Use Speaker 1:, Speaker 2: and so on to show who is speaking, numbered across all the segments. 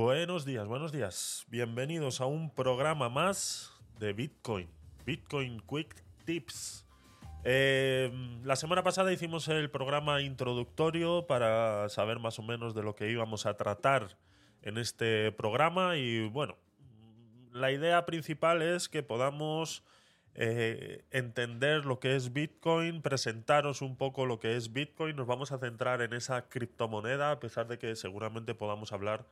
Speaker 1: Buenos días, buenos días. Bienvenidos a un programa más de Bitcoin. Bitcoin Quick Tips. Eh, la semana pasada hicimos el programa introductorio para saber más o menos de lo que íbamos a tratar en este programa y bueno, la idea principal es que podamos eh, entender lo que es Bitcoin, presentaros un poco lo que es Bitcoin. Nos vamos a centrar en esa criptomoneda, a pesar de que seguramente podamos hablar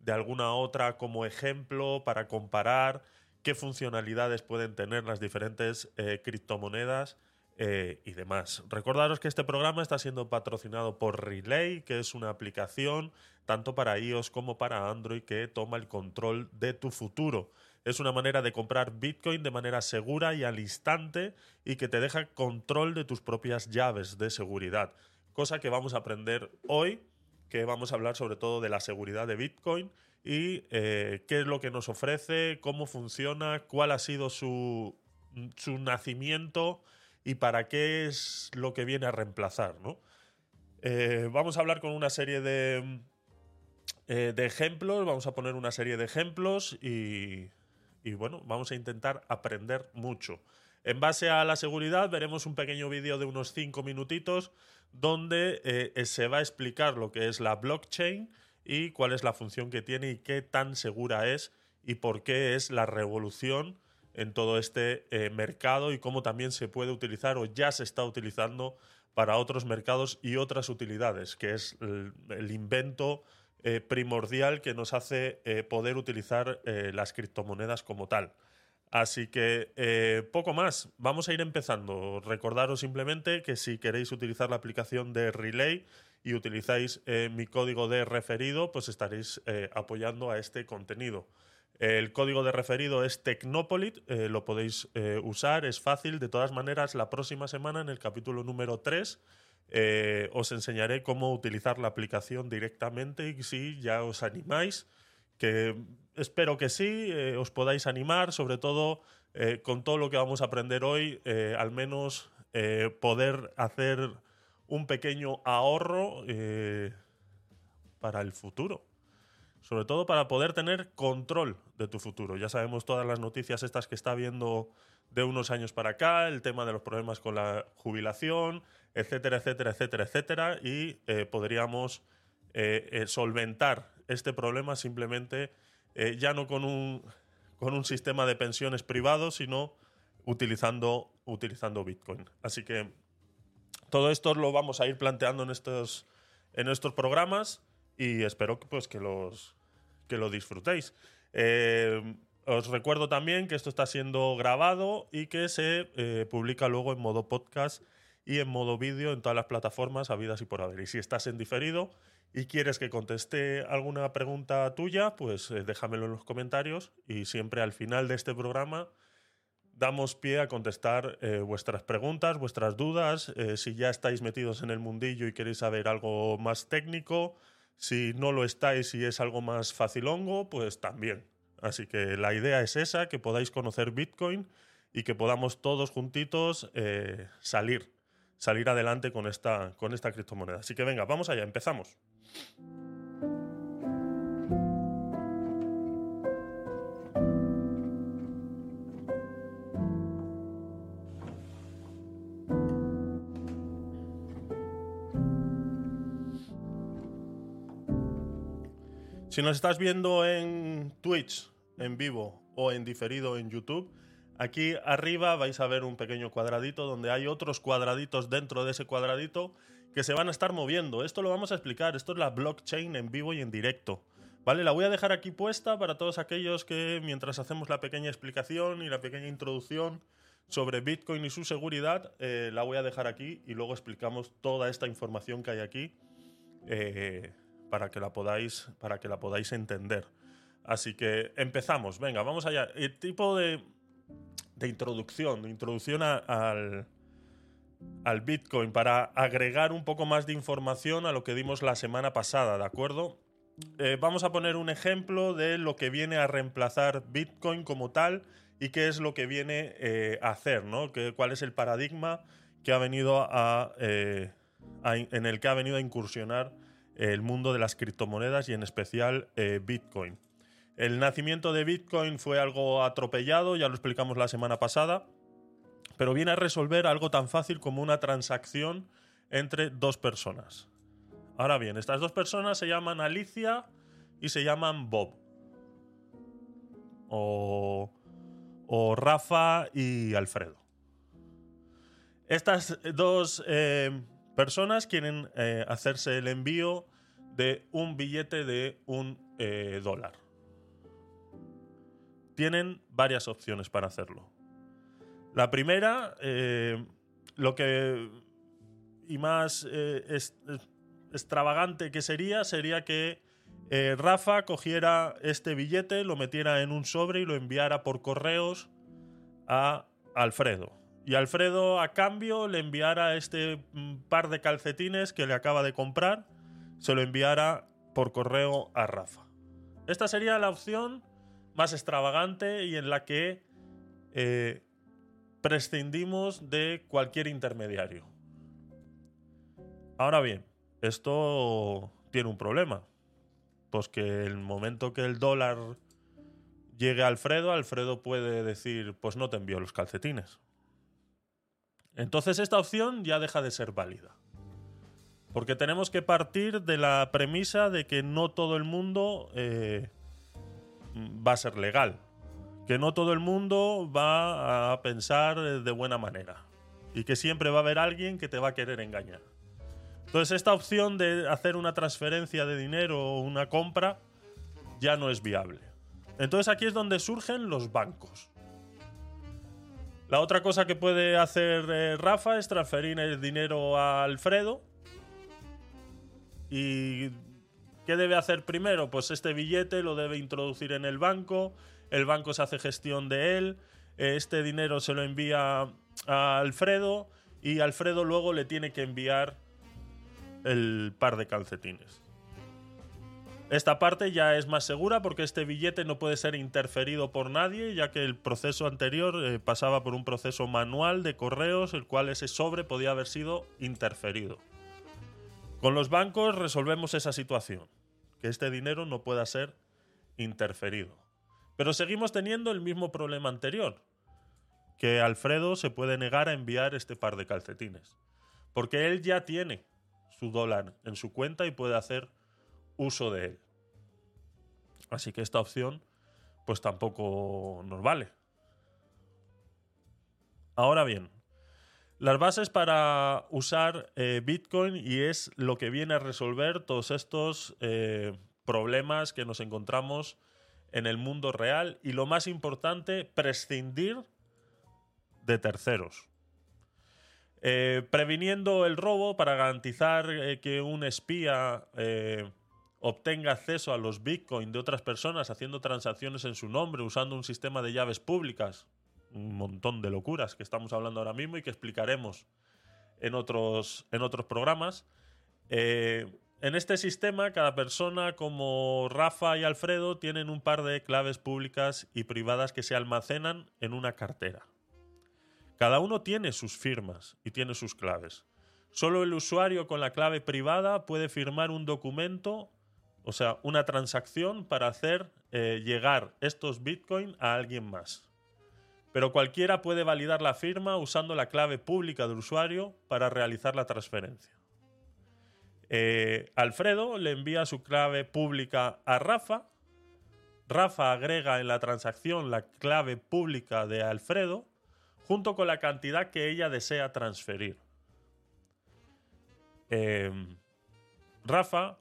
Speaker 1: de alguna otra como ejemplo para comparar qué funcionalidades pueden tener las diferentes eh, criptomonedas eh, y demás. Recordaros que este programa está siendo patrocinado por Relay, que es una aplicación tanto para iOS como para Android que toma el control de tu futuro. Es una manera de comprar Bitcoin de manera segura y al instante y que te deja control de tus propias llaves de seguridad, cosa que vamos a aprender hoy que vamos a hablar sobre todo de la seguridad de Bitcoin y eh, qué es lo que nos ofrece, cómo funciona, cuál ha sido su, su nacimiento y para qué es lo que viene a reemplazar. Eh, vamos a hablar con una serie de, eh, de ejemplos, vamos a poner una serie de ejemplos y, y bueno, vamos a intentar aprender mucho. En base a la seguridad veremos un pequeño vídeo de unos 5 minutitos donde eh, se va a explicar lo que es la blockchain y cuál es la función que tiene y qué tan segura es y por qué es la revolución en todo este eh, mercado y cómo también se puede utilizar o ya se está utilizando para otros mercados y otras utilidades, que es el, invento eh, primordial que nos hace poder utilizar las criptomonedas como tal. Así que eh, poco más, vamos a ir empezando. Recordaros simplemente que si queréis utilizar la aplicación de Relay y utilizáis eh, mi código de referido, pues estaréis eh, apoyando a este contenido. El código de referido es Tecnopolit, lo podéis usar, es fácil. De todas maneras, la próxima semana, en el capítulo número 3, os enseñaré cómo utilizar la aplicación directamente y si ya os animáis, que espero que sí, eh, os podáis animar, sobre todo eh, con todo lo que vamos a aprender hoy, eh, al menos poder hacer un pequeño ahorro para el futuro. Sobre todo para poder tener control de tu futuro. Ya sabemos todas las noticias estas que está habiendo de unos años para acá, el tema de los problemas con la jubilación, etcétera, etcétera, etcétera, etcétera, y podríamos solventar este problema simplemente eh, ya no con un, con un sistema de pensiones privado, sino utilizando, utilizando Bitcoin. Así que todo esto lo vamos a ir planteando en estos, en estos programas y espero que, pues, que, los, que lo disfrutéis. Eh, os recuerdo también que esto está siendo grabado y que se eh, publica luego en modo podcast y en modo vídeo en todas las plataformas habidas y por haber. Y si estás en diferido y quieres que conteste alguna pregunta tuya, pues eh, déjamelo en los comentarios y siempre al final de este programa damos pie a contestar eh, vuestras preguntas, vuestras dudas, eh, si ya estáis metidos en el mundillo y queréis saber algo más técnico, si no lo estáis y es algo más facilongo, pues también. Así que la idea es esa, que podáis conocer Bitcoin y que podamos todos juntitos salir salir adelante con esta, con esta criptomoneda. Así que venga, vamos allá, empezamos. Si nos estás viendo en Twitch en vivo o en diferido en YouTube, Aquí arriba vais a ver un pequeño cuadradito donde hay otros cuadraditos dentro de ese cuadradito que se van a estar moviendo. Esto lo vamos a explicar. Esto es la blockchain en vivo y en directo. ¿Vale? La voy a dejar aquí puesta para todos aquellos que mientras hacemos la pequeña explicación y la pequeña introducción sobre Bitcoin y su seguridad, eh, la voy a dejar aquí y luego explicamos toda esta información que hay aquí eh, para, que la podáis, para que la podáis entender. Así que empezamos. Venga, vamos allá. El tipo de de introducción, de introducción al, Bitcoin, para agregar un poco más de información a lo que dimos la semana pasada, ¿de acuerdo? Eh, vamos a poner un ejemplo de lo que viene a reemplazar Bitcoin como tal y qué es lo que viene eh, a hacer, ¿no? ¿Cuál es el paradigma que ha venido eh, en el que ha venido a incursionar el mundo de las criptomonedas y en especial Bitcoin? El nacimiento de Bitcoin fue algo atropellado, ya lo explicamos la semana pasada, pero viene a resolver algo tan fácil como una transacción entre dos personas. Ahora bien, estas dos personas se llaman Alicia y se llaman Bob. O, Rafa y Alfredo. Estas dos eh, personas quieren eh, hacerse el envío de un billete de un eh, dólar tienen varias opciones para hacerlo. La primera, eh, lo que y más eh, extravagante que sería, sería que eh, Rafa cogiera este billete, lo metiera en un sobre y lo enviara por correos a Alfredo. Y Alfredo a cambio le enviara este mm, par de calcetines que le acaba de comprar, se lo enviara por correo a Rafa. Esta sería la opción más extravagante y en la que eh, prescindimos de cualquier intermediario. Ahora bien, esto tiene un problema. Pues que el momento que el dólar llegue a Alfredo, Alfredo puede decir, pues no te envío los calcetines. Entonces esta opción ya deja de ser válida. Porque tenemos que partir de la premisa de que no todo el mundo eh, Mm, va a ser legal. Que no todo el mundo va a pensar eh, de buena manera. Y que siempre va a haber alguien que te va a querer engañar. Entonces esta opción de hacer una transferencia de dinero o una compra ya no es viable. Entonces aquí es donde surgen los bancos. La otra cosa que puede hacer eh, Rafa es transferir el dinero a Alfredo y ¿Qué debe hacer primero? Pues este billete lo debe introducir en el banco, el banco se hace gestión de él, eh, este dinero se lo envía a Alfredo y Alfredo luego le tiene que enviar el par de calcetines. Esta parte ya es más segura porque este billete no puede ser interferido por nadie, ya que el proceso anterior eh, pasaba por un proceso manual de correos, el cual ese sobre podía haber sido interferido. Con los bancos resolvemos esa situación, que este dinero no pueda ser interferido. Pero seguimos teniendo el mismo problema anterior, que Alfredo se puede negar a enviar este par de calcetines, porque él ya tiene su dólar en su cuenta y puede hacer uso de él. Así que esta opción pues tampoco nos vale. Ahora bien, las bases para usar eh, Bitcoin y es lo que viene a resolver todos estos eh, problemas que nos encontramos en el mundo real y lo más importante, prescindir de terceros. Eh, previniendo el robo para garantizar que un espía obtenga acceso a los Bitcoin de otras personas haciendo transacciones en su nombre usando un sistema de llaves públicas, un montón de locuras que estamos hablando ahora mismo y que explicaremos en otros, en otros programas. Eh, en este sistema, cada persona como Rafa y Alfredo tienen un par de claves públicas y privadas que se almacenan en una cartera. Cada uno tiene sus firmas y tiene sus claves. Solo el usuario con la clave privada puede firmar un documento, o sea, una transacción para hacer eh, llegar estos Bitcoin a alguien más pero cualquiera puede validar la firma usando la clave pública del usuario para realizar la transferencia. Eh, Alfredo le envía su clave pública a Rafa. Rafa agrega en la transacción la clave pública de Alfredo junto con la cantidad que ella desea transferir. Eh, Rafa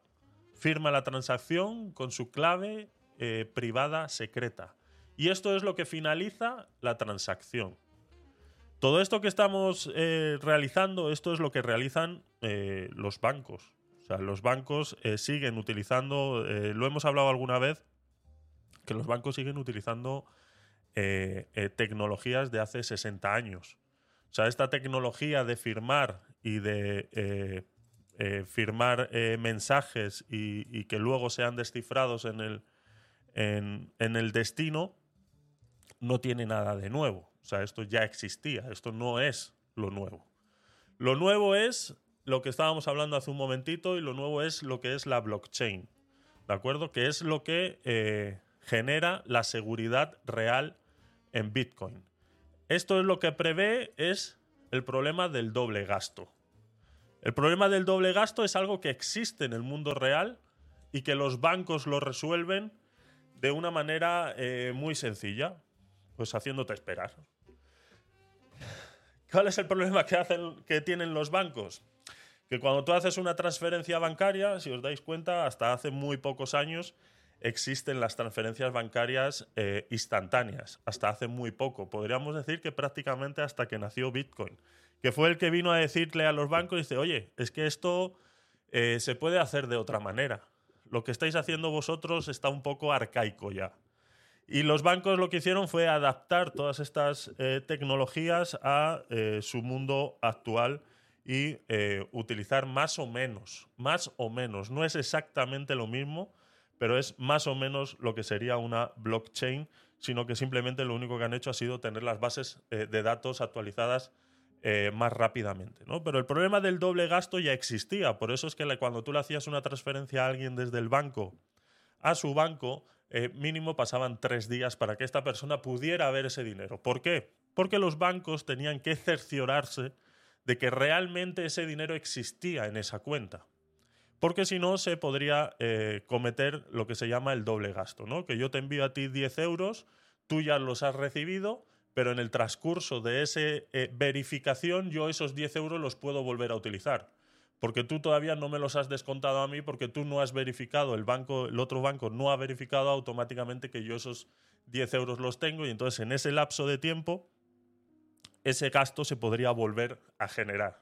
Speaker 1: firma la transacción con su clave eh, privada secreta y esto es lo que finaliza la transacción. Todo esto que estamos eh, realizando, esto es lo que realizan eh, los bancos. O sea, los bancos eh, siguen utilizando, lo hemos hablado alguna vez, que los bancos siguen utilizando tecnologías de hace 60 años. O sea, esta tecnología de firmar y de firmar mensajes y, que luego sean descifrados en el, en el destino, no tiene nada de nuevo. O sea, esto ya existía, esto no es lo nuevo. Lo nuevo es lo que estábamos hablando hace un momentito y lo nuevo es lo que es la blockchain, ¿de acuerdo? Que es lo que eh, genera la seguridad real en Bitcoin. Esto es lo que prevé, es el problema del doble gasto. El problema del doble gasto es algo que existe en el mundo real y que los bancos lo resuelven de una manera eh, muy sencilla. Pues haciéndote esperar. ¿Cuál es el problema que, hacen, que tienen los bancos? Que cuando tú haces una transferencia bancaria, si os dais cuenta, hasta hace muy pocos años existen las transferencias bancarias eh, instantáneas, hasta hace muy poco. Podríamos decir que prácticamente hasta que nació Bitcoin, que fue el que vino a decirle a los bancos, y dice, oye, es que esto eh, se puede hacer de otra manera. Lo que estáis haciendo vosotros está un poco arcaico ya. Y los bancos lo que hicieron fue adaptar todas estas eh, tecnologías a eh, su mundo actual y eh, utilizar más o menos, más o menos, no es exactamente lo mismo, pero es más o menos lo que sería una blockchain, sino que simplemente lo único que han hecho ha sido tener las bases de datos actualizadas más rápidamente. ¿no? Pero el problema del doble gasto ya existía. Por eso es que cuando tú le hacías una transferencia a alguien desde el banco a su banco, eh, mínimo pasaban tres días para que esta persona pudiera ver ese dinero. ¿Por qué? Porque los bancos tenían que cerciorarse de que realmente ese dinero existía en esa cuenta. Porque si no, se podría eh, cometer lo que se llama el doble gasto, ¿no? Que yo te envío a ti 10 euros, tú ya los has recibido, pero en el transcurso de esa eh, verificación yo esos 10 euros los puedo volver a utilizar porque tú todavía no me los has descontado a mí, porque tú no has verificado, el banco, el otro banco no ha verificado automáticamente que yo esos 10 euros los tengo, y entonces en ese lapso de tiempo, ese gasto se podría volver a generar.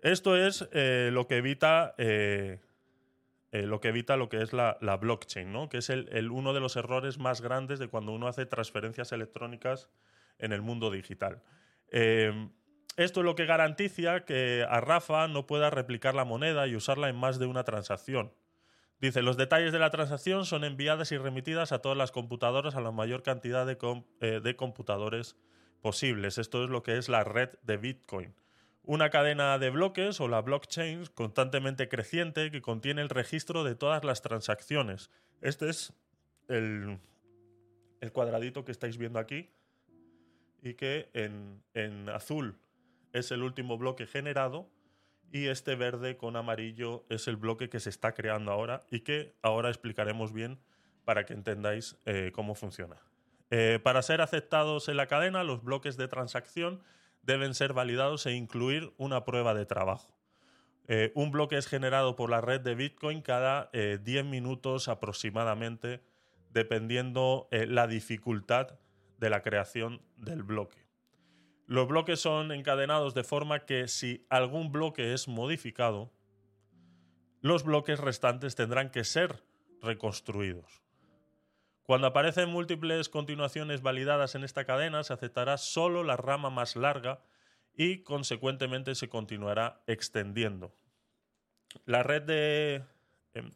Speaker 1: Esto es eh, lo que evita. Eh, eh, lo que evita lo que es la, blockchain, ¿no? que es el, uno de los errores más grandes de cuando uno hace transferencias electrónicas en el mundo digital. Esto es lo que garantiza que a Rafa no pueda replicar la moneda y usarla en más de una transacción. Dice, los detalles de la transacción son enviadas y remitidas a todas las computadoras a la mayor cantidad de, eh, computadores posibles. Esto es lo que es la red de Bitcoin. Una cadena de bloques o la blockchain constantemente creciente que contiene el registro de todas las transacciones. Este es el, cuadradito que estáis viendo aquí y que en azul es el último bloque generado y este verde con amarillo es el bloque que se está creando ahora y que ahora explicaremos bien para que entendáis eh, cómo funciona. Eh, para ser aceptados en la cadena, los bloques de transacción deben ser validados e incluir una prueba de trabajo. Eh, un bloque es generado por la red de Bitcoin cada 10 minutos aproximadamente, dependiendo la dificultad de la creación del bloque. Los bloques son encadenados de forma que si algún bloque es modificado, los bloques restantes tendrán que ser reconstruidos. Cuando aparecen múltiples continuaciones validadas en esta cadena, se aceptará solo la rama más larga y consecuentemente se continuará extendiendo. La red de... Em,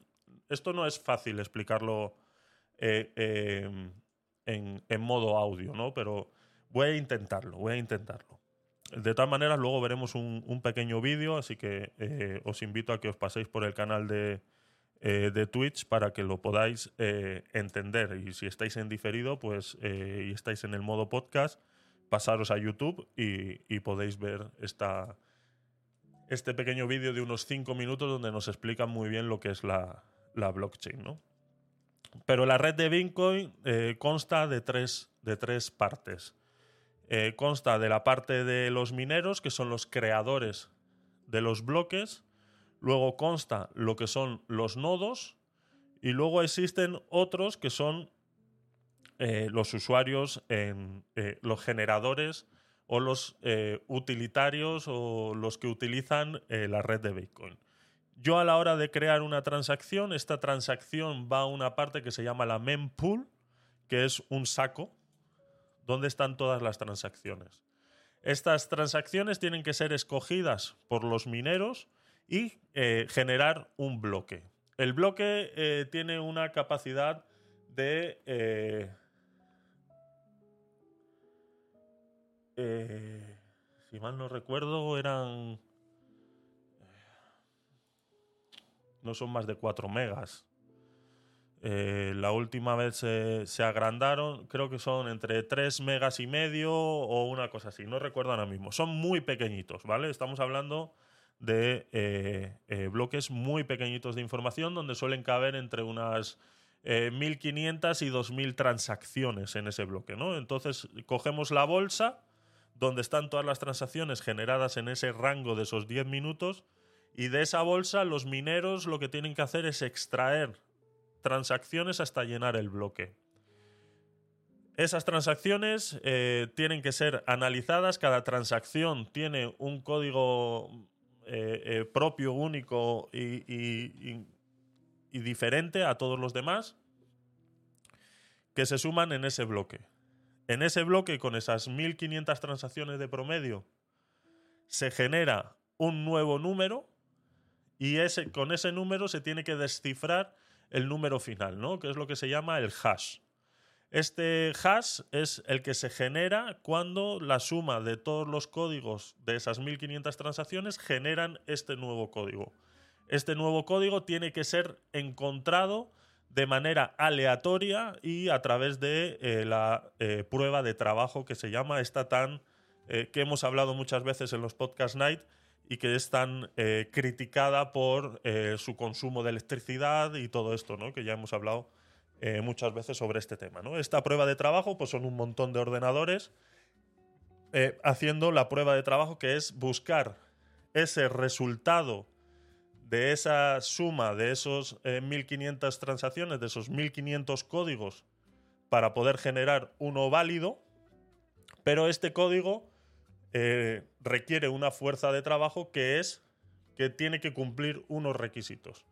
Speaker 1: esto no es fácil explicarlo eh, em, en, en, modo audio, ¿no? Pero Voy a intentarlo, voy a intentarlo. De todas maneras, luego veremos un, pequeño vídeo, así que eh, os invito a que os paséis por el canal de, eh, Twitch para que lo podáis eh, entender. Y si estáis en diferido, pues y estáis en el modo podcast, pasaros a YouTube y, podéis ver esta, este pequeño vídeo de unos 5 minutos donde nos explican muy bien lo que es la, blockchain. ¿no? Pero la red de Bitcoin consta de tres, de tres partes. Eh, consta de la parte de los mineros, que son los creadores de los bloques. Luego consta lo que son los nodos. Y luego existen otros que son eh, los usuarios, eh, los generadores o los utilitarios o los que utilizan la red de Bitcoin. Yo a la hora de crear una transacción, esta transacción va a una parte que se llama la mempool, que es un saco dónde están todas las transacciones. Estas transacciones tienen que ser escogidas por los mineros y eh, generar un bloque. El bloque eh, tiene una capacidad de... Eh, si mal no recuerdo, eran... No son más de 4 megas. Eh, la última vez se, agrandaron, creo que son entre 3 megas y medio o una cosa así, no recuerdo ahora mismo. Son muy pequeñitos, ¿vale? Estamos hablando de eh, eh, bloques muy pequeñitos de información donde suelen caber entre unas 1500 y 2000 transacciones en ese bloque, ¿no? Entonces cogemos la bolsa donde están todas las transacciones generadas en ese rango de esos 10 minutos y de esa bolsa los mineros lo que tienen que hacer es extraer transacciones hasta llenar el bloque. Esas transacciones eh, tienen que ser analizadas, cada transacción tiene un código eh, eh, propio, único y, diferente a todos los demás, que se suman en ese bloque. En ese bloque, con esas 1.500 transacciones de promedio, se genera un nuevo número y ese, con ese número se tiene que descifrar el número final, ¿no? que es lo que se llama el hash. Este hash es el que se genera cuando la suma de todos los códigos de esas 1500 transacciones generan este nuevo código. Este nuevo código tiene que ser encontrado de manera aleatoria y a través de eh, la eh, prueba de trabajo que se llama esta tan eh, que hemos hablado muchas veces en los podcast night, y que es tan eh, criticada por eh, su consumo de electricidad y todo esto, ¿no? que ya hemos hablado eh, muchas veces sobre este tema. ¿no? Esta prueba de trabajo pues son un montón de ordenadores haciendo la prueba de trabajo que es buscar ese resultado de esa suma de esos 1.500 transacciones, de esos 1.500 códigos para poder generar uno válido, pero este código eh, requiere una fuerza de trabajo que es que tiene que cumplir unos requisitos.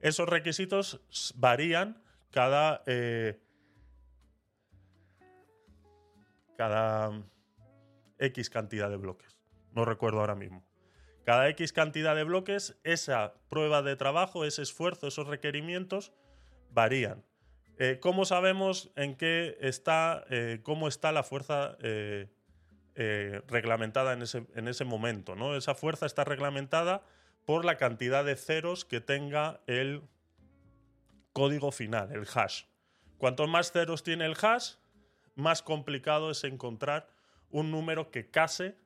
Speaker 1: Esos requisitos varían cada. Eh, cada mm, X cantidad de bloques. No recuerdo ahora mismo. Cada X cantidad de bloques, esa prueba de trabajo, ese esfuerzo, esos requerimientos varían. Eh, ¿Cómo sabemos en qué está, cómo está la fuerza eh, reglamentada en ese, momento. ¿no? Esa fuerza está reglamentada por la cantidad de ceros que tenga el código final, el hash. Cuantos más ceros tiene el hash, más complicado es encontrar un número que case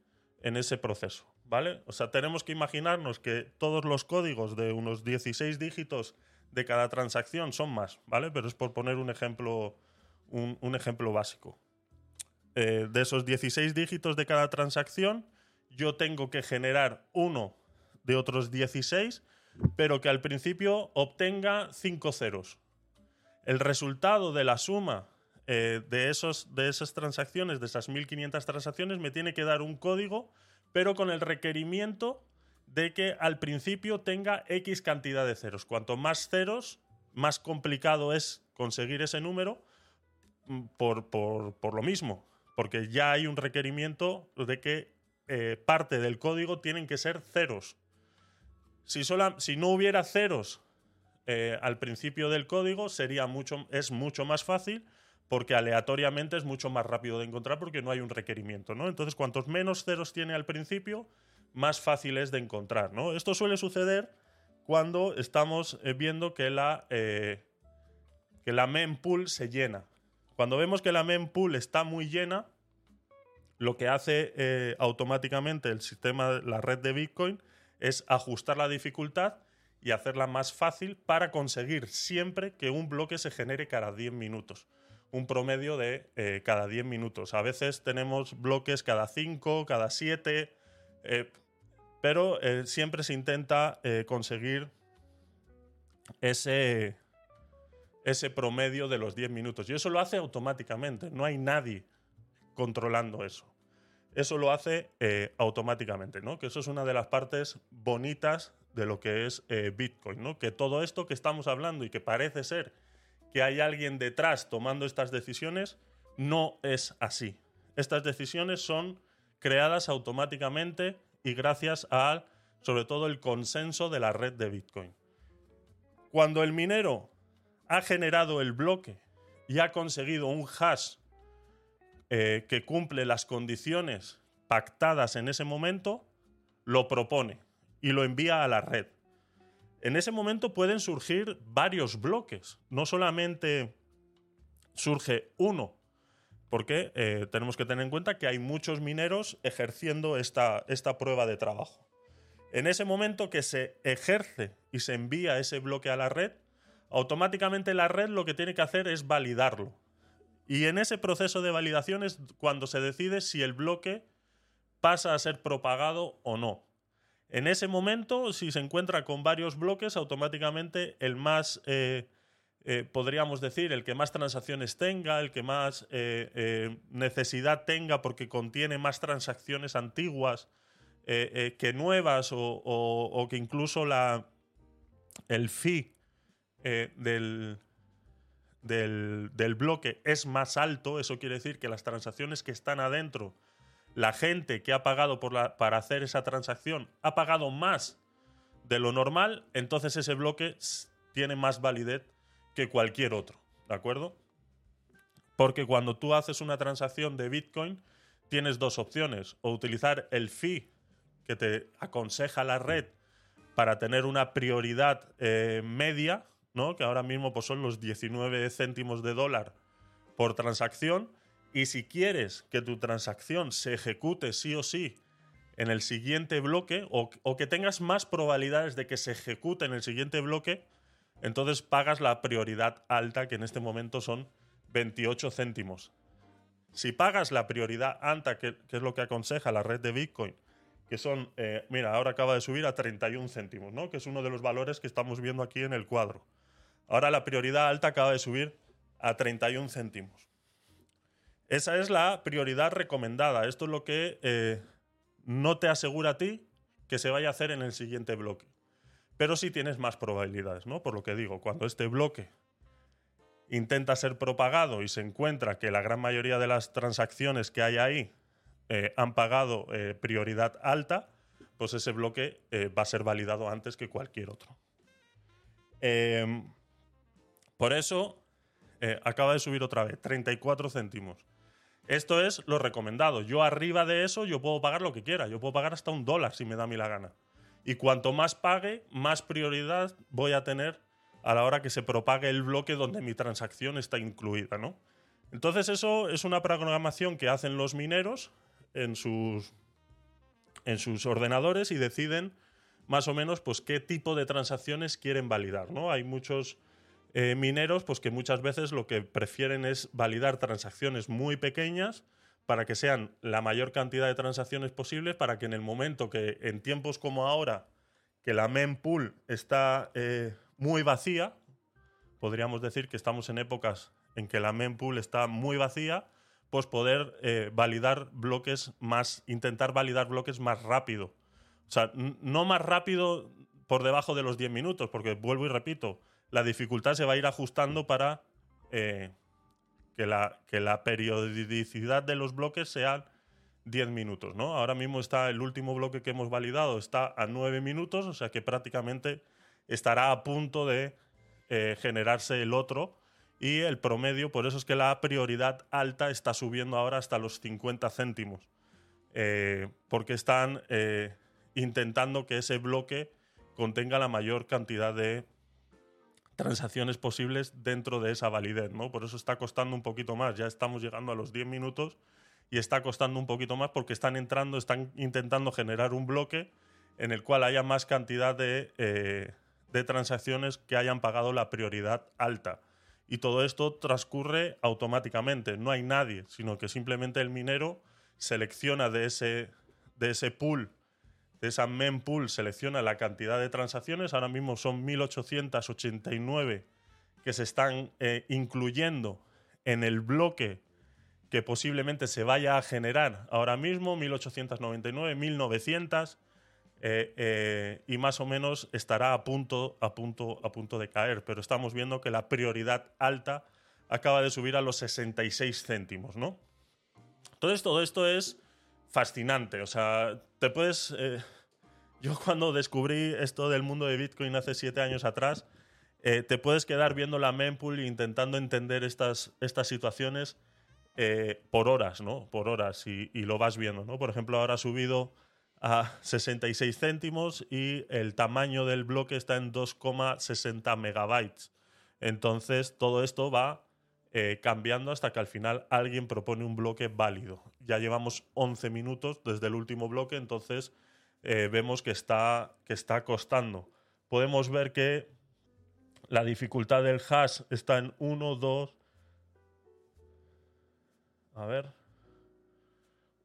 Speaker 1: en ese proceso. ¿Vale? O sea, tenemos que imaginarnos que todos los códigos de unos 16 dígitos de cada transacción son más, ¿vale? Pero es por poner un ejemplo, un ejemplo básico. Eh, de esos 16 dígitos de cada transacción, yo tengo que generar uno de otros 16, pero que al principio obtenga 5 ceros. El resultado de la suma eh, de, esos, de esas transacciones, de esas 1500 transacciones, me tiene que dar un código, pero con el requerimiento de que al principio tenga X cantidad de ceros. Cuanto más ceros, más complicado es conseguir ese número mm, por lo mismo porque ya hay un requerimiento de que eh, parte del código tienen que ser ceros. Si, no hubiera ceros eh, al principio del código, sería mucho, es mucho más fácil porque aleatoriamente es mucho más rápido de encontrar porque no hay un requerimiento, ¿no? Entonces, cuantos menos ceros tiene al principio, más fácil es de encontrar, ¿no? Esto suele suceder cuando estamos eh, viendo que la, que la mempool se llena, cuando vemos que la mempool está muy llena, lo que hace eh, automáticamente el sistema, la red de Bitcoin, es ajustar la dificultad y hacerla más fácil para conseguir siempre que un bloque se genere cada 10 minutos. Un promedio de eh, cada 10 minutos. A veces tenemos bloques cada 5, cada 7, eh, pero siempre se intenta conseguir ese, ese promedio de los 10 minutos. Y eso lo hace automáticamente, no hay nadie controlando eso. Eso lo hace eh, automáticamente, ¿no? Que eso es una de las partes bonitas de lo que es eh, Bitcoin, ¿no? Que todo esto que estamos hablando y que parece ser que hay alguien detrás tomando estas decisiones, no es así. Estas decisiones son creadas automáticamente y gracias a, sobre todo, el consenso de la red de Bitcoin. Cuando el minero ha generado el bloque y ha conseguido un hash eh, que cumple las condiciones pactadas en ese momento, lo propone y lo envía a la red. En ese momento pueden surgir varios bloques, no solamente surge uno, porque eh, tenemos que tener en cuenta que hay muchos mineros ejerciendo esta, esta prueba de trabajo. En ese momento que se ejerce y se envía ese bloque a la red, automáticamente la red lo que tiene que hacer es validarlo. Y en ese proceso de validación es cuando se decide si el bloque pasa a ser propagado o no. En ese momento, si se encuentra con varios bloques, automáticamente el más, eh, eh, podríamos decir, el que más transacciones tenga, el que más eh, necesidad tenga porque contiene más transacciones antiguas que nuevas o, que incluso la, el fee eh, del, del, bloque es más alto, eso quiere decir que las transacciones que están adentro, la gente que ha pagado para hacer esa transacción ha pagado más de lo normal, entonces ese bloque tiene más validez que cualquier otro, ¿de acuerdo? Porque cuando tú haces una transacción de Bitcoin, tienes dos opciones, o utilizar el fee que te aconseja la red para tener una prioridad eh, media, que ahora mismo pues, son los 19 céntimos de dólar por transacción. Y si quieres que tu transacción se ejecute sí o sí en el siguiente bloque, o, que tengas más probabilidades de que se ejecute en el siguiente bloque, entonces pagas la prioridad alta, que en este momento son 28 céntimos. Si pagas la prioridad alta, que, es lo que aconseja la red de Bitcoin, que son, eh, mira, ahora acaba de subir a 31 céntimos, ¿no? que es uno de los valores que estamos viendo aquí en el cuadro. Ahora la prioridad alta acaba de subir a 31 céntimos. Esa es la prioridad recomendada. Esto es lo que eh, no te asegura a ti que se vaya a hacer en el siguiente bloque. Pero sí tienes más probabilidades, ¿no? Por lo que digo, cuando este bloque intenta ser propagado y se encuentra que la gran mayoría de las transacciones que hay ahí eh, han pagado eh, prioridad alta, pues ese bloque va a ser validado antes que cualquier otro. Em, por eso eh, acaba de subir otra vez, 34 céntimos. Esto es lo recomendado. Yo arriba de eso yo puedo pagar lo que quiera. Yo puedo pagar hasta un dólar si me da a mí la gana. Y cuanto más pague, más prioridad voy a tener a la hora que se propague el bloque donde mi transacción está incluida, ¿no? Entonces eso es una programación que hacen los mineros en sus, en sus ordenadores y deciden más o menos pues, qué tipo de transacciones quieren validar, ¿no? Hay muchos eh, mineros pues que muchas veces lo que prefieren es validar transacciones muy pequeñas para que sean la mayor cantidad de transacciones posibles para que en el momento que en tiempos como ahora que la mempool está eh, muy vacía podríamos decir que estamos en épocas en que la mempool está muy vacía pues poder eh, validar bloques más intentar validar bloques más rápido o sea no más rápido por debajo de los 10 minutos porque vuelvo y repito la dificultad se va a ir ajustando para eh, que, la, que la periodicidad de los bloques sea 10 minutos. ¿no? Ahora mismo está el último bloque que hemos validado, está a 9 minutos, o sea que prácticamente estará a punto de eh, generarse el otro. Y el promedio, por eso es que la prioridad alta está subiendo ahora hasta los 50 céntimos. Eh, porque están intentando que ese bloque contenga la mayor cantidad de transacciones posibles dentro de esa validez, ¿no? Por eso está costando un poquito más, ya estamos llegando a los 10 minutos y está costando un poquito más porque están entrando, están intentando generar un bloque en el cual haya más cantidad eh, de, transacciones que hayan pagado la prioridad alta. Y todo esto transcurre automáticamente, no hay nadie, sino que simplemente el minero selecciona de ese, de ese pool de esa mempool selecciona la cantidad de transacciones. Ahora mismo son 1.889 que se están eh, incluyendo en el bloque que posiblemente se vaya a generar ahora mismo, 1.899, 1.900. Eh, eh, y más o menos estará a punto, a punto, a punto de caer. Pero estamos viendo que la prioridad alta acaba de subir a los 66 céntimos, ¿no? Entonces todo esto es fascinante. O sea, te puedes. Eh, yo cuando descubrí esto del mundo de Bitcoin hace siete años atrás, eh, te puedes quedar viendo la mempool e intentando entender estas, estas situaciones eh, por horas, ¿no? Por horas y, lo vas viendo, ¿no? Por ejemplo, ahora ha subido a 66 céntimos y el tamaño del bloque está en 2,60 megabytes. Entonces, todo esto va cambiando hasta que al final alguien propone un bloque válido ya llevamos 11 minutos desde el último bloque, entonces eh, vemos que está, que está costando. Podemos ver que la dificultad del hash está en 1, 2. A ver.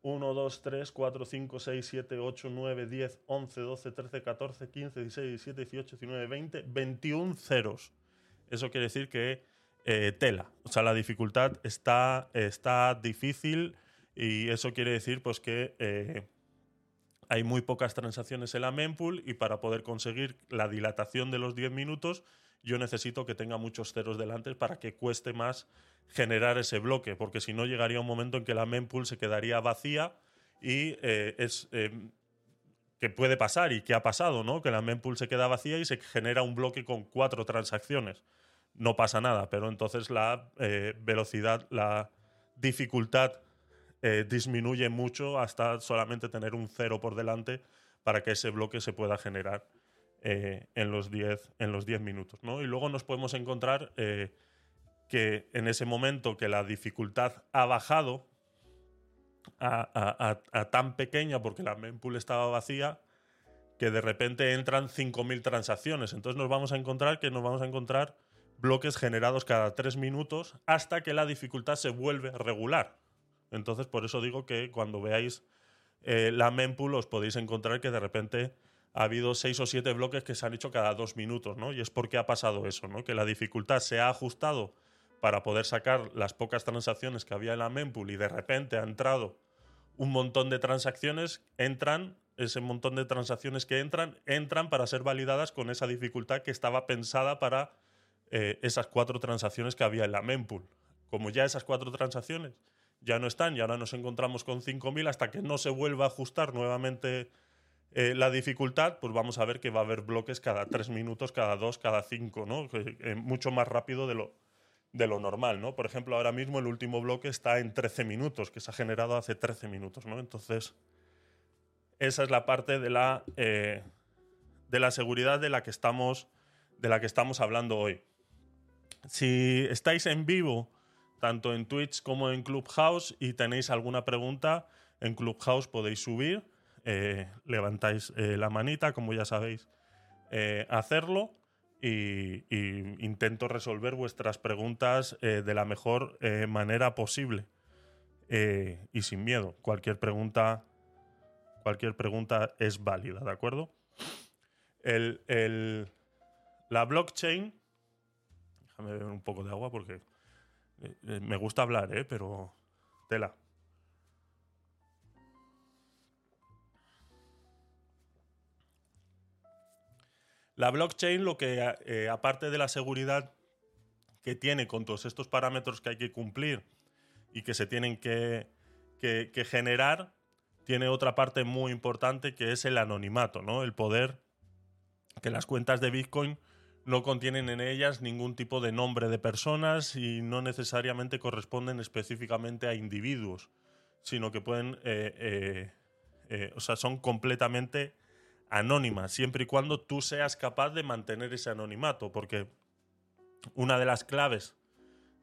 Speaker 1: 1, 2, 3, 4, 5, 6, 7, 8, 9, 10, 11, 12, 13, 14, 15, 16, 17, 18, 19, 20, 21 ceros. Eso quiere decir que eh, tela. O sea, la dificultad está difícil. Y eso quiere decir pues, que eh, hay muy pocas transacciones en la mempool y para poder conseguir la dilatación de los 10 minutos, yo necesito que tenga muchos ceros delante para que cueste más generar ese bloque, porque si no llegaría un momento en que la mempool se quedaría vacía y eh, es eh, que puede pasar y que ha pasado, ¿no? Que la mempool se queda vacía y se genera un bloque con cuatro transacciones. No pasa nada, pero entonces la velocidad, la dificultad eh, disminuye mucho hasta solamente tener un cero por delante para que ese bloque se pueda generar eh, en los 10 minutos. Y luego nos podemos encontrar eh, que en ese momento que la dificultad ha bajado a, tan pequeña porque la mempool estaba vacía, que de repente entran 5.000 transacciones. Entonces nos vamos a encontrar que nos vamos a encontrar bloques generados cada 3 minutos hasta que la dificultad se vuelve regular. Entonces, por eso digo que cuando veáis eh, la mempool os podéis encontrar que de repente ha habido seis o siete bloques que se han hecho cada dos minutos, ¿no? Y es porque ha pasado eso, ¿no? Que la dificultad se ha ajustado para poder sacar las pocas transacciones que había en la mempool y de repente ha entrado un montón de transacciones, entran, ese montón de transacciones que entran, entran para ser validadas con esa dificultad que estaba pensada para eh, esas cuatro transacciones que había en la mempool. Como ya esas cuatro transacciones ya no están y ahora nos encontramos con 5.000 hasta que no se vuelva a ajustar nuevamente eh, la dificultad, pues vamos a ver que va a haber bloques cada 3 minutos, cada 2, cada 5, ¿no? Eh, mucho más rápido de lo, de lo normal, ¿no? Por ejemplo, ahora mismo el último bloque está en 13 minutos, que se ha generado hace 13 minutos, ¿no? Entonces, esa es la parte de la, eh, de la seguridad de la, que estamos, de la que estamos hablando hoy. Si estáis en vivo tanto en Twitch como en Clubhouse y tenéis alguna pregunta en Clubhouse podéis subir, eh, levantáis eh, la manita, como ya sabéis, eh, hacerlo y, intento resolver vuestras preguntas de la mejor manera posible y sin miedo. Cualquier pregunta, cualquier pregunta es válida, ¿de acuerdo? la blockchain, déjame beber un poco de agua porque eh, eh, me gusta hablar, eh, Pero. Tela. La blockchain, lo que aparte de la seguridad que tiene con todos estos parámetros que hay que cumplir y que se tienen que, que generar, tiene otra parte muy importante que es el anonimato, ¿no? El poder que las cuentas de Bitcoin no contienen en ellas ningún tipo de nombre de personas y no necesariamente corresponden específicamente a individuos, sino que pueden, eh, eh, eh, o sea, son completamente anónimas, siempre y cuando tú seas capaz de mantener ese anonimato, porque una de las claves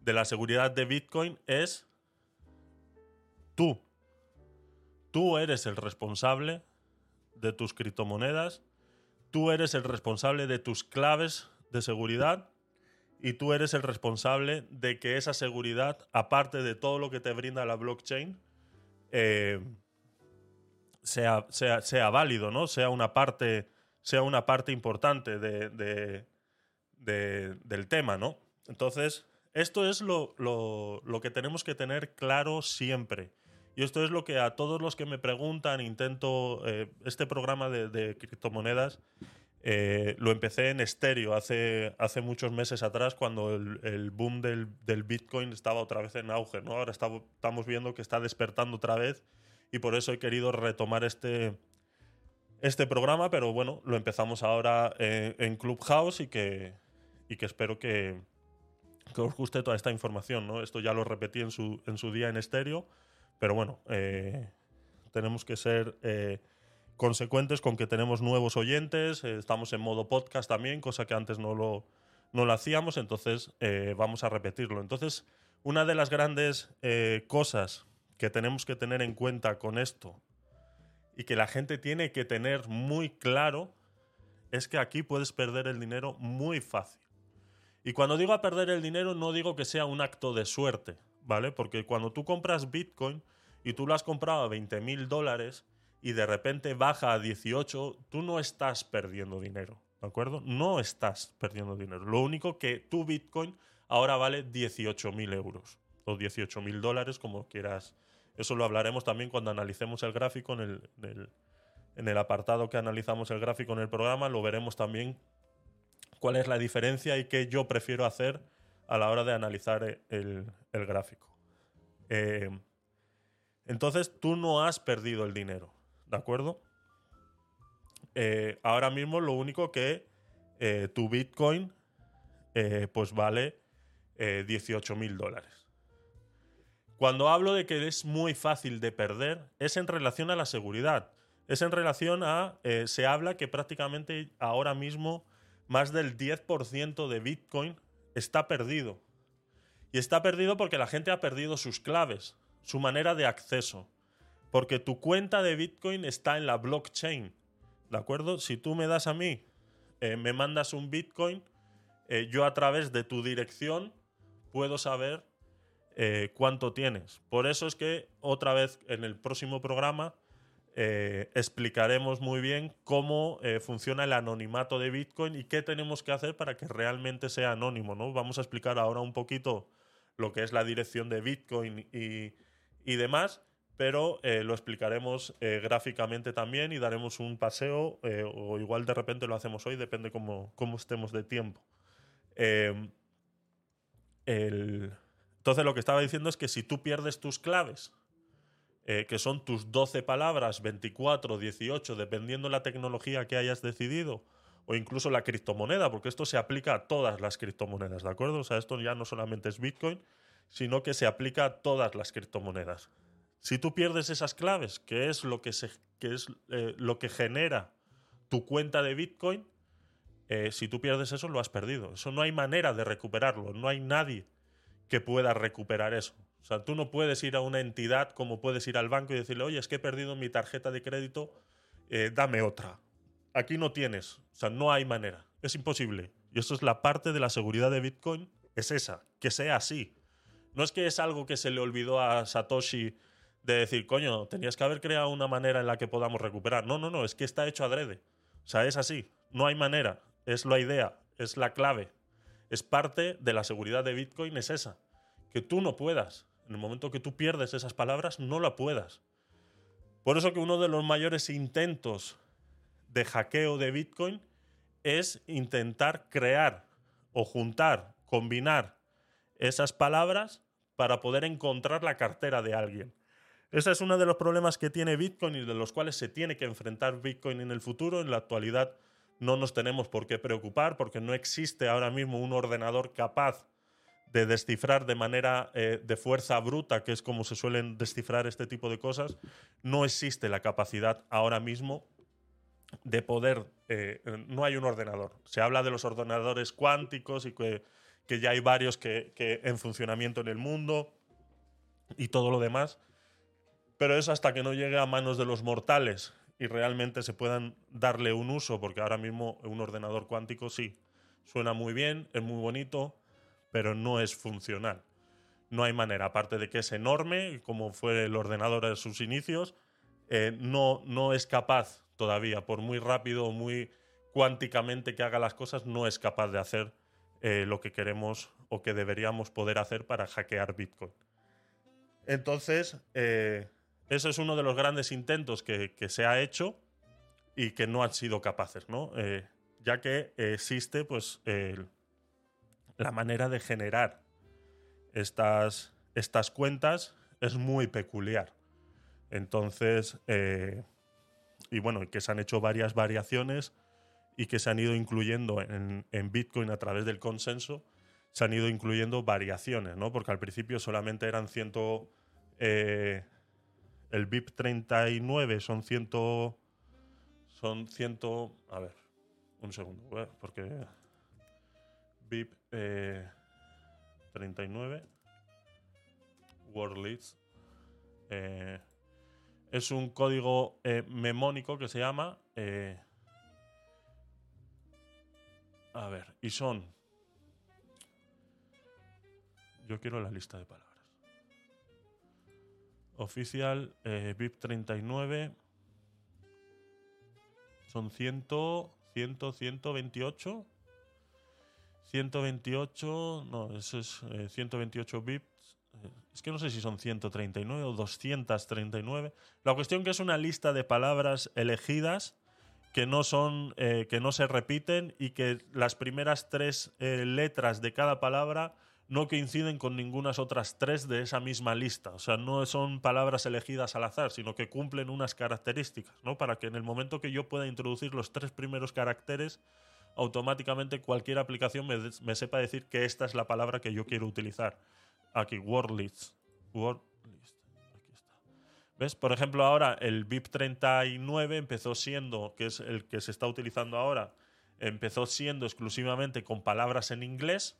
Speaker 1: de la seguridad de Bitcoin es tú. Tú eres el responsable de tus criptomonedas, tú eres el responsable de tus claves de seguridad y tú eres el responsable de que esa seguridad, aparte de todo lo que te brinda la blockchain, eh, sea, válido, ¿no? Sea una parte, sea una parte importante del tema, ¿no? Entonces, esto es lo, que tenemos que tener claro siempre. Y esto es lo que a todos los que me preguntan, intento, eh, este programa de criptomonedas, eh, lo empecé en estéreo hace, hace muchos meses atrás cuando el, boom del, Bitcoin estaba otra vez en auge. ¿no? Ahora estamos viendo que está despertando otra vez y por eso he querido retomar este, este programa, pero bueno, lo empezamos ahora eh, en, Clubhouse y que, y que espero que, que, os guste toda esta información. ¿no? Esto ya lo repetí en su, en su día en estéreo, pero bueno, eh, tenemos que ser consecuentes con que tenemos nuevos oyentes, eh, estamos en modo podcast también, cosa que antes no lo, no lo hacíamos, entonces eh, vamos a repetirlo. Entonces, una de las grandes eh, cosas que tenemos que tener en cuenta con esto y que la gente tiene que tener muy claro es que aquí puedes perder el dinero muy fácil. Y cuando digo a perder el dinero no digo que sea un acto de suerte, ¿vale? Porque cuando tú compras Bitcoin y tú lo has comprado a 20 mil dólares, y de repente baja a 18, tú no estás perdiendo dinero, ¿de acuerdo? No estás perdiendo dinero. Lo único que tu Bitcoin ahora vale 18.000 euros o 18.000 dólares, como quieras. Eso lo hablaremos también cuando analicemos el gráfico en el, apartado que analizamos el gráfico en el programa, lo veremos también cuál es la diferencia y qué yo prefiero hacer a la hora de analizar e, el, gráfico. Eh, entonces tú no has perdido el dinero. ¿de acuerdo? Eh, ahora mismo lo único que eh, tu Bitcoin eh, pues vale 18 mil dólares. Cuando hablo de que es muy fácil de perder, es en relación a la seguridad. Es en relación a, se habla que prácticamente ahora mismo más del 10% de Bitcoin está perdido. Y está perdido porque la gente ha perdido sus claves, su manera de acceso. Porque tu cuenta de Bitcoin está en la blockchain. ¿De acuerdo? Si tú me das a mí, eh, me mandas un Bitcoin, eh, yo a través de tu dirección puedo saber eh, cuánto tienes. Por eso es que otra vez en el próximo programa explicaremos muy bien cómo funciona el anonimato de Bitcoin y qué tenemos que hacer para que realmente sea anónimo. ¿no? Vamos a explicar ahora un poquito lo que es la dirección de Bitcoin y demás pero eh, lo explicaremos eh, gráficamente también y daremos un paseo, eh, o igual de repente lo hacemos hoy, depende cómo, cómo estemos de tiempo. Em, entonces lo que estaba diciendo es que si tú pierdes tus claves, que son tus 12 palabras, 24, 18, dependiendo la tecnología que hayas decidido, o incluso la criptomoneda, porque esto se aplica a todas las criptomonedas, ¿de acuerdo? O sea, esto ya no solamente es Bitcoin, sino que se aplica a todas las criptomonedas. Si tú pierdes esas claves, que es lo que, es, eh, lo que genera tu cuenta de Bitcoin, eh, si tú pierdes eso, lo has perdido. Eso no hay manera de recuperarlo. No hay nadie que pueda recuperar eso. O sea, tú no puedes ir a una entidad como puedes ir al banco y decirle, oye, es que he perdido mi tarjeta de crédito, eh, dame otra. Aquí no tienes. O sea, no hay manera. Es imposible. Y eso es la parte de la seguridad de Bitcoin, es esa, que sea así. No es que es algo que se le olvidó a Satoshi de decir, coño, tenías que haber creado una manera en la que podamos recuperar. No, no, no, es que está hecho adrede. O sea, es así. No hay manera. Es la idea, es la clave. Es parte de la seguridad de Bitcoin, es esa. Que tú no puedas. En el momento que tú pierdes esas palabras, no la puedas. Por eso que uno de los mayores intentos de hackeo de Bitcoin es intentar crear o juntar, combinar esas palabras para poder encontrar la cartera de alguien. Ese es uno de los problemas que tiene Bitcoin y de los cuales se tiene que enfrentar Bitcoin en el futuro. En la actualidad no nos tenemos por qué preocupar porque no existe ahora mismo un ordenador capaz de descifrar de manera eh, de fuerza bruta, que es como se suelen descifrar este tipo de cosas, no existe la capacidad ahora mismo de poder, eh, eh, no hay un ordenador. Se habla de los ordenadores cuánticos y que, ya hay varios que en funcionamiento en el mundo y todo lo demás pero es hasta que no llegue a manos de los mortales y realmente se puedan darle un uso, porque ahora mismo un ordenador cuántico sí, suena muy bien, es muy bonito, pero no es funcional. No hay manera, aparte de que es enorme, como fue el ordenador en sus inicios, eh, no, no es capaz todavía, por muy rápido o muy cuánticamente que haga las cosas, no es capaz de hacer eh, lo que queremos o que deberíamos poder hacer para hackear Bitcoin. Entonces, eh, eso es uno de los grandes intentos que, se ha hecho y que no han sido capaces, ¿no? Eh, ya que existe pues la manera de generar estas, estas cuentas es muy peculiar. Entonces, eh, y bueno, que se han hecho varias variaciones y que se han ido incluyendo en, Bitcoin a través del consenso, se han ido incluyendo variaciones, ¿no? Porque al principio solamente eran ciento, eh, el VIP 39 son 100. Son 100. A ver, un segundo, porque. VIP 39. Eh, World eh, es un código eh, memónico que se llama. a ver, y son. Yo quiero la lista de palabras. ...oficial, eh, VIP 39. Son 100, 100, 128. 128, no, eso es 128 eh, bits. Eh, es que no sé si son 139 o 239. La cuestión que es una lista de palabras elegidas que no son, eh, que no se repiten y que las primeras tres letras de cada palabra no que inciden con ningunas otras tres de esa misma lista. O sea, no son palabras elegidas al azar, sino que cumplen unas características, ¿no? Para que en el momento que yo pueda introducir los tres primeros caracteres, automáticamente cualquier aplicación me, sepa decir que esta es la palabra que yo quiero utilizar. Aquí, WordList. WordList. ¿Ves? Por ejemplo, ahora el VIP 39 empezó siendo, que es el que se está utilizando ahora, empezó siendo exclusivamente con palabras en inglés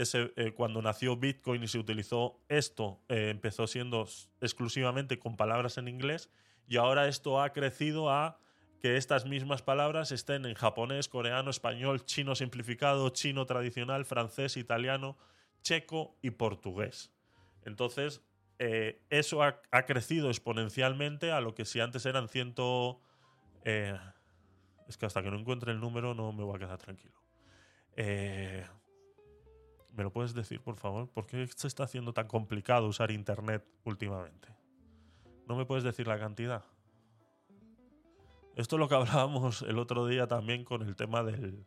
Speaker 1: eh, cuando nació Bitcoin y se utilizó esto, eh, empezó siendo exclusivamente con palabras en inglés y ahora esto ha crecido a que estas mismas palabras estén en japonés, coreano, español, chino simplificado, chino tradicional, francés, italiano, checo y portugués. Entonces, eh, eso ha, crecido exponencialmente a lo que si antes eran ciento... es que hasta que no encuentre el número no me voy a quedar tranquilo. Eh, ¿Me lo puedes decir, por favor? ¿Por qué se está haciendo tan complicado usar Internet últimamente? ¿No me puedes decir la cantidad? Esto es lo que hablábamos el otro día también con el tema del,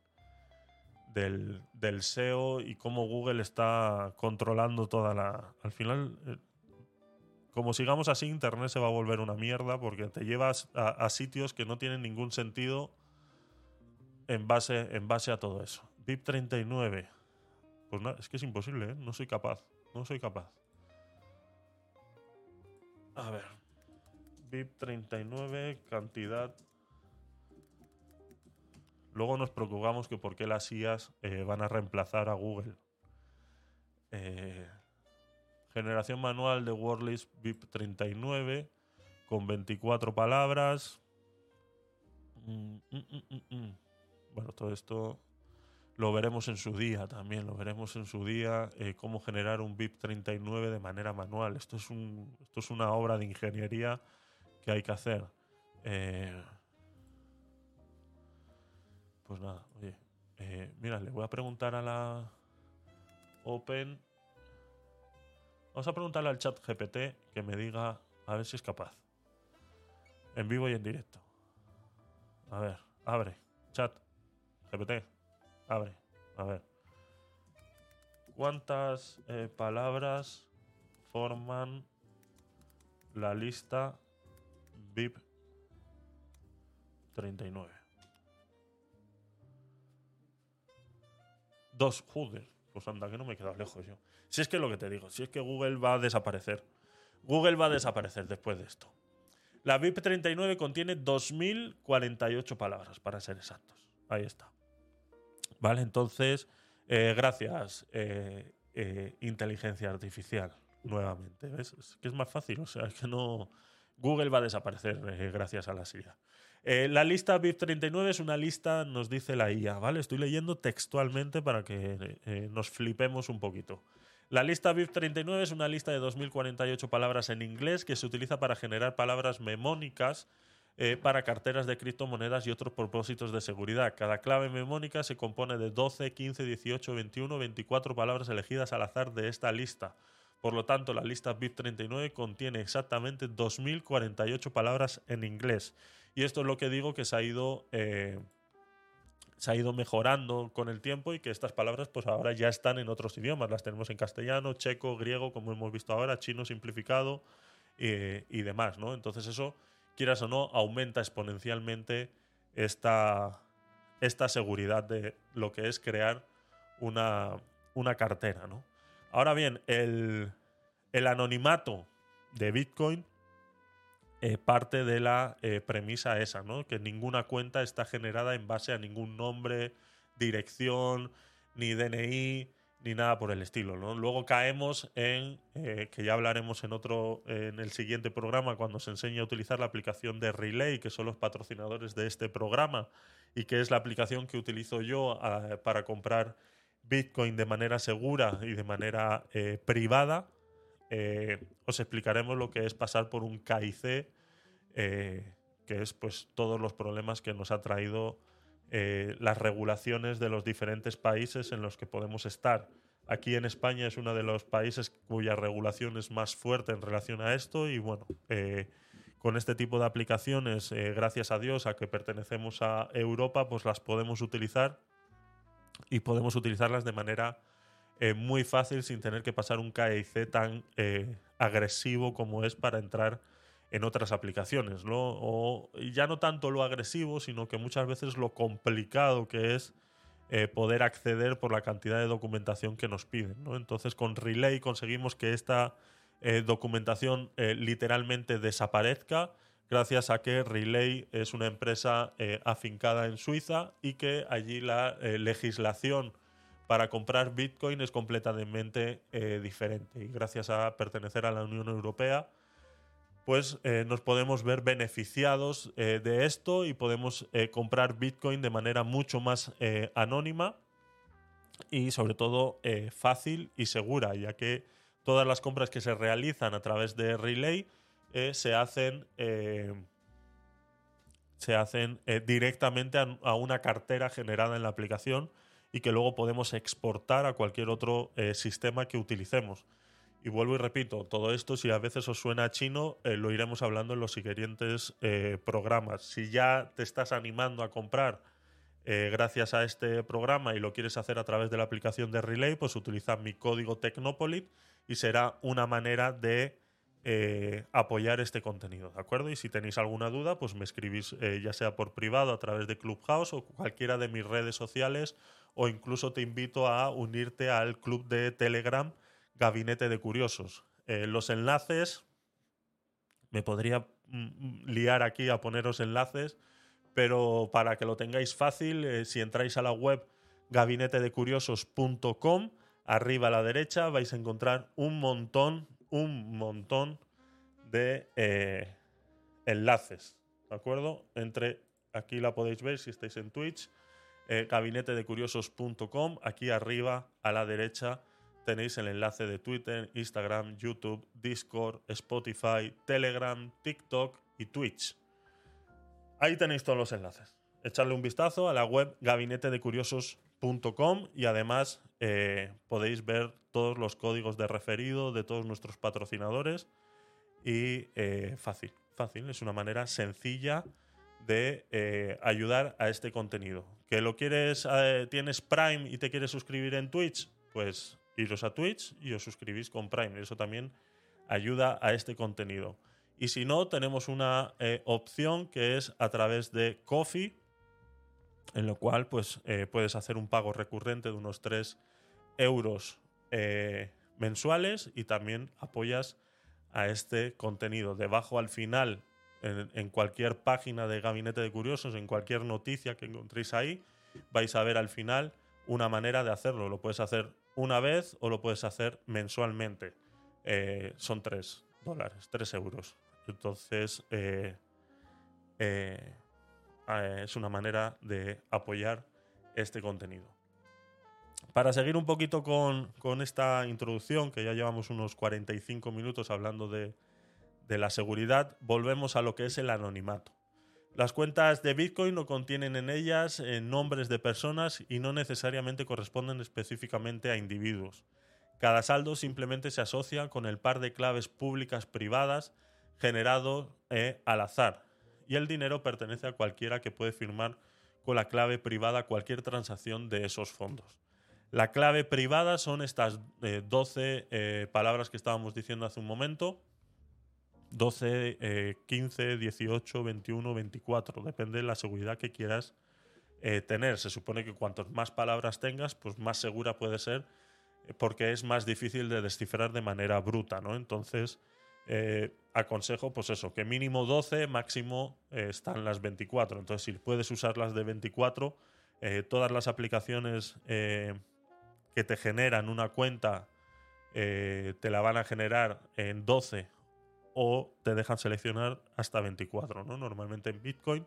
Speaker 1: del, SEO y cómo Google está controlando toda la... Al final, eh, como sigamos así, Internet se va a volver una mierda porque te llevas a, sitios que no tienen ningún sentido en base, en base a todo eso. VIP 39. Pues nada, es que es imposible, ¿eh? No soy capaz. No soy capaz. A ver. VIP 39, cantidad. Luego nos preocupamos que por qué las IAS eh, van a reemplazar a Google. Eh, generación manual de Wordlist VIP 39 con 24 palabras. Mm, mm, mm, bueno, todo esto lo veremos en su día también, lo veremos en su día eh, cómo generar un vip 39 de manera manual. Esto es, es una obra de ingeniería que hay que hacer. Eh, pues nada, oye. Eh, mira, le voy a preguntar a la Open. Vamos a preguntarle al chat GPT que me diga a ver si es capaz. En vivo y en directo. A ver, abre. Chat GPT ver, a ver. ¿Cuántas eh, palabras forman la lista VIP 39? Dos, joder. Pues anda, que no me he quedado lejos yo. Si es que lo que te digo, si es que Google va a desaparecer. Google va a desaparecer después de esto. La VIP 39 contiene 2.048 palabras, para ser exactos. Ahí está. ¿Vale? Entonces, eh, gracias, eh, eh, inteligencia artificial, nuevamente. Es que es más fácil, o sea, que no. Google va a desaparecer gracias a la IA. la lista vip 39 es una lista, nos dice la IA, ¿vale? Estoy leyendo textualmente para que nos flipemos un poquito. La lista vip 39 es una lista de 2048 palabras en inglés que se utiliza para generar palabras memónicas eh, para carteras de criptomonedas y otros propósitos de seguridad. Cada clave mnemónica se compone de 12, 15, 18, 21, 24 palabras elegidas al azar de esta lista. Por lo tanto, la lista BIP39 contiene exactamente 2.048 palabras en inglés. Y esto es lo que digo que se ha ido... Eh, se ha ido mejorando con el tiempo y que estas palabras pues ahora ya están en otros idiomas. Las tenemos en castellano, checo, griego, como hemos visto ahora, chino simplificado eh, y demás, ¿no? Entonces eso quieras o no, aumenta exponencialmente esta, esta seguridad de lo que es crear una, cartera. ¿no? Ahora bien, el, el anonimato de Bitcoin eh, parte de la eh, premisa esa, ¿no? que ninguna cuenta está generada en base a ningún nombre, dirección, ni DNI, ni nada por el estilo. Luego caemos en, eh, que ya hablaremos en otro, en el siguiente programa, cuando se enseñe a utilizar la aplicación de Relay, que son los patrocinadores de este programa y que es la aplicación que utilizo yo ah, para comprar Bitcoin de manera segura y de manera eh, privada. Eh, os explicaremos lo que es pasar por un KIC, que es pues todos los problemas que nos ha traído eh, las regulaciones de los diferentes países en los que podemos estar. Aquí en España es uno de los países cuya regulación es más fuerte en relación a esto y bueno, eh, con este tipo de aplicaciones, eh, gracias a Dios, a que pertenecemos a Europa, pues las podemos utilizar y podemos utilizarlas de manera muy fácil sin tener que pasar un KIC tan agresivo como es para entrar en otras aplicaciones, O ya no tanto lo agresivo, sino que muchas veces lo complicado que es eh, poder acceder por la cantidad de documentación que nos piden, Entonces con Relay conseguimos que esta eh, documentación eh, literalmente desaparezca gracias a que Relay es una empresa afincada en Suiza y que allí la legislación para comprar Bitcoin es completamente diferente. Y gracias a pertenecer a la Unión Europea, pues eh, nos podemos ver beneficiados eh, de esto y podemos eh, comprar Bitcoin de manera mucho más anónima y sobre todo fácil y segura, ya que todas las compras que se realizan a través de Relay se hacen, se hacen directamente a, una cartera generada en la aplicación y que luego podemos exportar a cualquier otro sistema que utilicemos. Y vuelvo y repito, todo esto, si a veces os suena chino, eh, lo iremos hablando en los siguientes eh, programas. Si ya te estás animando a comprar eh, gracias a este programa y lo quieres hacer a través de la aplicación de Relay, pues utiliza mi código Tecnopolit y será una manera de apoyar este contenido, ¿de acuerdo? Y si tenéis alguna duda, pues me escribís ya sea por privado, a través de Clubhouse o cualquiera de mis redes sociales, o incluso te invito a unirte al club de Telegram gabinete de curiosos. Eh, los enlaces, me podría mm, mm, liar aquí a poneros enlaces, pero para que lo tengáis fácil, eh, si entráis a la web gabinetedecuriosos.com, arriba a la derecha vais a encontrar un montón, un montón de eh, enlaces, ¿de acuerdo? Entre aquí la podéis ver si estáis en Twitch, eh, gabinetedecuriosos.com, aquí arriba a la derecha Tenéis el enlace de Twitter, Instagram, YouTube, Discord, Spotify, Telegram, TikTok y Twitch. Ahí tenéis todos los enlaces. Echarle un vistazo a la web gabinetedecuriosos.com y además eh, podéis ver todos los códigos de referido de todos nuestros patrocinadores. Y eh, fácil, fácil, es una manera sencilla de eh, ayudar a este contenido. ¿Que lo quieres, tienes Prime y te quieres suscribir en Twitch? Pues iros a Twitch y os suscribís con Prime. Eso también ayuda a este contenido. Y si no, tenemos una eh, opción que es a través de Coffee, en lo cual pues, eh, puedes hacer un pago recurrente de unos 3 euros eh, mensuales y también apoyas a este contenido. Debajo al final, en, cualquier página de Gabinete de Curiosos, en cualquier noticia que encontréis ahí, vais a ver al final una manera de hacerlo. Lo puedes hacer una vez o lo puedes hacer mensualmente. Eh, son 3 dólares, 3 euros. Entonces, eh, eh, es una manera de apoyar este contenido. Para seguir un poquito con, esta introducción, que ya llevamos unos 45 minutos hablando de la seguridad, volvemos a lo que es el anonimato. Las cuentas de Bitcoin no contienen en ellas nombres de personas y no necesariamente corresponden específicamente a individuos. Cada saldo simplemente se asocia con el par de claves públicas privadas generado eh, al azar y el dinero pertenece a cualquiera que puede firmar con la clave privada cualquier transacción de esos fondos. La clave privada son estas eh, 12 eh, palabras que estábamos diciendo hace un momento 12, 15, 18, 21, 24, depende de la seguridad que quieras eh, tener. Se supone que cuantas más palabras tengas, pues más segura puede ser eh, porque es más difícil de descifrar de manera bruta, ¿no? Entonces, eh, aconsejo, pues eso, que mínimo 12, máximo están las 24. Entonces, si puedes usar las de 24, todas las aplicaciones que te generan una cuenta te la van a generar en 12 o te dejan seleccionar hasta 24, ¿no? Normalmente en Bitcoin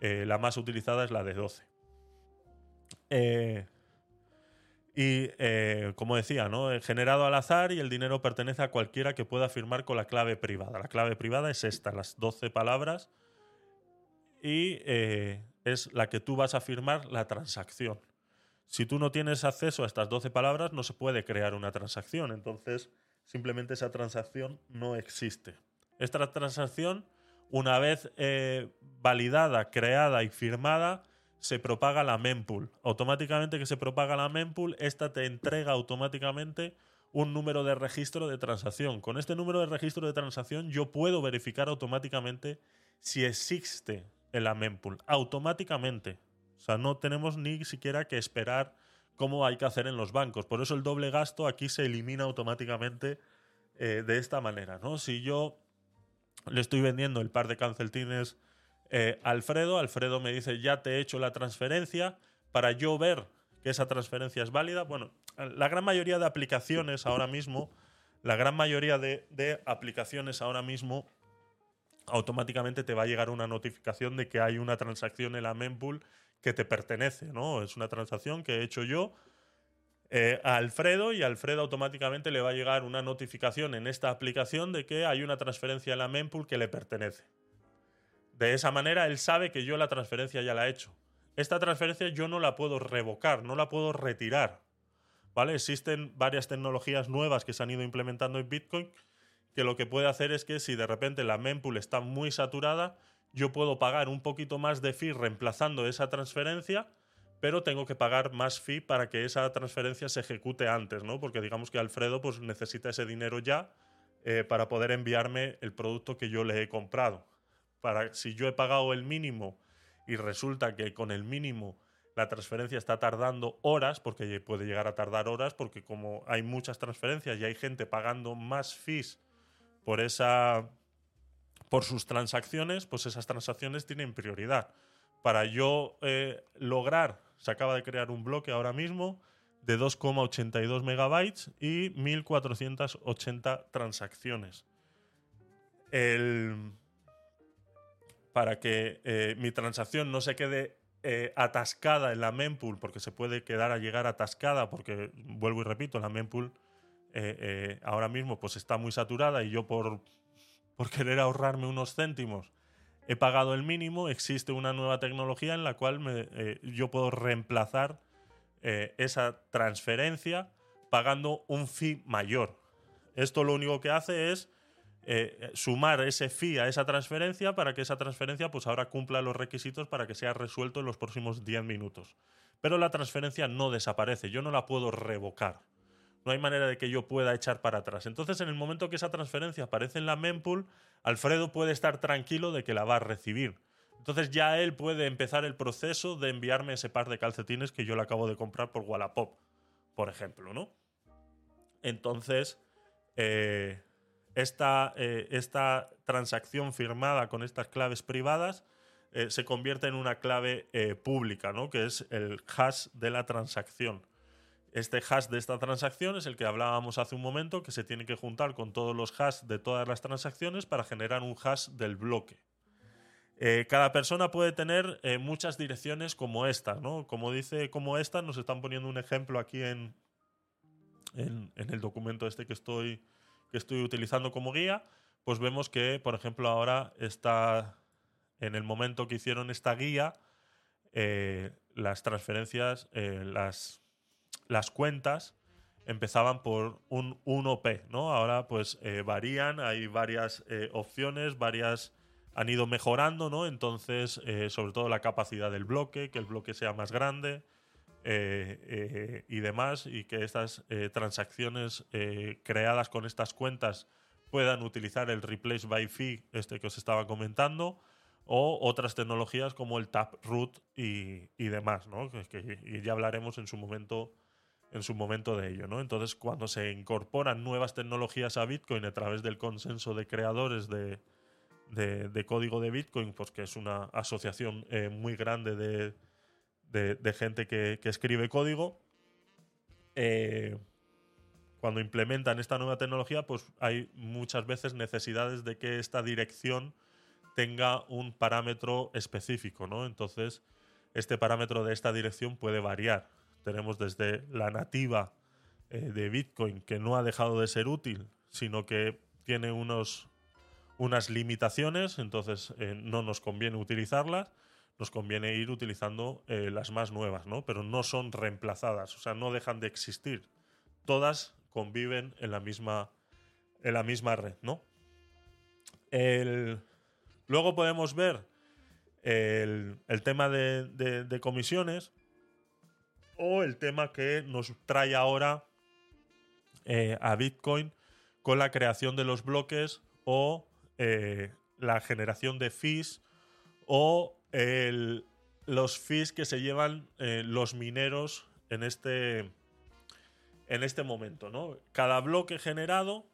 Speaker 1: eh, la más utilizada es la de 12. Eh, y eh, como decía, ¿no? generado al azar y el dinero pertenece a cualquiera que pueda firmar con la clave privada. La clave privada es esta, las 12 palabras, y es la que tú vas a firmar la transacción. Si tú no tienes acceso a estas 12 palabras, no se puede crear una transacción. Entonces, Simplemente esa transacción no existe. Esta transacción, una vez eh, validada, creada y firmada, se propaga la mempool. Automáticamente que se propaga la mempool, esta te entrega automáticamente un número de registro de transacción. Con este número de registro de transacción yo puedo verificar automáticamente si existe en la mempool. Automáticamente. O sea, no tenemos ni siquiera que esperar cómo hay que hacer en los bancos. Por eso el doble gasto aquí se elimina automáticamente eh, de esta manera. ¿no? Si yo le estoy vendiendo el par de canceltines eh, a Alfredo, Alfredo me dice ya te he hecho la transferencia para yo ver que esa transferencia es válida. Bueno, la gran mayoría de aplicaciones ahora mismo, la gran mayoría de, de aplicaciones ahora mismo automáticamente te va a llegar una notificación de que hay una transacción en la mempool que te pertenece, ¿no? Es una transacción que he hecho yo eh, a Alfredo y a Alfredo automáticamente le va a llegar una notificación en esta aplicación de que hay una transferencia en la mempool que le pertenece. De esa manera él sabe que yo la transferencia ya la he hecho. Esta transferencia yo no la puedo revocar, no la puedo retirar. ¿Vale? Existen varias tecnologías nuevas que se han ido implementando en Bitcoin que lo que puede hacer es que si de repente la mempool está muy saturada, yo puedo pagar un poquito más de fee reemplazando esa transferencia, pero tengo que pagar más fee para que esa transferencia se ejecute antes, ¿no? Porque digamos que Alfredo pues, necesita ese dinero ya eh, para poder enviarme el producto que yo le he comprado. Para, si yo he pagado el mínimo y resulta que con el mínimo la transferencia está tardando horas, porque puede llegar a tardar horas, porque como hay muchas transferencias y hay gente pagando más fees por esa por sus transacciones, pues esas transacciones tienen prioridad. Para yo eh, lograr, se acaba de crear un bloque ahora mismo de 2,82 megabytes y 1.480 transacciones. para que eh, mi transacción no se quede eh, atascada en la mempool, porque se puede quedar a llegar atascada, porque vuelvo y repito, la mempool ahora mismo pues está muy saturada y yo por por querer ahorrarme unos céntimos, he pagado el mínimo, existe una nueva tecnología en la cual eh, yo puedo reemplazar eh, esa transferencia pagando un fee mayor. Esto lo único que hace es eh, sumar ese fee a esa transferencia para que esa transferencia pues ahora cumpla los requisitos para que sea resuelto en los próximos 10 minutos. Pero la transferencia no desaparece, yo no la puedo revocar no hay manera de que yo pueda echar para atrás. Entonces, en el momento que esa transferencia aparece en la mempool, Alfredo puede estar tranquilo de que la va a recibir. Entonces ya él puede empezar el proceso de enviarme ese par de calcetines que yo le acabo de comprar por Wallapop, por ejemplo, ¿no? Entonces, eh, eh, esta, transacción firmada con estas claves privadas eh, se convierte en una clave pública, ¿no? Que es el hash de la transacción. Este hash de esta transacción es el que hablábamos hace un momento, que se tiene que juntar con todos los hash de todas las transacciones para generar un hash del bloque. Eh, cada persona puede tener eh, muchas direcciones como esta, ¿no? Como dice, como esta, nos están poniendo un ejemplo aquí en, en, el documento este que estoy, que estoy utilizando como guía, pues vemos que, por ejemplo, ahora está, en el momento que hicieron esta guía, eh, las transferencias, las las cuentas empezaban por un 1P, ¿no? Ahora pues eh, varían, hay varias eh, opciones, varias han ido mejorando, ¿no? Entonces, eh, sobre todo la capacidad del bloque, que el bloque sea más grande y demás, y que estas transacciones creadas con estas cuentas puedan utilizar el Replace by Fee, este que os estaba comentando, o otras tecnologías como el Taproot y, y demás, ¿no? Que, ya hablaremos en su momento en su momento de ello, ¿no? Entonces, cuando se incorporan nuevas tecnologías a Bitcoin a través del consenso de creadores de, código de Bitcoin, pues que es una asociación eh, muy grande de, gente que, escribe código, eh, cuando implementan esta nueva tecnología, pues hay muchas veces necesidades de que esta dirección tenga un parámetro específico, ¿no? Entonces, este parámetro de esta dirección puede variar. Tenemos desde la nativa eh, de Bitcoin, que no ha dejado de ser útil, sino que tiene unos, unas limitaciones, entonces eh, no nos conviene utilizarlas, nos conviene ir utilizando eh, las más nuevas, ¿no? Pero no son reemplazadas, o sea, no dejan de existir. Todas conviven en la misma, en la misma red, ¿no? luego podemos ver el, tema de comisiones, o el tema que nos trae ahora eh, a Bitcoin con la creación de los bloques o eh, la generación de fees o los fees que se llevan eh, los mineros en este, en este momento. Cada bloque generado,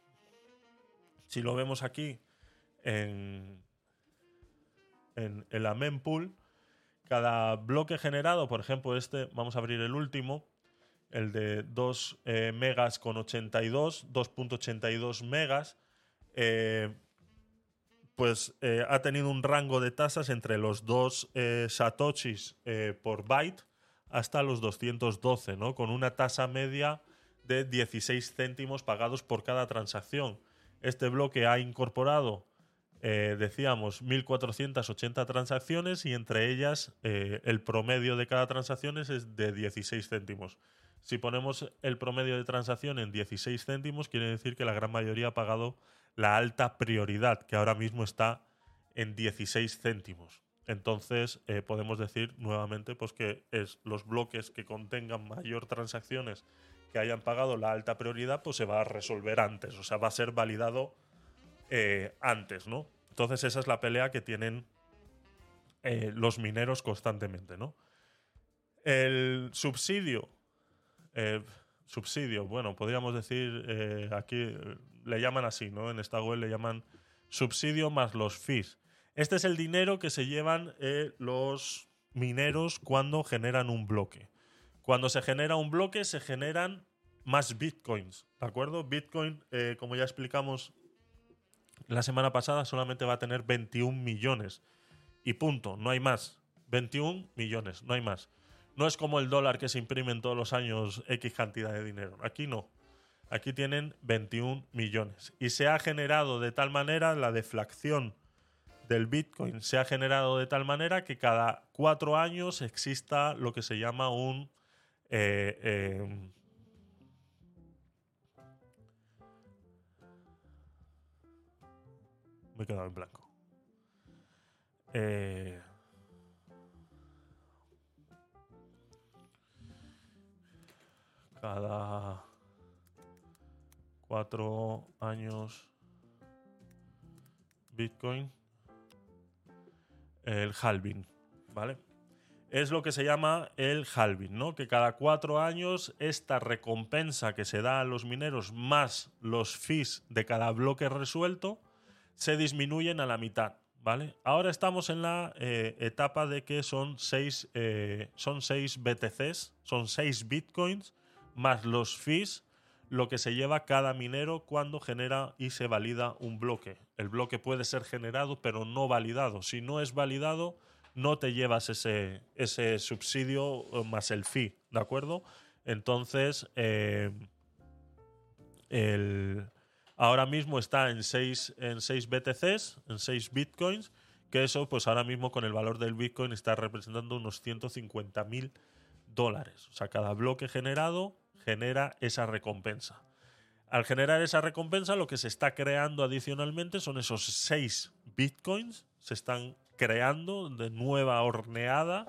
Speaker 1: si lo vemos aquí en, el en la mempool, cada bloque generado, por ejemplo, este, vamos a abrir el último, el de 2 eh, megas con 82, 2.82 megas, eh, pues eh, ha tenido un rango de tasas entre los 2 satoshis por byte hasta los 212, ¿no? Con una tasa media de 16 céntimos pagados por cada transacción. Este bloque ha incorporado eh, decíamos 1.480 transacciones y entre ellas eh, el promedio de cada transacción es de 16 céntimos. Si ponemos el promedio de transacción en 16 céntimos, quiere decir que la gran mayoría ha pagado la alta prioridad, que ahora mismo está en 16 céntimos. Entonces, eh, podemos decir nuevamente pues, que es los bloques que contengan mayor transacciones que hayan pagado la alta prioridad, pues se va a resolver antes, o sea, va a ser validado eh, antes, ¿no? Entonces esa es la pelea que tienen eh, los mineros constantemente, ¿no? El subsidio, eh, subsidio, bueno, podríamos decir, aquí le llaman así, ¿no? En esta web le llaman subsidio más los fees. Este es el dinero que se llevan los mineros cuando generan un bloque. Cuando se genera un bloque se generan más bitcoins, ¿de acuerdo? Bitcoin, como ya explicamos la semana pasada solamente va a tener 21 millones. Y punto, no hay más. 21 millones, no hay más. No es como el dólar que se imprime en todos los años X cantidad de dinero. Aquí no. Aquí tienen 21 millones. Y se ha generado de tal manera la deflación del Bitcoin. Se ha generado de tal manera que cada cuatro años exista lo que se llama un... Eh, eh, quedado en blanco. Eh, cada cuatro años Bitcoin el halving, ¿vale? Es lo que se llama el halving, ¿no? Que cada cuatro años esta recompensa que se da a los mineros más los fees de cada bloque resuelto se disminuyen a la mitad. ¿Vale? Ahora estamos en la eh, etapa de que son 6 eh, son seis BTCs, son seis bitcoins más los fees, lo que se lleva cada minero cuando genera y se valida un bloque. El bloque puede ser generado pero no validado. Si no es validado, no te llevas ese, ese subsidio más el fee, ¿de acuerdo? Entonces, eh, el Ahora mismo está en 6 en 6 BTCs, en 6 bitcoins, que eso pues ahora mismo con el valor del bitcoin está representando unos 150.000 dólares. O sea, cada bloque generado genera esa recompensa. Al generar esa recompensa, lo que se está creando adicionalmente son esos 6 bitcoins. Se están creando de nueva horneada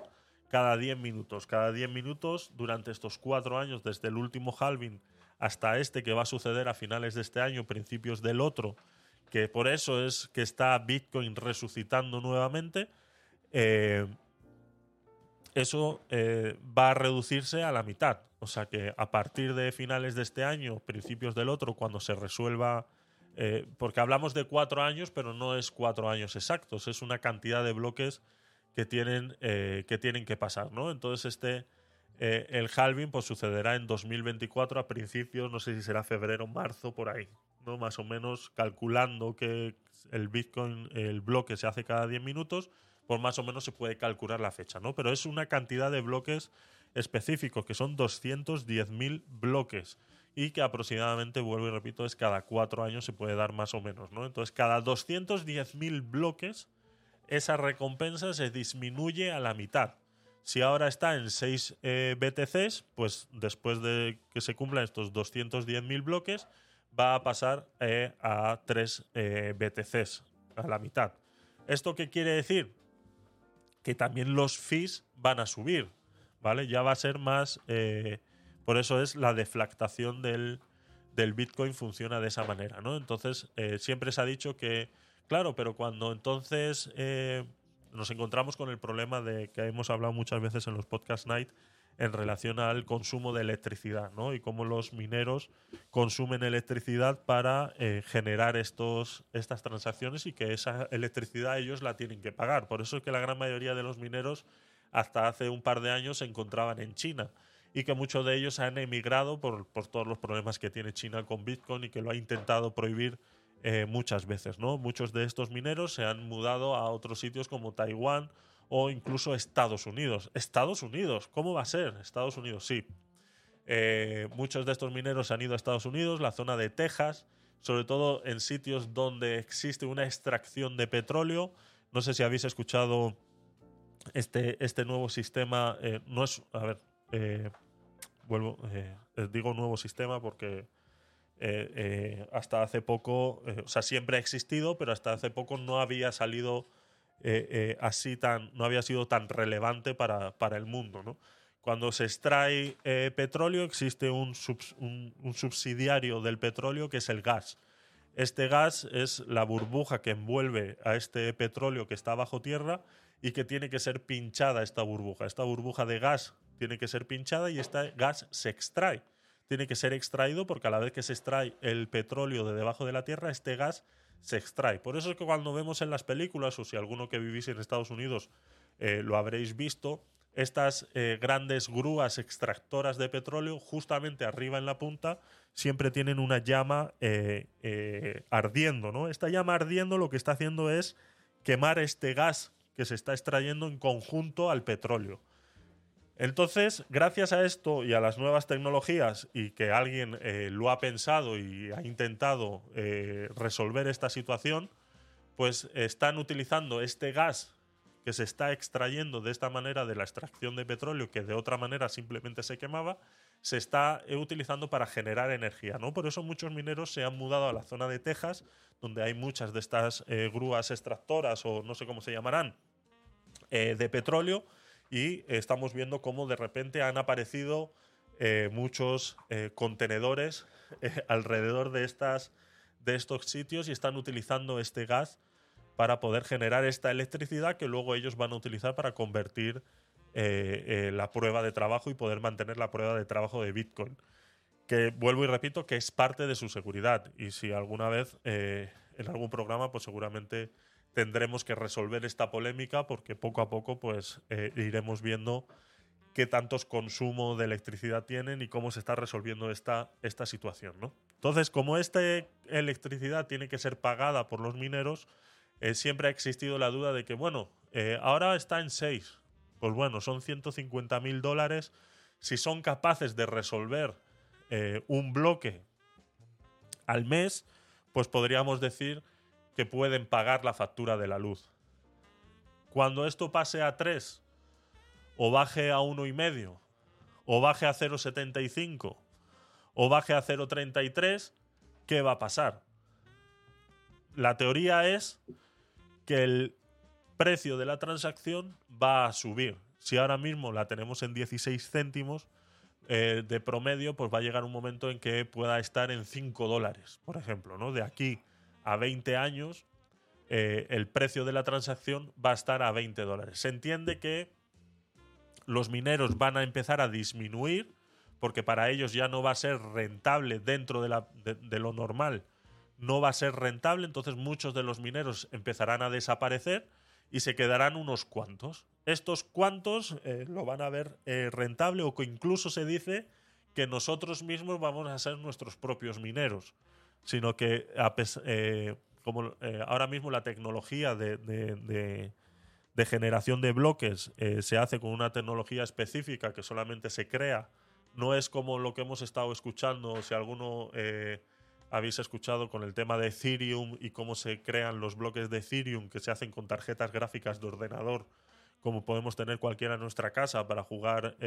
Speaker 1: cada 10 minutos. Cada 10 minutos, durante estos 4 años, desde el último halving hasta este que va a suceder a finales de este año, principios del otro, que por eso es que está Bitcoin resucitando nuevamente, eh, eso eh, va a reducirse a la mitad. O sea que a partir de finales de este año, principios del otro, cuando se resuelva, eh, porque hablamos de cuatro años, pero no es cuatro años exactos, es una cantidad de bloques que tienen, que, tienen que pasar, ¿no? Entonces este eh, el halving pues, sucederá en 2024 a principios, no sé si será febrero, o marzo, por ahí. ¿no? Más o menos calculando que el Bitcoin, el bloque se hace cada 10 minutos, pues más o menos se puede calcular la fecha. ¿no? Pero es una cantidad de bloques específicos, que son 210.000 bloques y que aproximadamente, vuelvo y repito, es cada cuatro años se puede dar más o menos. ¿no? Entonces, cada 210.000 bloques, esa recompensa se disminuye a la mitad. Si ahora está en 6 eh, BTCs, pues después de que se cumplan estos 210.000 bloques, va a pasar eh, a 3 eh, BTCs, a la mitad. ¿Esto qué quiere decir? Que también los fees van a subir, ¿vale? Ya va a ser más... por eso es la deflactación del, del, Bitcoin funciona de esa manera, ¿no? Entonces, siempre se ha dicho que, claro, pero cuando entonces nos encontramos con el problema de que hemos hablado muchas veces en los podcast night en relación al consumo de electricidad, ¿no? Y cómo los mineros consumen electricidad para eh, generar estos, estas transacciones y que esa electricidad ellos la tienen que pagar. Por eso es que la gran mayoría de los mineros hasta hace un par de años se encontraban en China y que muchos de ellos han emigrado por, por todos los problemas que tiene China con Bitcoin y que lo ha intentado prohibir eh, muchas veces. ¿no? Muchos de estos mineros se han mudado a otros sitios como Taiwán o incluso Estados Unidos. Estados Unidos, ¿cómo va a ser? Estados Unidos, sí. Eh, muchos de estos mineros se han ido a Estados Unidos, la zona de Texas, sobre todo en sitios donde existe una extracción de petróleo. No sé si habéis escuchado este, este nuevo sistema. Eh, no es. A ver, eh, vuelvo. digo nuevo sistema porque eh, eh, hasta hace poco, eh, o sea, siempre ha existido, pero hasta hace poco no había salido así tan, no había sido tan relevante para, para el mundo, ¿no? Cuando se extrae petróleo existe un, un, subsidiario del petróleo que es el gas. Este gas es la burbuja que envuelve a este petróleo que está bajo tierra y que tiene que ser pinchada esta burbuja. Esta burbuja de gas tiene que ser pinchada y este gas se extrae tiene que ser extraído porque a la vez que se extrae el petróleo de debajo de la tierra, este gas se extrae. Por eso es que cuando vemos en las películas, o si alguno que vivís en Estados Unidos eh, lo habréis visto, estas eh, grandes grúas extractoras de petróleo, justamente arriba en la punta, siempre tienen una llama eh, ardiendo. ¿no? Esta llama ardiendo lo que está haciendo es quemar este gas que se está extrayendo en conjunto al petróleo. Entonces, gracias a esto y a las nuevas tecnologías y que alguien eh, lo ha pensado y ha intentado eh, resolver esta situación, pues están utilizando este gas que se está extrayendo de esta manera de la extracción de petróleo, que de otra manera simplemente se quemaba, se está eh, utilizando para generar energía. ¿no? Por eso muchos mineros se han mudado a la zona de Texas, donde hay muchas de estas grúas extractoras o no sé cómo se llamarán, de petróleo, y estamos viendo cómo de repente han aparecido eh, muchos eh, contenedores eh, alrededor de, estas, de estos sitios y están utilizando este gas para poder generar esta electricidad que luego ellos van a utilizar para convertir la prueba de trabajo y poder mantener la prueba de trabajo de Bitcoin. Que vuelvo y repito que es parte de su seguridad y si alguna vez en algún programa pues seguramente tendremos que resolver esta polémica porque poco a poco pues, eh, iremos viendo qué tantos consumo de electricidad tienen y cómo se está resolviendo esta, esta situación. ¿no? Entonces, como esta electricidad tiene que ser pagada por los mineros, eh, siempre ha existido la duda de que, bueno, eh, ahora está en 6, pues bueno, son 150 mil dólares. Si son capaces de resolver un bloque al mes, pues podríamos decir que pueden pagar la factura de la luz. Cuando esto pase a 3, o baje a 1,5, o baje a 0,75, o baje a 0,33, ¿qué va a pasar? La teoría es que el precio de la transacción va a subir. Si ahora mismo la tenemos en 16 céntimos eh, de promedio, pues va a llegar un momento en que pueda estar en 5 dólares, por ejemplo, ¿no? De aquí a 20 años, eh, el precio de la transacción va a estar a 20 dólares. Se entiende que los mineros van a empezar a disminuir porque para ellos ya no va a ser rentable dentro de, lo normal. No va a ser rentable, entonces muchos de los mineros empezarán a desaparecer y se quedarán unos cuantos. Estos cuantos eh, lo van a ver eh, rentable o que incluso se dice que nosotros mismos vamos a ser nuestros propios mineros sino que eh, eh, ahora mismo la tecnología de, generación de bloques eh, se hace con una tecnología específica que solamente se crea, no es como lo que hemos estado escuchando, si alguno habéis escuchado con el tema de Ethereum y cómo se crean los bloques de Ethereum que se hacen con tarjetas gráficas de ordenador, como podemos tener cualquiera en nuestra casa para jugar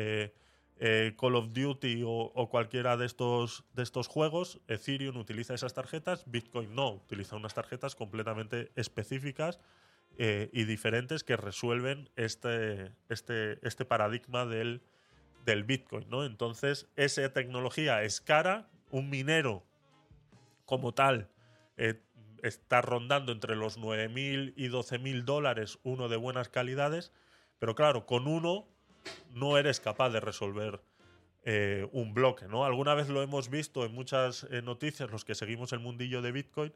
Speaker 1: eh, Call of Duty o, cualquiera de estos, de estos juegos, Ethereum utiliza esas tarjetas, Bitcoin no, utiliza unas tarjetas completamente específicas eh, y diferentes que resuelven este, este, este paradigma del, del Bitcoin. ¿no? Entonces, esa tecnología es cara, un minero como tal eh, está rondando entre los 9.000 y 12.000 dólares uno de buenas calidades, pero claro, con uno no eres capaz de resolver eh, un bloque. ¿no? Alguna vez lo hemos visto en muchas eh, noticias, los que seguimos el mundillo de Bitcoin,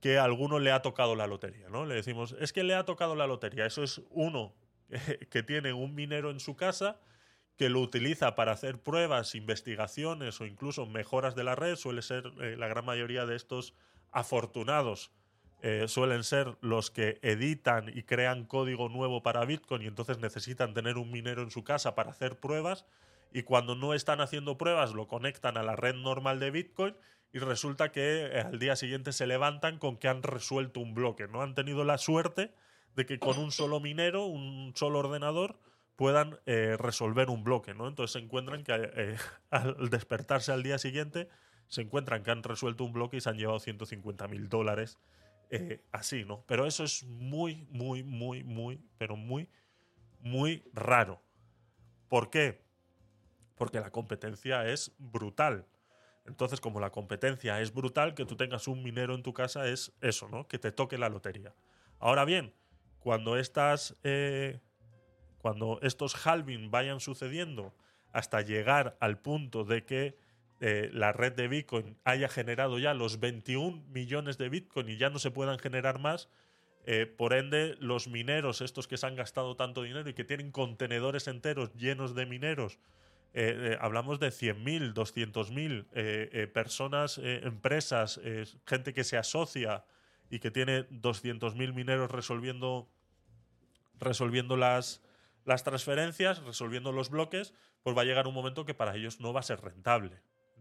Speaker 1: que a alguno le ha tocado la lotería. ¿no? Le decimos, es que le ha tocado la lotería. Eso es uno que tiene un minero en su casa que lo utiliza para hacer pruebas, investigaciones o incluso mejoras de la red, suele ser eh, la gran mayoría de estos afortunados eh, suelen ser los que editan y crean código nuevo para Bitcoin y entonces necesitan tener un minero en su casa para hacer pruebas y cuando no están haciendo pruebas lo conectan a la red normal de Bitcoin y resulta que eh, al día siguiente se levantan con que han resuelto un bloque, no han tenido la suerte de que con un solo minero, un solo ordenador, puedan eh, resolver un bloque, Entonces se encuentran que al despertarse al día siguiente, se encuentran que han resuelto un bloque y se han llevado 150 mil dólares eh, así, ¿no? Pero eso es muy, muy, muy, muy, pero muy, muy raro. ¿Por qué? Porque la competencia es brutal. Entonces, como la competencia es brutal, que tú tengas un minero en tu casa es eso, ¿no? Que te toque la lotería. Ahora bien, cuando estas. Eh, cuando estos halving vayan sucediendo hasta llegar al punto de que eh, la red de Bitcoin haya generado ya los 21 millones de Bitcoin y ya no se puedan generar más, eh, por ende los mineros, estos que se han gastado tanto dinero y que tienen contenedores enteros llenos de mineros, eh, hablamos de 100.000, 200.000 personas, empresas, gente que se asocia y que tiene 200.000 mineros resolviendo, resolviendo las, las transferencias, resolviendo los bloques, pues va a llegar un momento que para ellos no va a ser rentable.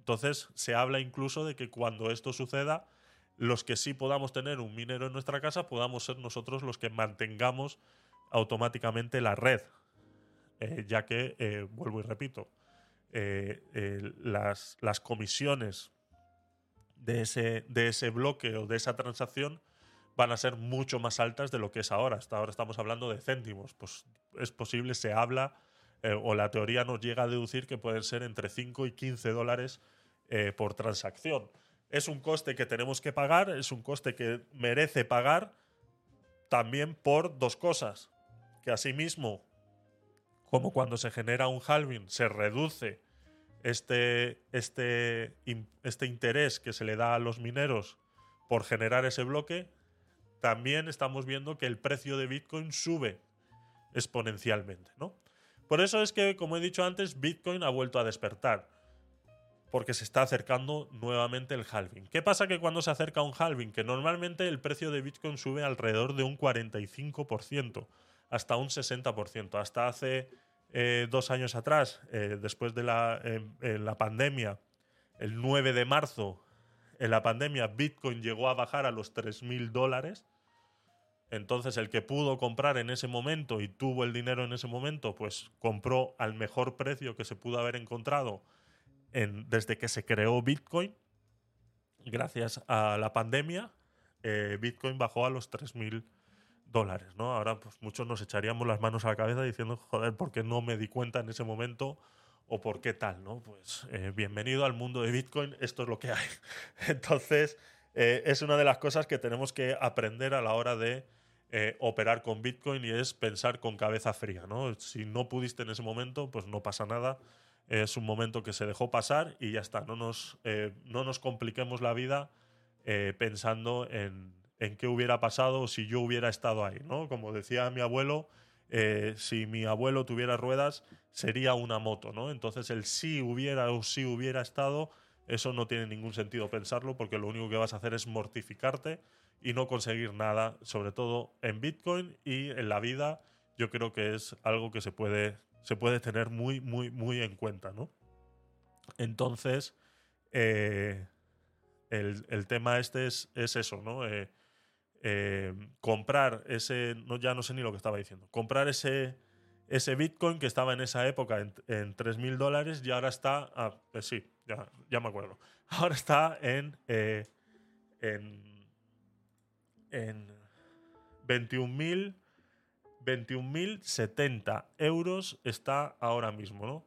Speaker 1: Entonces se habla incluso de que cuando esto suceda, los que sí podamos tener un minero en nuestra casa, podamos ser nosotros los que mantengamos automáticamente la red. Eh, ya que, eh, vuelvo y repito, eh, las, comisiones de ese, de ese bloque o de esa transacción van a ser mucho más altas de lo que es ahora. Hasta ahora estamos hablando de céntimos. Pues es posible, se habla, o la teoría nos llega a deducir que pueden ser entre 5 y 15 dólares eh, por transacción. Es un coste que tenemos que pagar, es un coste que merece pagar también por dos cosas. Que asimismo, como cuando se genera un halving, se reduce este, este, este interés que se le da a los mineros por generar ese bloque, también estamos viendo que el precio de Bitcoin sube exponencialmente. ¿no? Por eso es que, como he dicho antes, Bitcoin ha vuelto a despertar porque se está acercando nuevamente el halving. ¿Qué pasa que cuando se acerca un halving? Que normalmente el precio de Bitcoin sube alrededor de un 45%, hasta un 60%. Hasta hace eh, dos años atrás, eh, después de la, em, eh, la, pandemia, el 9 de marzo, en la pandemia, Bitcoin llegó a bajar a los 3.000 dólares. Entonces el que pudo comprar en ese momento y tuvo el dinero en ese momento, pues compró al mejor precio que se pudo haber encontrado desde que se creó Bitcoin, gracias a la pandemia, eh, Bitcoin bajó a los 3.000 dólares. ¿no? Ahora pues, muchos nos echaríamos las manos a la cabeza diciendo, joder, ¿por qué no me di cuenta en ese momento? ¿O por qué tal? ¿no? Pues eh, bienvenido al mundo de Bitcoin, esto es lo que hay. Entonces, eh, es una de las cosas que tenemos que aprender a la hora de operar con Bitcoin y es pensar con cabeza fría. ¿no? Si no pudiste en ese momento, pues no pasa nada es un momento que se dejó pasar y ya está. No nos, eh, no nos compliquemos la vida eh, pensando en, en, qué hubiera pasado si yo hubiera estado ahí. ¿no? Como decía mi abuelo, eh, si mi abuelo tuviera ruedas, sería una moto. ¿no? Entonces, el si hubiera o si hubiera estado, eso no tiene ningún sentido pensarlo porque lo único que vas a hacer es mortificarte y no conseguir nada, sobre todo en Bitcoin y en la vida. Yo creo que es algo que se puede se puede tener muy, muy, muy en cuenta, ¿no? Entonces, eh, el, tema este es, es eso, ¿no? Eh, eh, comprar ese, ya no sé ni lo que estaba diciendo, comprar ese, ese Bitcoin que estaba en esa época en, 3.000 dólares y ahora está, ah, pues sí, ya, ya, me acuerdo, ahora está en, eh, en, en 21.000 21.070 euros está ahora mismo, ¿no?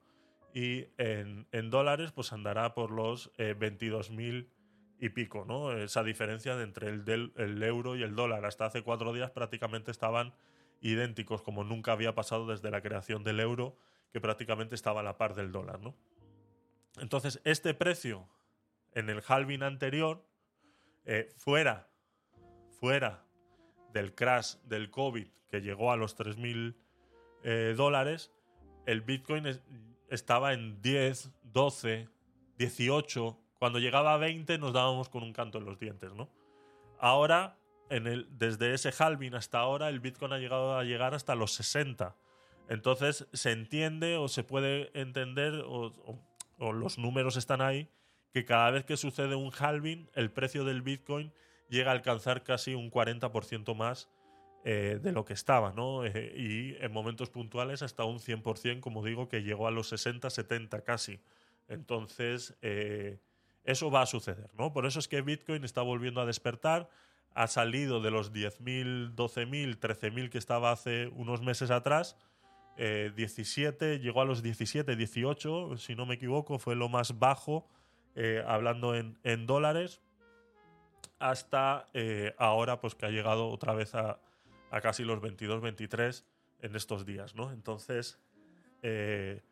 Speaker 1: Y en, dólares, pues andará por los eh, 22.000 y pico, ¿no? Esa diferencia de entre el, del, euro y el dólar. Hasta hace cuatro días prácticamente estaban idénticos, como nunca había pasado desde la creación del euro, que prácticamente estaba a la par del dólar, ¿no? Entonces, este precio en el halving anterior, eh, fuera, fuera del crash del COVID, que llegó a los 3.000 eh, dólares, el Bitcoin estaba en 10, 12, 18. Cuando llegaba a 20 nos dábamos con un canto en los dientes, ¿no? Ahora, en el, desde ese halving hasta ahora, el Bitcoin ha llegado a llegar hasta los 60. Entonces se entiende o se puede entender o, o los números están ahí que cada vez que sucede un halving, el precio del Bitcoin llega a alcanzar casi un 40% más eh, de lo que estaba, ¿no? Eh, y en momentos puntuales hasta un 100%, como digo, que llegó a los 60, 70 casi. Entonces, eh, eso va a suceder, ¿no? Por eso es que Bitcoin está volviendo a despertar, ha salido de los 10.000, 12.000, 13.000 que estaba hace unos meses atrás, 17, llegó a los 17, 18, si no me equivoco, fue lo más bajo, hablando en, en, dólares, hasta ahora, pues que ha llegado otra vez a, a casi los 22, 23 en estos días, ¿no? Entonces, eh,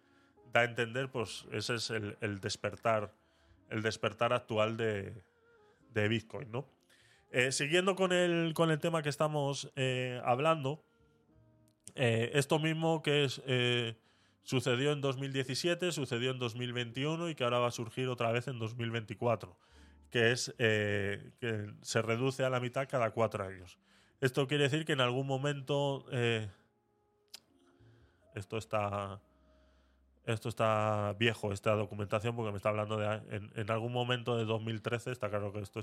Speaker 1: da a entender, pues, ese es el, despertar, el despertar actual de, Bitcoin, ¿no? Eh, siguiendo con el, con el tema que estamos eh, hablando, esto mismo que sucedió en 2017, sucedió en 2021 y que ahora va a surgir otra vez en 2024, que es que se reduce a la mitad cada cuatro años. Esto quiere decir que en algún momento. Eh, esto está. Esto está viejo, esta documentación, porque me está hablando de. En, algún momento de 2013, está claro que esto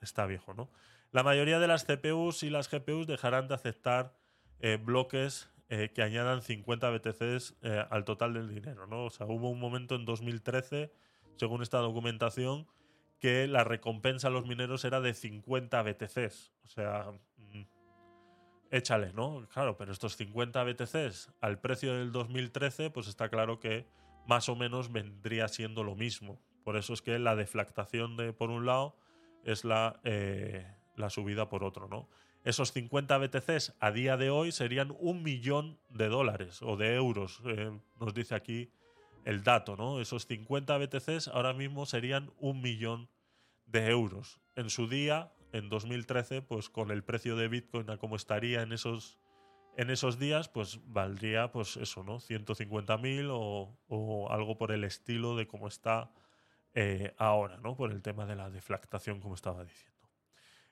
Speaker 1: está viejo, ¿no? La mayoría de las CPUs y las GPUs dejarán de aceptar eh, bloques eh, que añadan 50 BTCs al total del dinero, ¿no? O sea, hubo un momento en 2013, según esta documentación, que la recompensa a los mineros era de 50 BTCs. O sea, mm, échale, ¿no? Claro, pero estos 50 BTCs al precio del 2013, pues está claro que más o menos vendría siendo lo mismo. Por eso es que la deflactación de por un lado es la, eh, la subida por otro, ¿no? Esos 50 BTCs a día de hoy serían un millón de dólares o de euros, eh, nos dice aquí el dato, ¿no? Esos 50 BTCs ahora mismo serían un millón de euros. En su día, en 2013, pues con el precio de Bitcoin a como estaría en esos, en esos días, pues valdría pues eso, ¿no? 150.000 o, o algo por el estilo de cómo está eh, ahora, ¿no? Por el tema de la deflactación, como estaba diciendo.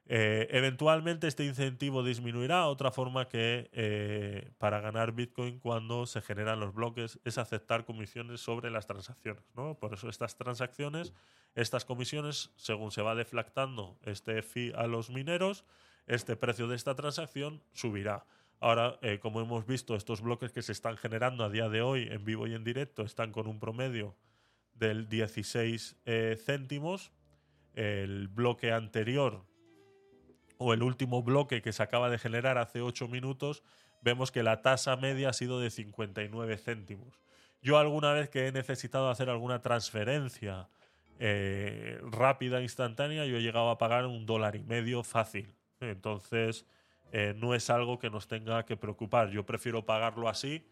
Speaker 1: Eh, eventualmente este incentivo disminuirá. Otra forma que eh, para ganar Bitcoin cuando se generan los bloques es aceptar comisiones sobre las transacciones. Por eso estas transacciones, estas comisiones, según se va deflactando este fee a los mineros, este precio de esta transacción subirá. Ahora, eh, como hemos visto, estos bloques que se están generando a día de hoy en vivo y en directo están con un promedio del 16 céntimos. El bloque anterior o el último bloque que se acaba de generar hace ocho minutos, vemos que la tasa media ha sido de 59 céntimos. Yo alguna vez que he necesitado hacer alguna transferencia eh, rápida, instantánea, yo he llegado a pagar un dólar y medio fácil. Entonces, eh, no es algo que nos tenga que preocupar. Yo prefiero pagarlo así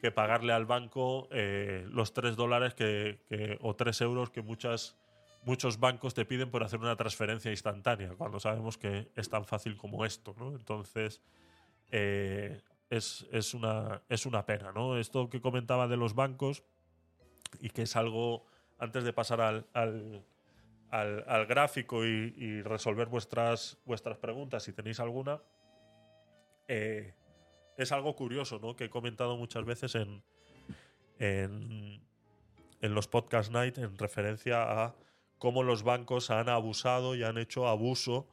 Speaker 1: que pagarle al banco eh, los tres dólares que, o tres euros que muchas muchos bancos te piden por hacer una transferencia instantánea, cuando sabemos que es tan fácil como esto, ¿no? Entonces, eh, es, una, es una pena, ¿no? Esto que comentaba de los bancos y que es algo, antes de pasar al, al, gráfico y, resolver vuestras, vuestras preguntas, si tenéis alguna, eh, es algo curioso, ¿no? Que he comentado muchas veces en, en, en los podcast night en referencia a cómo los bancos han abusado y han hecho abuso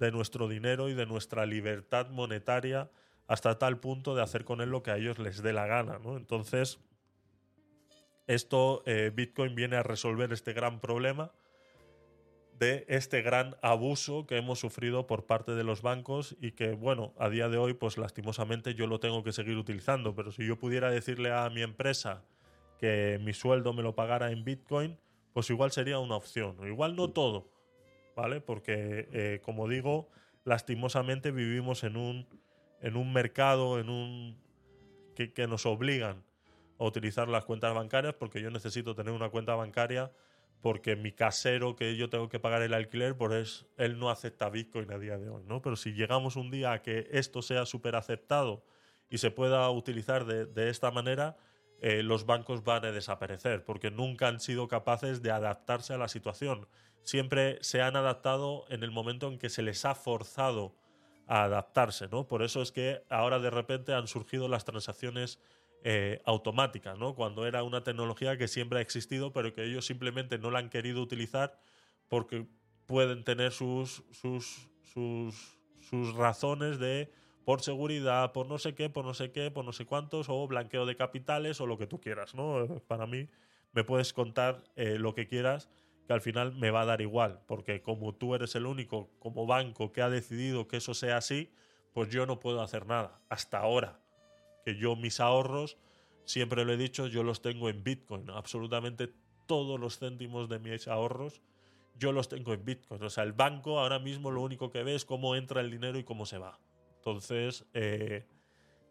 Speaker 1: de nuestro dinero y de nuestra libertad monetaria hasta tal punto de hacer con él lo que a ellos les dé la gana. Entonces, esto, eh, Bitcoin viene a resolver este gran problema de este gran abuso que hemos sufrido por parte de los bancos y que, bueno, a día de hoy, pues lastimosamente yo lo tengo que seguir utilizando, pero si yo pudiera decirle a mi empresa que mi sueldo me lo pagara en Bitcoin, pues igual sería una opción. Igual no todo, ¿vale? Porque, eh, como digo, lastimosamente vivimos en un, en un mercado, en un. Que, nos obligan a utilizar las cuentas bancarias, porque yo necesito tener una cuenta bancaria, porque mi casero que yo tengo que pagar el alquiler, por pues él no acepta Bitcoin a día de hoy, ¿no? Pero si llegamos un día a que esto sea súper aceptado y se pueda utilizar de esta manera, eh, los bancos van a desaparecer, porque nunca han sido capaces de adaptarse a la situación. Siempre se han adaptado en el momento en que se les ha forzado a adaptarse, ¿no? Por eso es que ahora de repente han surgido las transacciones eh, automáticas, ¿no? Cuando era una tecnología que siempre ha existido, pero que ellos simplemente no la han querido utilizar porque pueden tener sus, sus, sus razones de por seguridad, por no sé qué, por no sé qué, por no sé cuántos, o blanqueo de capitales, o lo que tú quieras, ¿no? Para mí, me puedes contar eh, lo que quieras, que al final me va a dar igual, porque como tú eres el único como banco que ha decidido que eso sea así, pues yo no puedo hacer nada, hasta ahora, que yo mis ahorros, siempre lo he dicho, yo los tengo en Bitcoin, absolutamente todos los céntimos de mis ahorros, yo los tengo en Bitcoin. O sea, el banco ahora mismo lo único que ve es cómo entra el dinero y cómo se va. Entonces, eh,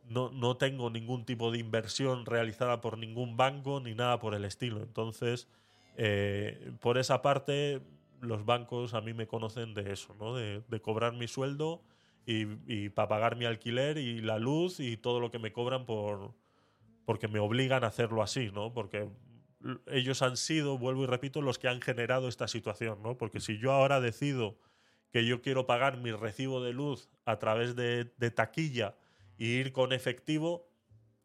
Speaker 1: no, tengo ningún tipo de inversión realizada por ningún banco ni nada por el estilo. Entonces, eh, por esa parte, los bancos a mí me conocen de eso, de, cobrar mi sueldo y, y para pagar mi alquiler y la luz y todo lo que me cobran por porque me obligan a hacerlo así, ¿no? Porque ellos han sido, vuelvo y repito, los que han generado esta situación, ¿no? Porque si yo ahora decido que yo quiero pagar mi recibo de luz a través de, taquilla y ir con efectivo,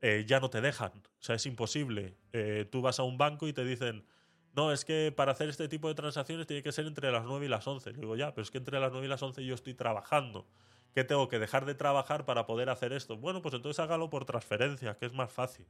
Speaker 1: eh, ya no te dejan. O sea, es imposible. Eh, tú vas a un banco y te dicen, no, es que para hacer este tipo de transacciones tiene que ser entre las 9 y las 11. Le digo, ya, pero es que entre las 9 y las 11 yo estoy trabajando. ¿Qué tengo que dejar de trabajar para poder hacer esto? Bueno, pues entonces hágalo por transferencia, que es más fácil.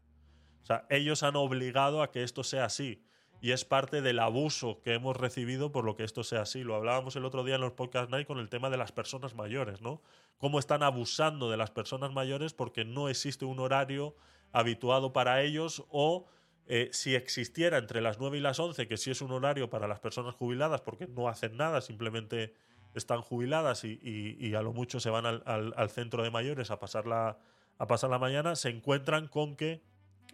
Speaker 1: O sea, ellos han obligado a que esto sea así y es parte del abuso que hemos recibido por lo que esto sea así. Lo hablábamos el otro día en los podcast night con el tema de las personas mayores, ¿no? Cómo están abusando de las personas mayores porque no existe un horario habituado para ellos o eh, si existiera entre las 9 y las 11, que sí es un horario para las personas jubiladas porque no hacen nada, simplemente están jubiladas y, a lo mucho se van al, centro de mayores a pasar, la, a pasar la mañana, se encuentran con que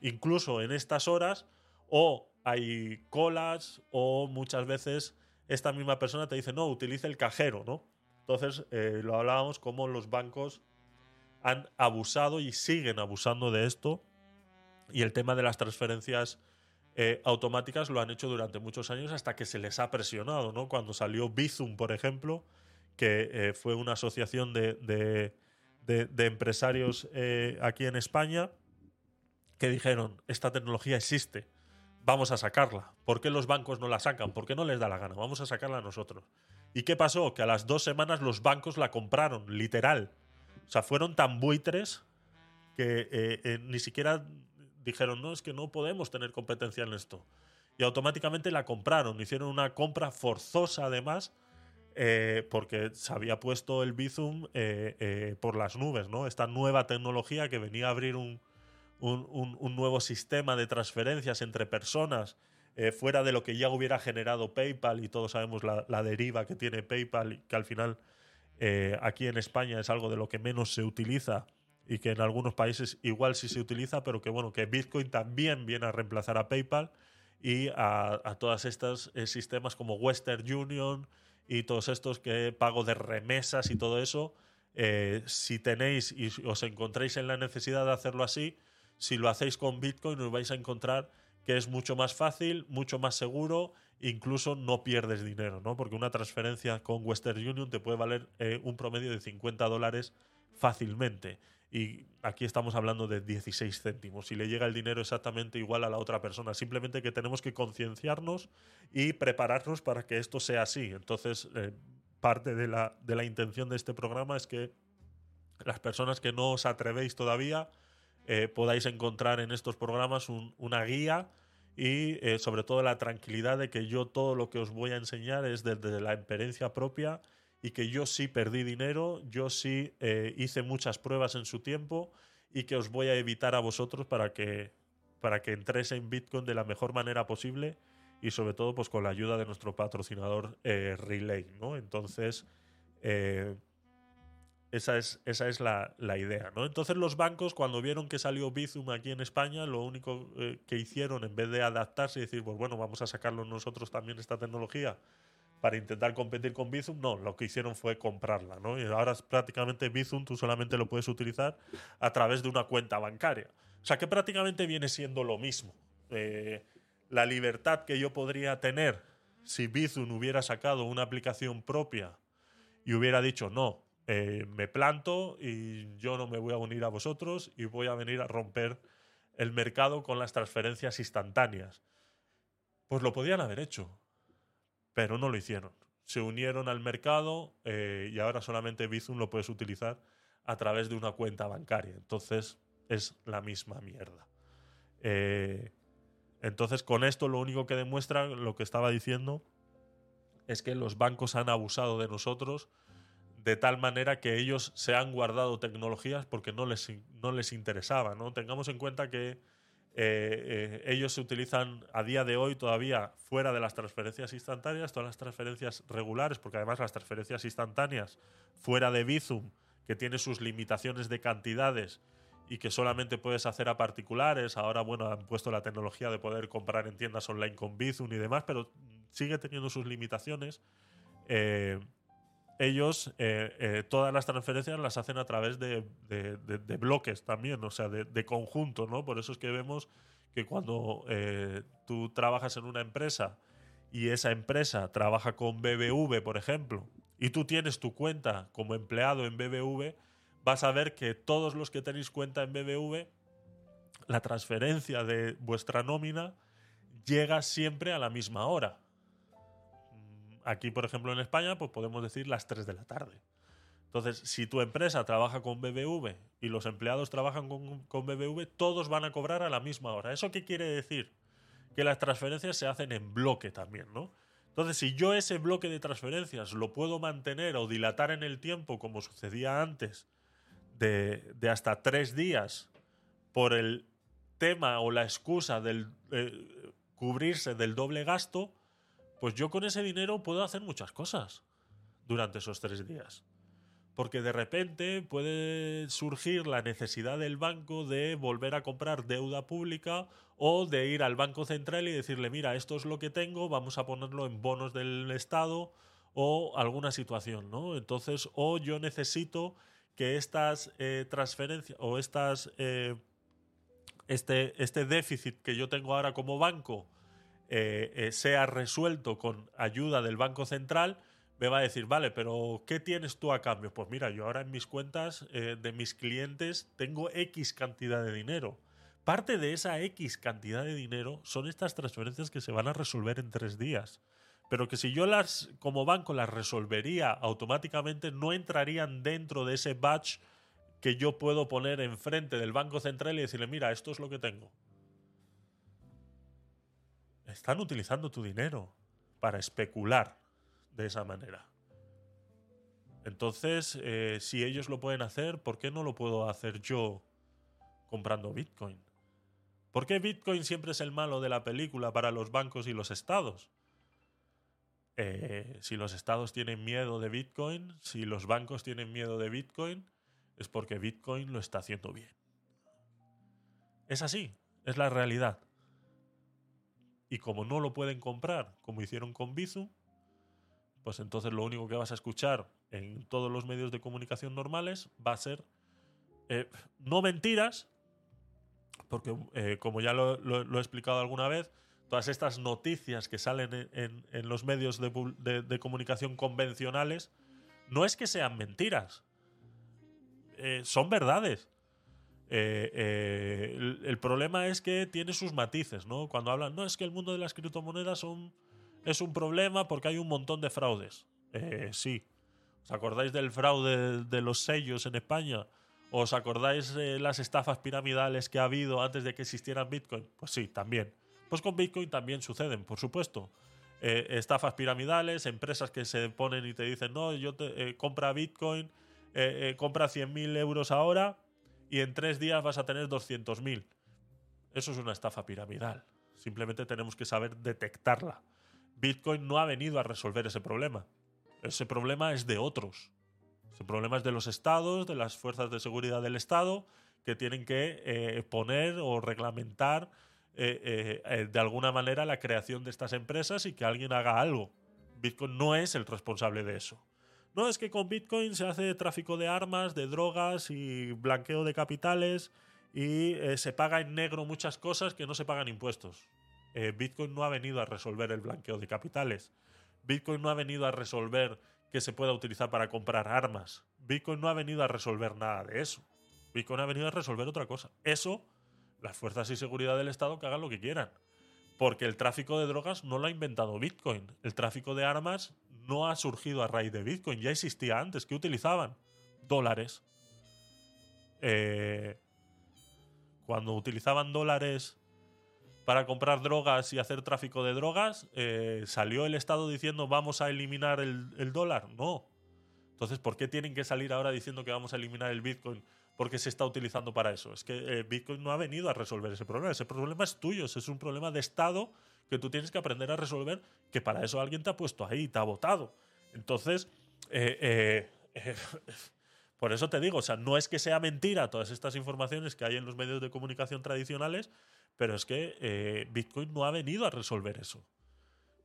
Speaker 1: incluso en estas horas o hay colas o muchas veces esta misma persona te dice, no, utilice el cajero, ¿no? Entonces, eh, lo hablábamos como los bancos han abusado y siguen abusando de esto y el tema de las transferencias eh, automáticas lo han hecho durante muchos años hasta que se les ha presionado, ¿no? Cuando salió Bizum, por ejemplo, que eh, fue una asociación de, empresarios aquí en España, que dijeron, esta tecnología existe, vamos a sacarla. ¿Por qué los bancos no la sacan? ¿Por qué no les da la gana? Vamos a sacarla nosotros. ¿Y qué pasó? Que a las dos semanas los bancos la compraron, literal. O sea, fueron tan buitres que eh, eh, ni siquiera dijeron, no, es que no podemos tener competencia en esto. Y automáticamente la compraron, hicieron una compra forzosa además, eh, porque se había puesto el Bizum por las nubes, ¿no? Esta nueva tecnología que venía a abrir un, un, nuevo sistema de transferencias entre personas eh, fuera de lo que ya hubiera generado PayPal y todos sabemos la, deriva que tiene PayPal, que al final eh, aquí en España es algo de lo que menos se utiliza y que en algunos países igual sí se utiliza, pero que bueno, que Bitcoin también viene a reemplazar a PayPal y a, a todos estos eh, sistemas como Western Union y todos estos que pago de remesas y todo eso. si tenéis y os encontréis en la necesidad de hacerlo así, si lo hacéis con Bitcoin, os vais a encontrar que es mucho más fácil, mucho más seguro, incluso no pierdes dinero, ¿no? Porque una transferencia con Western Union te puede valer eh, un promedio de 50 dólares fácilmente. Y aquí estamos hablando de 16 céntimos. Si le llega el dinero exactamente igual a la otra persona. Simplemente que tenemos que concienciarnos y prepararnos para que esto sea así. Entonces, eh, parte de la, de la intención de este programa es que las personas que no os atrevéis todavía, eh, podáis encontrar en estos programas una guía y eh, sobre todo la tranquilidad de que yo todo lo que os voy a enseñar es desde la experiencia propia y que yo sí perdí dinero, yo sí eh, hice muchas pruebas en su tiempo y que os voy a evitar a vosotros para que, para que entréis en Bitcoin de la mejor manera posible y sobre todo pues con la ayuda de nuestro patrocinador Relay, ¿no? Entonces, esa es, esa es la, la, idea. ¿no? Entonces los bancos, cuando vieron que salió Bizum aquí en España, lo único eh, que hicieron, en vez de adaptarse y decir, pues bueno, vamos a sacarlo nosotros también esta tecnología para intentar competir con Bizum, no, lo que hicieron fue comprarla. ¿no? Y ahora prácticamente Bizum tú solamente lo puedes utilizar a través de una cuenta bancaria. O sea que prácticamente viene siendo lo mismo. Eh, la libertad que yo podría tener si Bizum hubiera sacado una aplicación propia y hubiera dicho, no, eh, me planto y yo no me voy a unir a vosotros y voy a venir a romper el mercado con las transferencias instantáneas. Pues lo podían haber hecho, pero no lo hicieron. Se unieron al mercado eh, y ahora solamente Bizum lo puedes utilizar a través de una cuenta bancaria. Entonces es la misma mierda. Eh, entonces con esto lo único que demuestra lo que estaba diciendo es que los bancos han abusado de nosotros de tal manera que ellos se han guardado tecnologías porque no les, no les interesaba. ¿no? Tengamos en cuenta que eh, eh, ellos se utilizan a día de hoy todavía fuera de las transferencias instantáneas, todas las transferencias regulares, porque además las transferencias instantáneas fuera de Bizum, que tiene sus limitaciones de cantidades y que solamente puedes hacer a particulares, ahora bueno, han puesto la tecnología de poder comprar en tiendas online con Bizum y demás, pero sigue teniendo sus limitaciones. Eh, ellos eh, eh, todas las transferencias las hacen a través de, bloques también, o sea, de, conjunto, ¿no? Por eso es que vemos que cuando eh, tú trabajas en una empresa y esa empresa trabaja con BBV, por ejemplo, y tú tienes tu cuenta como empleado en BBV, vas a ver que todos los que tenéis cuenta en BBV, la transferencia de vuestra nómina llega siempre a la misma hora. Aquí, por ejemplo, en España, pues podemos decir las 3 de la tarde. Entonces, si tu empresa trabaja con BBV y los empleados trabajan con, BBV, todos van a cobrar a la misma hora. ¿Eso qué quiere decir? Que las transferencias se hacen en bloque también, ¿no? Entonces, si yo ese bloque de transferencias lo puedo mantener o dilatar en el tiempo, como sucedía antes, de, hasta tres días, por el tema o la excusa del eh, cubrirse del doble gasto, pues yo con ese dinero puedo hacer muchas cosas durante esos tres días. Porque de repente puede surgir la necesidad del banco de volver a comprar deuda pública o de ir al Banco Central y decirle, mira, esto es lo que tengo, vamos a ponerlo en bonos del Estado o alguna situación, ¿no? Entonces, o yo necesito que estas eh, transferencias o estas, eh, este, este déficit que yo tengo ahora como banco, eh, eh, sea resuelto con ayuda del Banco Central, me va a decir, vale, pero ¿qué tienes tú a cambio? Pues mira, yo ahora en mis cuentas eh, de mis clientes tengo X cantidad de dinero. Parte de esa X cantidad de dinero son estas transferencias que se van a resolver en tres días. Pero que si yo las, como banco, las resolvería automáticamente, no entrarían dentro de ese batch que yo puedo poner enfrente del Banco Central y decirle, mira, esto es lo que tengo. Están utilizando tu dinero para especular de esa manera. Entonces, eh, si ellos lo pueden hacer, ¿por qué no lo puedo hacer yo comprando Bitcoin? ¿Por qué Bitcoin siempre es el malo de la película para los bancos y los estados? Eh, si los estados tienen miedo de Bitcoin, si los bancos tienen miedo de Bitcoin, es porque Bitcoin lo está haciendo bien. Es así, es la realidad. Y como no lo pueden comprar, como hicieron con Bizu, pues entonces lo único que vas a escuchar en todos los medios de comunicación normales va a ser eh, no mentiras, porque eh, como ya lo, he explicado alguna vez, todas estas noticias que salen en, los medios de, comunicación convencionales, no es que sean mentiras, eh, son verdades. Eh, eh, el, problema es que tiene sus matices, ¿no? Cuando hablan, no, es que el mundo de las criptomonedas es un problema porque hay un montón de fraudes. Eh, sí. ¿Os acordáis del fraude de, los sellos en España? ¿Os acordáis de las estafas piramidales que ha habido antes de que existieran Bitcoin? Pues sí, también. Pues con Bitcoin también suceden, por supuesto. Eh, estafas piramidales, empresas que se ponen y te dicen, no, yo te compra Bitcoin, compra 100.000 euros ahora y en tres días vas a tener 200.000. Eso es una estafa piramidal. Simplemente tenemos que saber detectarla. Bitcoin no ha venido a resolver ese problema. Ese problema es de otros. Ese problema es de los estados, de las fuerzas de seguridad del estado, que tienen que eh, poner o reglamentar eh, eh, de alguna manera la creación de estas empresas y que alguien haga algo. Bitcoin no es el responsable de eso. No, es que con Bitcoin se hace tráfico de armas, de drogas y blanqueo de capitales y eh, se paga en negro muchas cosas que no se pagan impuestos. Eh, Bitcoin no ha venido a resolver el blanqueo de capitales. Bitcoin no ha venido a resolver que se pueda utilizar para comprar armas. Bitcoin no ha venido a resolver nada de eso. Bitcoin ha venido a resolver otra cosa. Eso, las fuerzas y seguridad del Estado que hagan lo que quieran. Porque el tráfico de drogas no lo ha inventado Bitcoin. El tráfico de armas no ha surgido a raíz de Bitcoin. Ya existía antes. ¿Qué utilizaban? Dólares. Eh, cuando utilizaban dólares para comprar drogas y hacer tráfico de drogas, eh, ¿salió el Estado diciendo vamos a eliminar el, el, dólar? No. Entonces, ¿por qué tienen que salir ahora diciendo que vamos a eliminar el Bitcoin porque se está utilizando para eso. Es que eh, Bitcoin no ha venido a resolver ese problema. Ese problema es tuyo, es un problema de Estado que tú tienes que aprender a resolver, que para eso alguien te ha puesto ahí, te ha votado. Entonces, eh, eh, por eso te digo, o sea, no es que sea mentira todas estas informaciones que hay en los medios de comunicación tradicionales, pero es que Bitcoin no ha venido a resolver eso.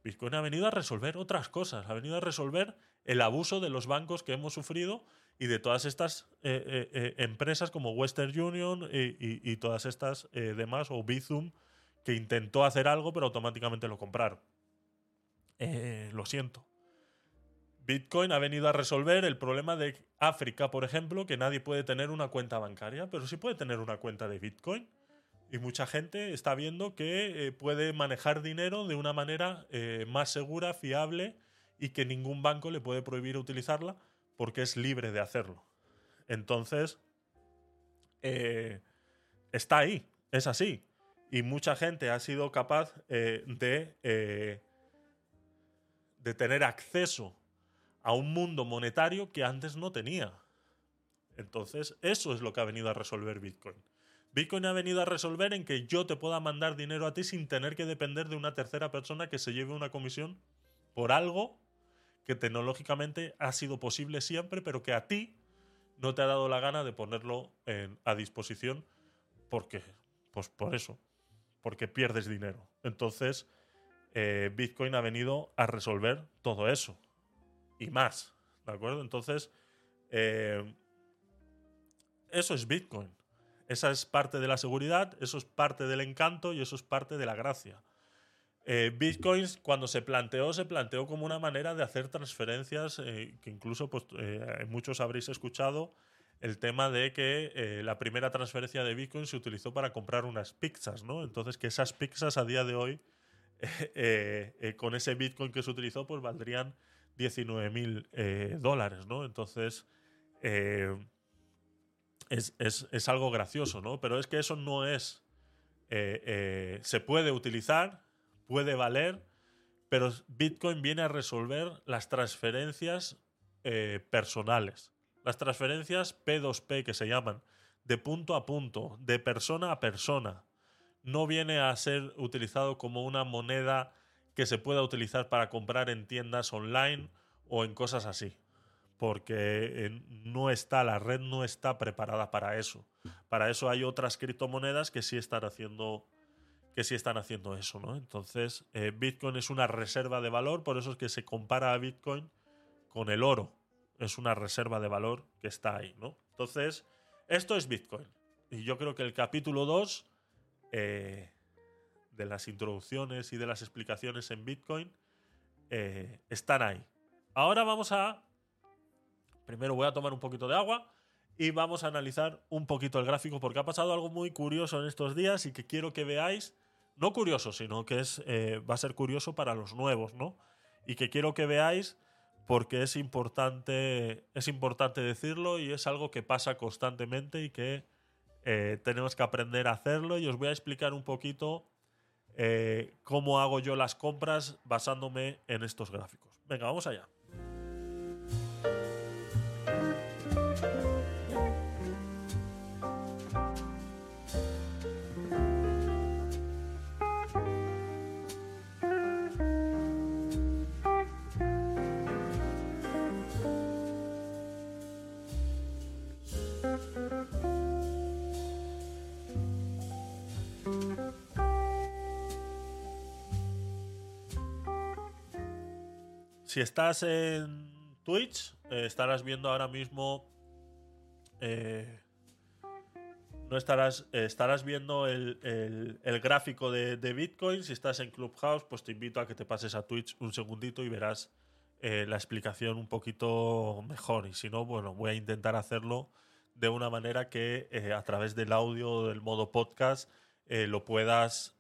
Speaker 1: Bitcoin ha venido a resolver otras cosas, ha venido a resolver el abuso de los bancos que hemos sufrido y de todas estas eh, eh, eh, empresas como Western Union y, todas estas demás, o Bizum, que intentó hacer algo pero automáticamente lo compraron. lo siento. Bitcoin ha venido a resolver el problema de África, por ejemplo, que nadie puede tener una cuenta bancaria, pero sí puede tener una cuenta de Bitcoin. Y mucha gente está viendo que puede manejar dinero de una manera más segura, fiable y que ningún banco le puede prohibir utilizarla porque es libre de hacerlo. Entonces, eh, está ahí, es así. Y mucha gente ha sido capaz eh, de, eh, de tener acceso a un mundo monetario que antes no tenía. Entonces, eso es lo que ha venido a resolver Bitcoin. Bitcoin ha venido a resolver en que yo te pueda mandar dinero a ti sin tener que depender de una tercera persona que se lleve una comisión por algo que tecnológicamente ha sido posible siempre, pero que a ti no te ha dado la gana de ponerlo a disposición porque, pues por eso, porque pierdes dinero. Entonces, eh, Bitcoin ha venido a resolver todo eso y más, ¿de acuerdo? Entonces, eh, eso es Bitcoin. Esa es parte de la seguridad, eso es parte del encanto y eso es parte de la gracia. Bitcoin eh, Bitcoins, cuando se planteó, se planteó como una manera de hacer transferencias, eh, que incluso pues, eh, muchos habréis escuchado el tema de que la primera transferencia de Bitcoin se utilizó para comprar unas pizzas, ¿no? Entonces, que esas pizzas a día de hoy, con ese Bitcoin que se utilizó, pues valdrían 19.000 mil dólares, ¿no? Entonces, es, es, algo gracioso, ¿no? Pero es que eso no es... se puede utilizar, puede valer, pero Bitcoin viene a resolver las transferencias eh, personales. Las transferencias P2P que se llaman, de punto a punto, de persona a persona. No viene a ser utilizado como una moneda que se pueda utilizar para comprar en tiendas online o en cosas así. Porque eh, no está, la red no está preparada para eso. Para eso hay otras criptomonedas que sí están haciendo que sí están haciendo eso, ¿no? Entonces, eh, Bitcoin es una reserva de valor, por eso es que se compara a Bitcoin con el oro. Es una reserva de valor que está ahí, ¿no? Entonces, esto es Bitcoin. Y yo creo que el capítulo 2 eh, de las introducciones y de las explicaciones en Bitcoin eh, están ahí. Ahora vamos a... Primero voy a tomar un poquito de agua y vamos a analizar un poquito el gráfico porque ha pasado algo muy curioso en estos días y que quiero que veáis no curioso, sino que es, eh, va a ser curioso para los nuevos, ¿no? Y que quiero que veáis porque es importante, es importante decirlo y es algo que pasa constantemente y que eh, tenemos que aprender a hacerlo. Y os voy a explicar un poquito eh, cómo hago yo las compras basándome en estos gráficos. Venga, vamos allá. Si estás en Twitch, eh, estarás viendo ahora mismo. Eh, no estarás, eh, estarás viendo el, gráfico de, Bitcoin. Si estás en Clubhouse, pues te invito a que te pases a Twitch un segundito y verás la explicación un poquito mejor. Y si no, bueno, voy a intentar hacerlo de una manera que a través del audio del modo podcast lo puedas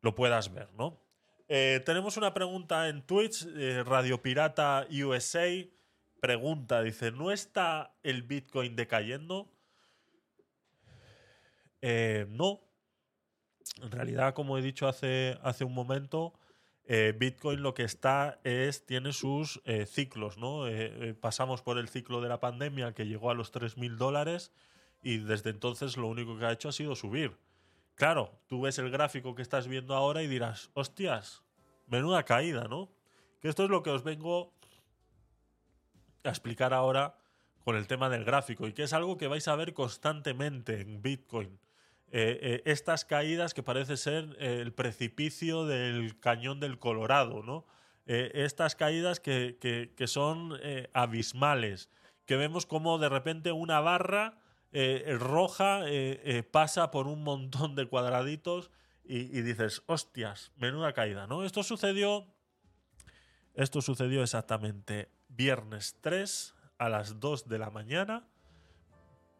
Speaker 1: lo puedas ver, ¿no? Eh, tenemos una pregunta en Twitch, eh, Radio Pirata USA. Pregunta, dice, ¿no está el Bitcoin decayendo? Eh, no. En realidad, como he dicho hace, hace un momento, Bitcoin lo que está es, tiene sus ciclos, ¿no? pasamos por el ciclo de la pandemia que llegó a los 3.000 dólares y desde entonces lo único que ha hecho ha sido subir. Claro, tú ves el gráfico que estás viendo ahora y dirás, hostias, menuda caída, ¿no? Que esto es lo que os vengo a explicar ahora con el tema del gráfico y que es algo que vais a ver constantemente en Bitcoin. Eh, eh, estas caídas que parece ser eh, el precipicio del cañón del Colorado, ¿no? estas caídas que, que, que son abismales, que vemos como de repente una barra eh, roja, eh, eh, pasa por un montón de cuadraditos y, dices, hostias, menuda caída, ¿no? Esto sucedió, esto sucedió exactamente viernes 3 a las 2 de la mañana,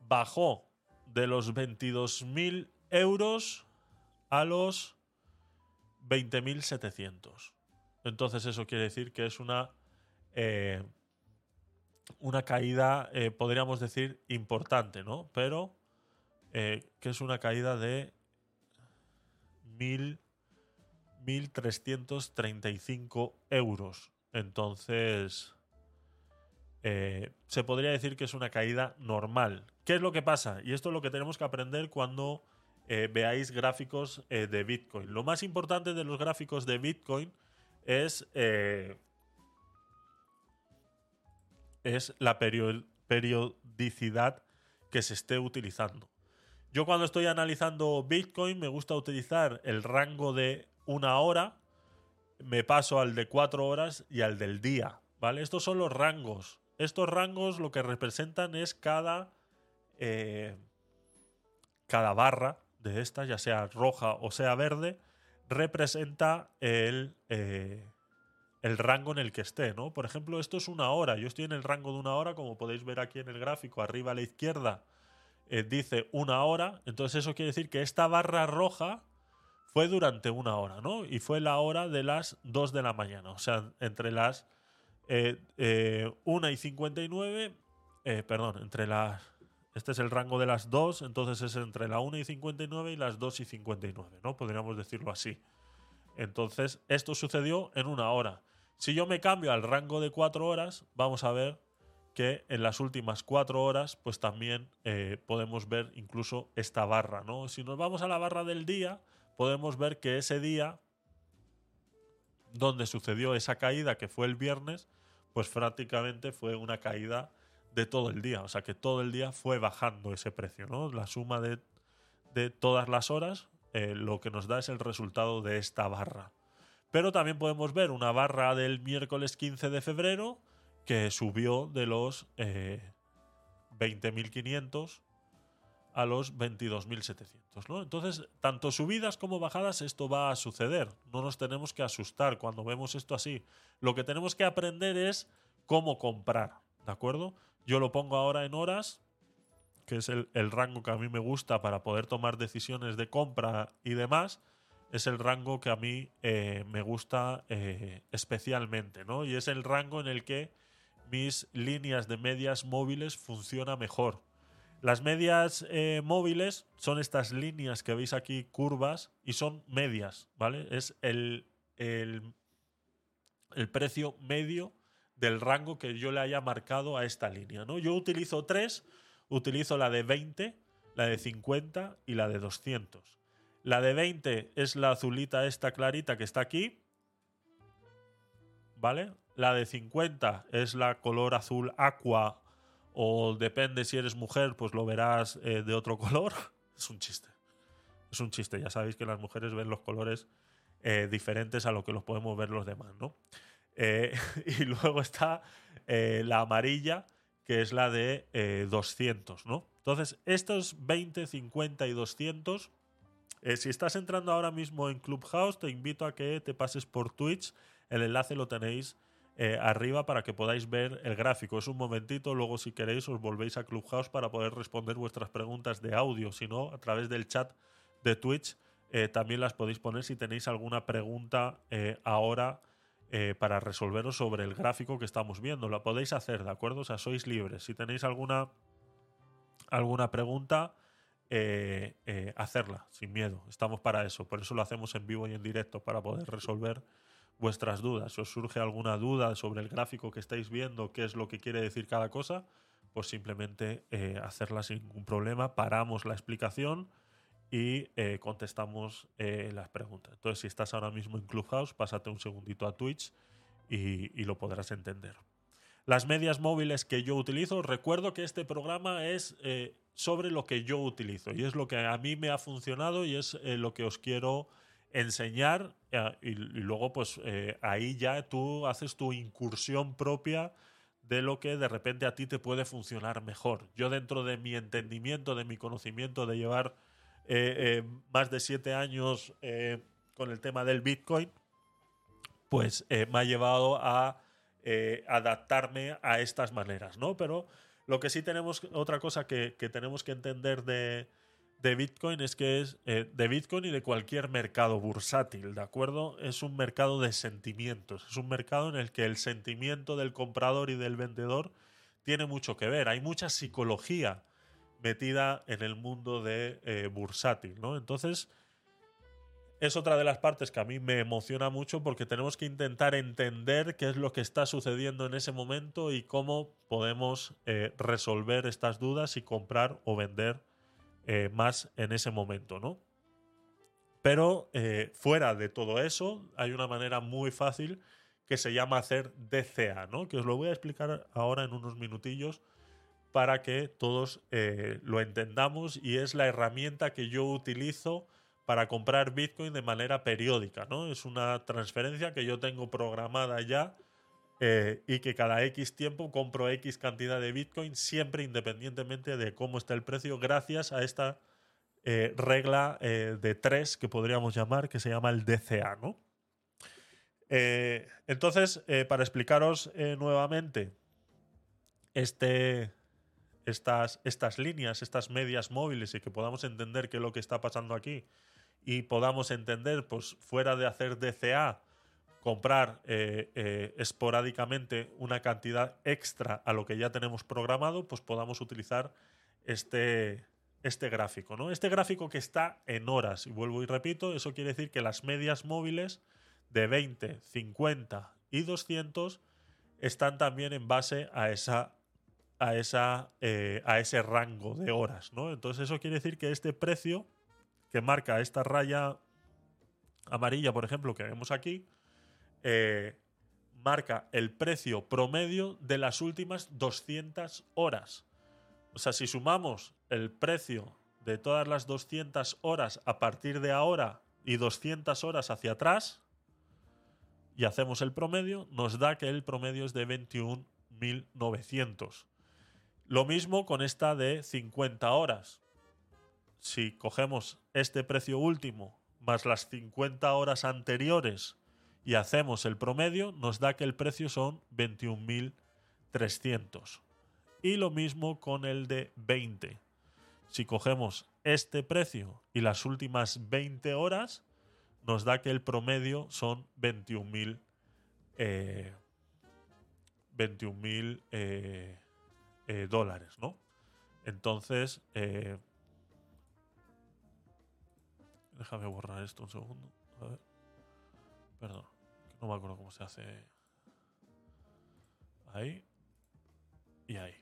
Speaker 1: bajó de los 22.000 euros a los 20.700. Entonces eso quiere decir que es una una caída, eh, podríamos decir, importante, ¿no? Pero eh, que es una caída de 1.335 euros. Entonces, eh, se podría decir que es una caída normal. ¿Qué es lo que pasa? Y esto es lo que tenemos que aprender cuando veáis gráficos de Bitcoin. Lo más importante de los gráficos de Bitcoin es es la periodicidad que se esté utilizando. Yo cuando estoy analizando Bitcoin me gusta utilizar el rango de una hora, me paso al de cuatro horas y al del día, ¿vale? Estos son los rangos. Estos rangos lo que representan es cada, eh, cada barra de esta, ya sea roja o sea verde, representa el, eh, el rango en el que esté, ¿no? Por ejemplo, esto es una hora. Yo estoy en el rango de una hora, como podéis ver aquí en el gráfico, arriba a la izquierda, eh, dice una hora. Entonces eso quiere decir que esta barra roja fue durante una hora, ¿no? Y fue la hora de las 2 de la mañana. O sea, entre las 1 eh, eh, y 59, perdón, entre las... Este es el rango de las 2, entonces es entre la 1 y 59 y las 2 y 59, ¿no? Podríamos decirlo así. Entonces, esto sucedió en una hora. Si yo me cambio al rango de cuatro horas, vamos a ver que en las últimas cuatro horas, pues también eh, podemos ver incluso esta barra, ¿no? Si nos vamos a la barra del día, podemos ver que ese día donde sucedió esa caída, que fue el viernes, pues prácticamente fue una caída de todo el día. O sea que todo el día fue bajando ese precio, ¿no? La suma de, todas las horas eh, lo que nos da es el resultado de esta barra. Pero también podemos ver una barra del miércoles 15 de febrero que subió de los 20.500 eh, a los 22.700. ¿no? Entonces, tanto subidas como bajadas, esto va a suceder. No nos tenemos que asustar cuando vemos esto así. Lo que tenemos que aprender es cómo comprar. ¿De acuerdo? Yo lo pongo ahora en horas, que es el rango que a mí me gusta para poder tomar decisiones de compra y demás es el rango que a mí eh, me gusta eh, especialmente, ¿no? Y es el rango en el que mis líneas de medias móviles funcionan mejor. Las medias eh, móviles son estas líneas que veis aquí curvas y son medias, ¿vale? Es el, el, el precio medio del rango que yo le haya marcado a esta línea, ¿no? Yo utilizo tres, utilizo la de 20, la de 50 y la de 200. La de 20 es la azulita esta clarita que está aquí. ¿Vale? La de 50 es la color azul aqua o depende si eres mujer, pues lo verás eh, de otro color. Es un chiste. Es un chiste. Ya sabéis que las mujeres ven los colores eh, diferentes a lo que los podemos ver los demás, ¿no? Eh, y luego está la amarilla, que es la de 200, ¿no? Entonces, estos 20, 50 y 200 eh, si estás entrando ahora mismo en Clubhouse, te invito a que te pases por Twitch. El enlace lo tenéis eh, arriba para que podáis ver el gráfico. Es un momentito, luego si queréis os volvéis a Clubhouse para poder responder vuestras preguntas de audio. Si no, a través del chat de Twitch eh, también las podéis poner si tenéis alguna pregunta ahora. para resolveros sobre el gráfico que estamos viendo. La podéis hacer, ¿de acuerdo? O sea, sois libres. Si tenéis alguna, alguna pregunta, eh, eh, hacerla sin miedo. Estamos para eso. Por eso lo hacemos en vivo y en directo, para poder resolver vuestras dudas. Si os surge alguna duda sobre el gráfico que estáis viendo, qué es lo que quiere decir cada cosa, pues simplemente eh, hacerla sin ningún problema. Paramos la explicación y contestamos las preguntas. Entonces, si estás ahora mismo en Clubhouse, pásate un segundito a Twitch y, lo podrás entender. Las medias móviles que yo utilizo, recuerdo que este programa es sobre lo que yo utilizo y es lo que a mí me ha funcionado y es eh, lo que os quiero enseñar eh, y, luego pues eh, ahí ya tú haces tu incursión propia de lo que de repente a ti te puede funcionar mejor. Yo dentro de mi entendimiento, de mi conocimiento, de llevar más de siete años con el tema del Bitcoin, pues me ha llevado a adaptarme a estas maneras, ¿no? Pero lo que sí tenemos, otra cosa que, tenemos que entender de, Bitcoin es que es eh, de Bitcoin y de cualquier mercado bursátil, ¿de acuerdo? Es un mercado de sentimientos, es un mercado en el que el sentimiento del comprador y del vendedor tiene mucho que ver. Hay mucha psicología metida en el mundo de eh, bursátil, ¿no? Entonces, es otra de las partes que a mí me emociona mucho porque tenemos que intentar entender qué es lo que está sucediendo en ese momento y cómo podemos eh, resolver estas dudas y comprar o vender eh, más en ese momento, Pero eh, fuera de todo eso, hay una manera muy fácil que se llama hacer DCA, ¿no? Que os lo voy a explicar ahora en unos minutillos para que todos lo entendamos y es la herramienta que yo utilizo para comprar Bitcoin de manera periódica, ¿no? Es una transferencia que yo tengo programada ya eh, y que cada X tiempo compro X cantidad de Bitcoin, siempre independientemente de cómo está el precio, gracias a esta eh, regla eh, de tres que podríamos llamar, que se llama el DCA, ¿no? entonces, para explicaros nuevamente este, estas, estas líneas, estas medias móviles y que podamos entender qué es lo que está pasando aquí y podamos entender, pues fuera de hacer DCA, comprar eh, eh, esporádicamente una cantidad extra a lo que ya tenemos programado, pues podamos utilizar este, este gráfico. ¿no? Este gráfico que está en horas, y vuelvo y repito, eso quiere decir que las medias móviles de 20, 50 y 200 están también en base a esa a, esa, eh, a ese rango de horas. ¿no? Entonces eso quiere decir que este precio que marca esta raya amarilla, por ejemplo, que vemos aquí, eh, marca el precio promedio de las últimas 200 horas. O sea, si sumamos el precio de todas las 200 horas a partir de ahora y 200 horas hacia atrás y hacemos el promedio, nos da que el promedio es de 21.900. Lo mismo con esta de 50 horas. Si cogemos este precio último más las 50 horas anteriores y hacemos el promedio, nos da que el precio son 21.300. Y lo mismo con el de 20. Si cogemos este precio y las últimas 20 horas, nos da que el promedio son 21.000. Eh, 21.000. Eh, dólares, ¿no? Entonces, eh, déjame borrar esto un segundo. A ver. Perdón, no me acuerdo cómo se hace. Ahí y ahí.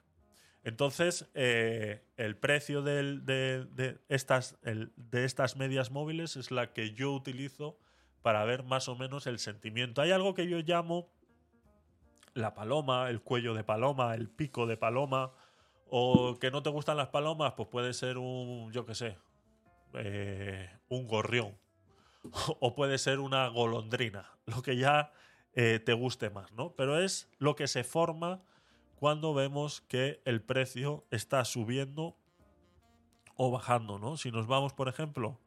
Speaker 1: Entonces, eh, el precio de, estas, de estas medias móviles es la que yo utilizo para ver más o menos el sentimiento. Hay algo que yo llamo la paloma, el cuello de paloma, el pico de paloma. O que no te gustan las palomas, pues puede ser un, yo qué sé, eh, un gorrión. o puede ser una golondrina, lo que ya eh, te guste más, ¿no? Pero es lo que se forma cuando vemos que el precio está subiendo o bajando, ¿no? Si nos vamos, por ejemplo,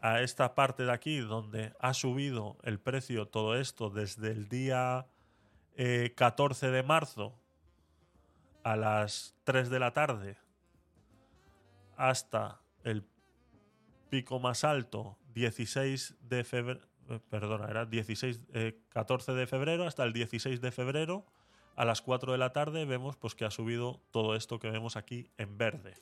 Speaker 1: a esta parte de aquí donde ha subido el precio todo esto desde el día 14 eh, de marzo a las 3 de la tarde hasta el pico más alto 16 de febrero, eh, perdona, era 16, 14 eh, de febrero hasta el 16 de febrero a las 4 de la tarde vemos pues que ha subido todo esto que vemos aquí en verde.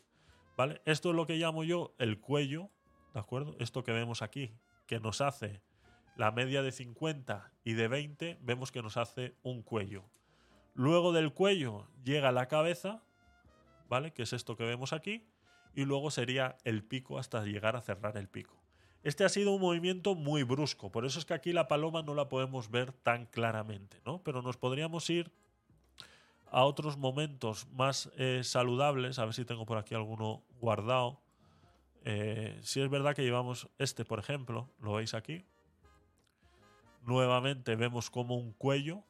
Speaker 1: ¿Vale? Esto es lo que llamo yo el cuello, ¿de acuerdo? Esto que vemos aquí, que nos hace la media de 50 y de 20 vemos que nos hace un cuello. Luego del cuello llega la cabeza, ¿vale? Que es esto que vemos aquí. Y luego sería el pico hasta llegar a cerrar el pico. Este ha sido un movimiento muy brusco, por eso es que aquí la paloma no la podemos ver tan claramente, ¿no? Pero nos podríamos ir a otros momentos más eh, saludables, a ver si tengo por aquí alguno guardado. Eh, si es verdad que llevamos este, por ejemplo, lo veis aquí, Nuevamente vemos como un cuello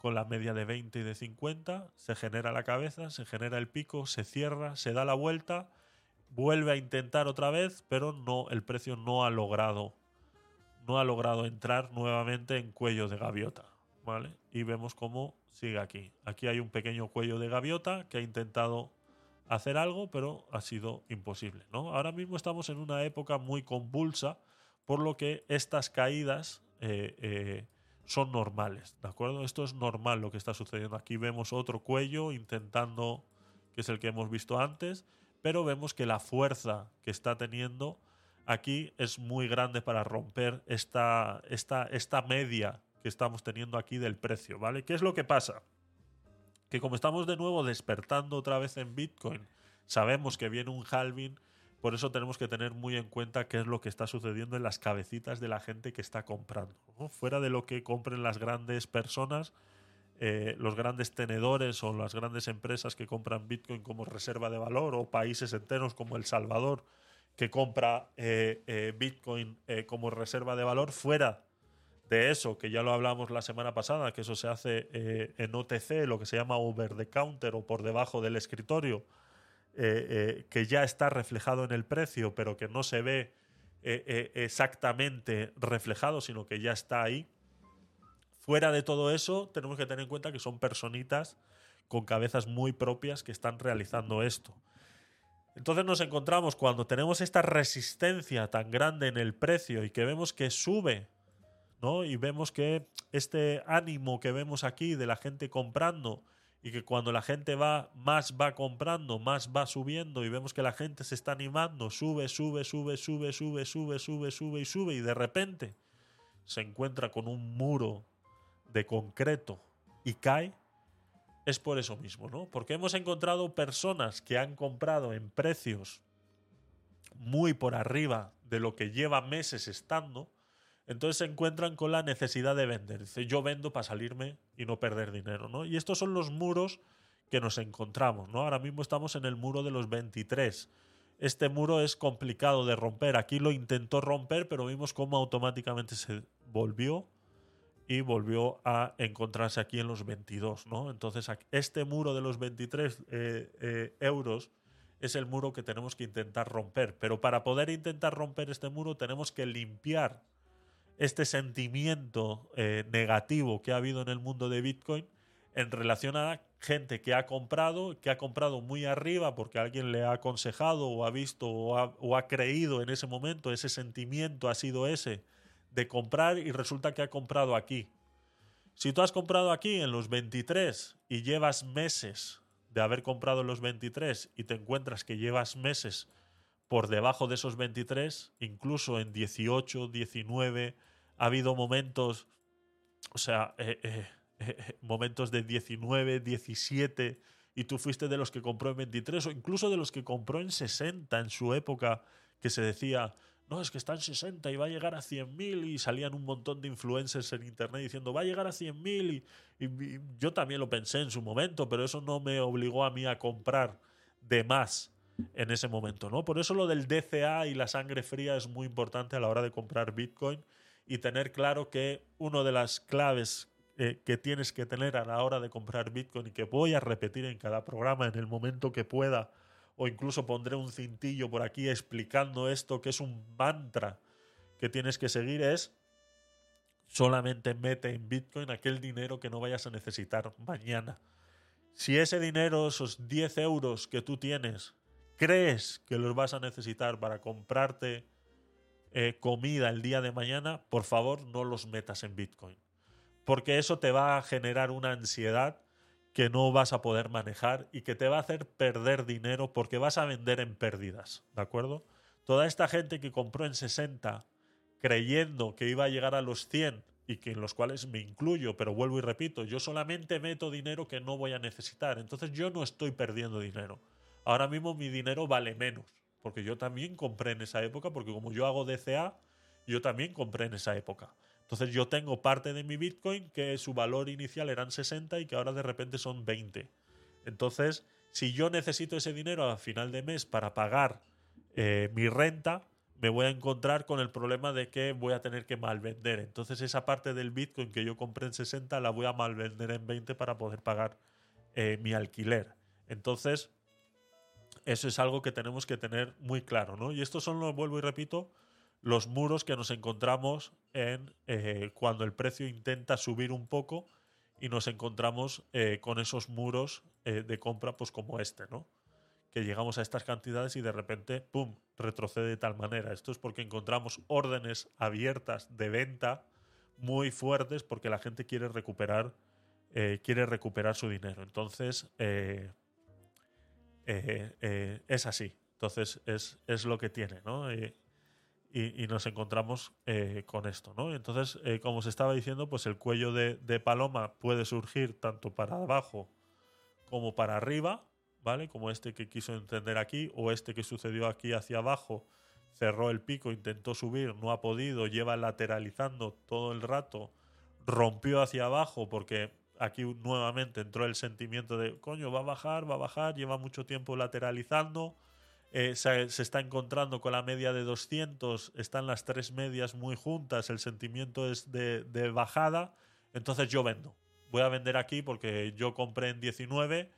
Speaker 1: con la media de 20 y de 50, se genera la cabeza, se genera el pico, se cierra, se da la vuelta, vuelve a intentar otra vez, pero no el precio no ha logrado no ha logrado entrar nuevamente en cuello de gaviota, ¿vale? Y vemos cómo sigue aquí. Aquí hay un pequeño cuello de gaviota que ha intentado hacer algo, pero ha sido imposible, ¿no? Ahora mismo estamos en una época muy convulsa, por lo que estas caídas eh, eh, son normales, ¿de acuerdo? Esto es normal lo que está sucediendo. Aquí vemos otro cuello intentando, que es el que hemos visto antes, pero vemos que la fuerza que está teniendo aquí es muy grande para romper esta, esta, esta media que estamos teniendo aquí del precio, ¿vale? ¿Qué es lo que pasa? Que como estamos de nuevo despertando otra vez en Bitcoin, sabemos que viene un halving, por eso tenemos que tener muy en cuenta qué es lo que está sucediendo en las cabecitas de la gente que está comprando. Fuera de lo que compren las grandes personas, eh, los grandes tenedores o las grandes empresas que compran Bitcoin como reserva de valor o países enteros como El Salvador que compra eh, eh, Bitcoin como reserva de valor, fuera de eso, que ya lo hablamos la semana pasada, que eso se hace en OTC, lo que se llama over the counter o por debajo del escritorio, eh, eh, que ya está reflejado en el precio, pero que no se ve eh, exactamente reflejado, sino que ya está ahí. Fuera de todo eso, tenemos que tener en cuenta que son personitas con cabezas muy propias que están realizando esto. Entonces nos encontramos cuando tenemos esta resistencia tan grande en el precio y que vemos que sube, ¿no? Y vemos que este ánimo que vemos aquí de la gente comprando y que cuando la gente va más va comprando, más va subiendo y vemos que la gente se está animando, sube, sube, sube, sube, sube, sube, sube, sube y sube y de repente se encuentra con un muro de concreto y cae, es por eso mismo, ¿no? Porque hemos encontrado personas que han comprado en precios muy por arriba de lo que lleva meses estando entonces se encuentran con la necesidad de vender. yo vendo para salirme y no perder dinero, ¿no? Y estos son los muros que nos encontramos, ¿no? Ahora mismo estamos en el muro de los 23. Este muro es complicado de romper. Aquí lo intentó romper, pero vimos cómo automáticamente se volvió y volvió a encontrarse aquí en los 22, ¿no? Entonces, este muro de los 23 eh, eh, euros es el muro que tenemos que intentar romper. Pero para poder intentar romper este muro tenemos que limpiar este sentimiento eh, negativo que ha habido en el mundo de Bitcoin en relación a gente que ha comprado, que ha comprado muy arriba porque alguien le ha aconsejado o ha visto o ha creído en ese momento, ese sentimiento ha sido ese de comprar y resulta que ha comprado aquí. Si tú has comprado aquí en los 23 y llevas meses de haber comprado en los 23 y te encuentras que llevas meses por debajo de esos 23, incluso en 18, 19, ha habido momentos, o sea, eh, eh, eh, momentos de 19, 17, y tú fuiste de los que compró en 23 o incluso de los que compró en 60 en su época, que se decía, no, es que está en 60 y va a llegar a 100.000 y salían un montón de influencers en internet diciendo, va a llegar a 100.000 y, y, yo también lo pensé en su momento, pero eso no me obligó a mí a comprar de más en ese momento, ¿no? Por eso lo del DCA y la sangre fría es muy importante a la hora de comprar Bitcoin y tener claro que una de las claves eh, que tienes que tener a la hora de comprar Bitcoin y que voy a repetir en cada programa en el momento que pueda, o incluso pondré un cintillo por aquí explicando esto, que es un mantra que tienes que seguir, es solamente mete en Bitcoin aquel dinero que no vayas a necesitar mañana. Si ese dinero, esos 10 euros que tú tienes, crees que los vas a necesitar para comprarte eh, comida el día de mañana, por favor no los metas en Bitcoin. Porque eso te va a generar una ansiedad que no vas a poder manejar y que te va a hacer perder dinero porque vas a vender en pérdidas, ¿de acuerdo? Toda esta gente que compró en 60 creyendo que iba a llegar a los 100 y que en los cuales me incluyo, pero vuelvo y repito, yo solamente meto dinero que no voy a necesitar, entonces yo no estoy perdiendo dinero. Ahora mismo mi dinero vale menos. Porque yo también compré en esa época, porque como yo hago DCA, yo también compré en esa época. Entonces yo tengo parte de mi Bitcoin que su valor inicial eran 60 y que ahora de repente son 20. Entonces, si yo necesito ese dinero a final de mes para pagar eh, mi renta, me voy a encontrar con el problema de que voy a tener que malvender. Entonces esa parte del Bitcoin que yo compré en 60 la voy a malvender en 20 para poder pagar eh, mi alquiler. Entonces, eso es algo que tenemos que tener muy claro, ¿no? Y estos son lo vuelvo y repito, los muros que nos encontramos en eh, cuando el precio intenta subir un poco y nos encontramos eh, con esos muros eh, de compra, pues como este, ¿no? Que llegamos a estas cantidades y de repente, ¡pum!, retrocede de tal manera. Esto es porque encontramos órdenes abiertas de venta muy fuertes porque la gente quiere recuperar, quiere recuperar su dinero. Entonces, eh, eh, es así. Entonces es, lo que tiene, ¿no? Eh, y, nos encontramos con esto, ¿no? Entonces, como se estaba diciendo, pues el cuello de, de, paloma puede surgir tanto para abajo como para arriba, ¿vale? Como este que quiso entender aquí o este que sucedió aquí hacia abajo, cerró el pico, intentó subir, no ha podido, lleva lateralizando todo el rato, rompió hacia abajo porque aquí nuevamente entró el sentimiento de, coño, va a bajar, va a bajar, lleva mucho tiempo lateralizando, eh, se, está encontrando con la media de 200, están las tres medias muy juntas, el sentimiento es de, de bajada, entonces yo vendo. Voy a vender aquí porque yo compré en 19,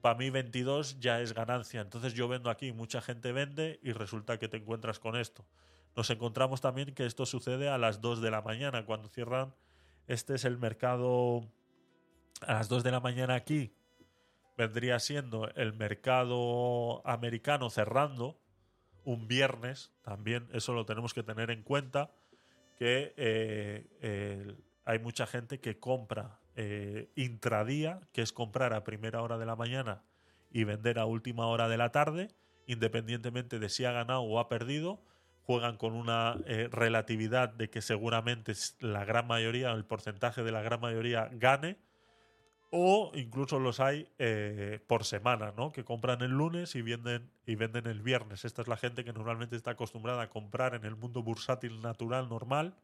Speaker 1: para mí 22 ya es ganancia, entonces yo vendo aquí, mucha gente vende y resulta que te encuentras con esto. Nos encontramos también que esto sucede a las 2 de la mañana, cuando cierran, este es el mercado a las 2 de la mañana aquí vendría siendo el mercado americano cerrando un viernes también, eso lo tenemos que tener en cuenta, que eh, hay mucha gente que compra eh, intradía, que es comprar a primera hora de la mañana y vender a última hora de la tarde, independientemente de si ha ganado o ha perdido, juegan con una eh, relatividad de que seguramente la gran mayoría, el porcentaje de la gran mayoría gane, o incluso los hay eh, por semana, ¿no? Que compran el lunes y venden, y venden el viernes. Esta es la gente que normalmente está acostumbrada a comprar en el mundo bursátil natural normal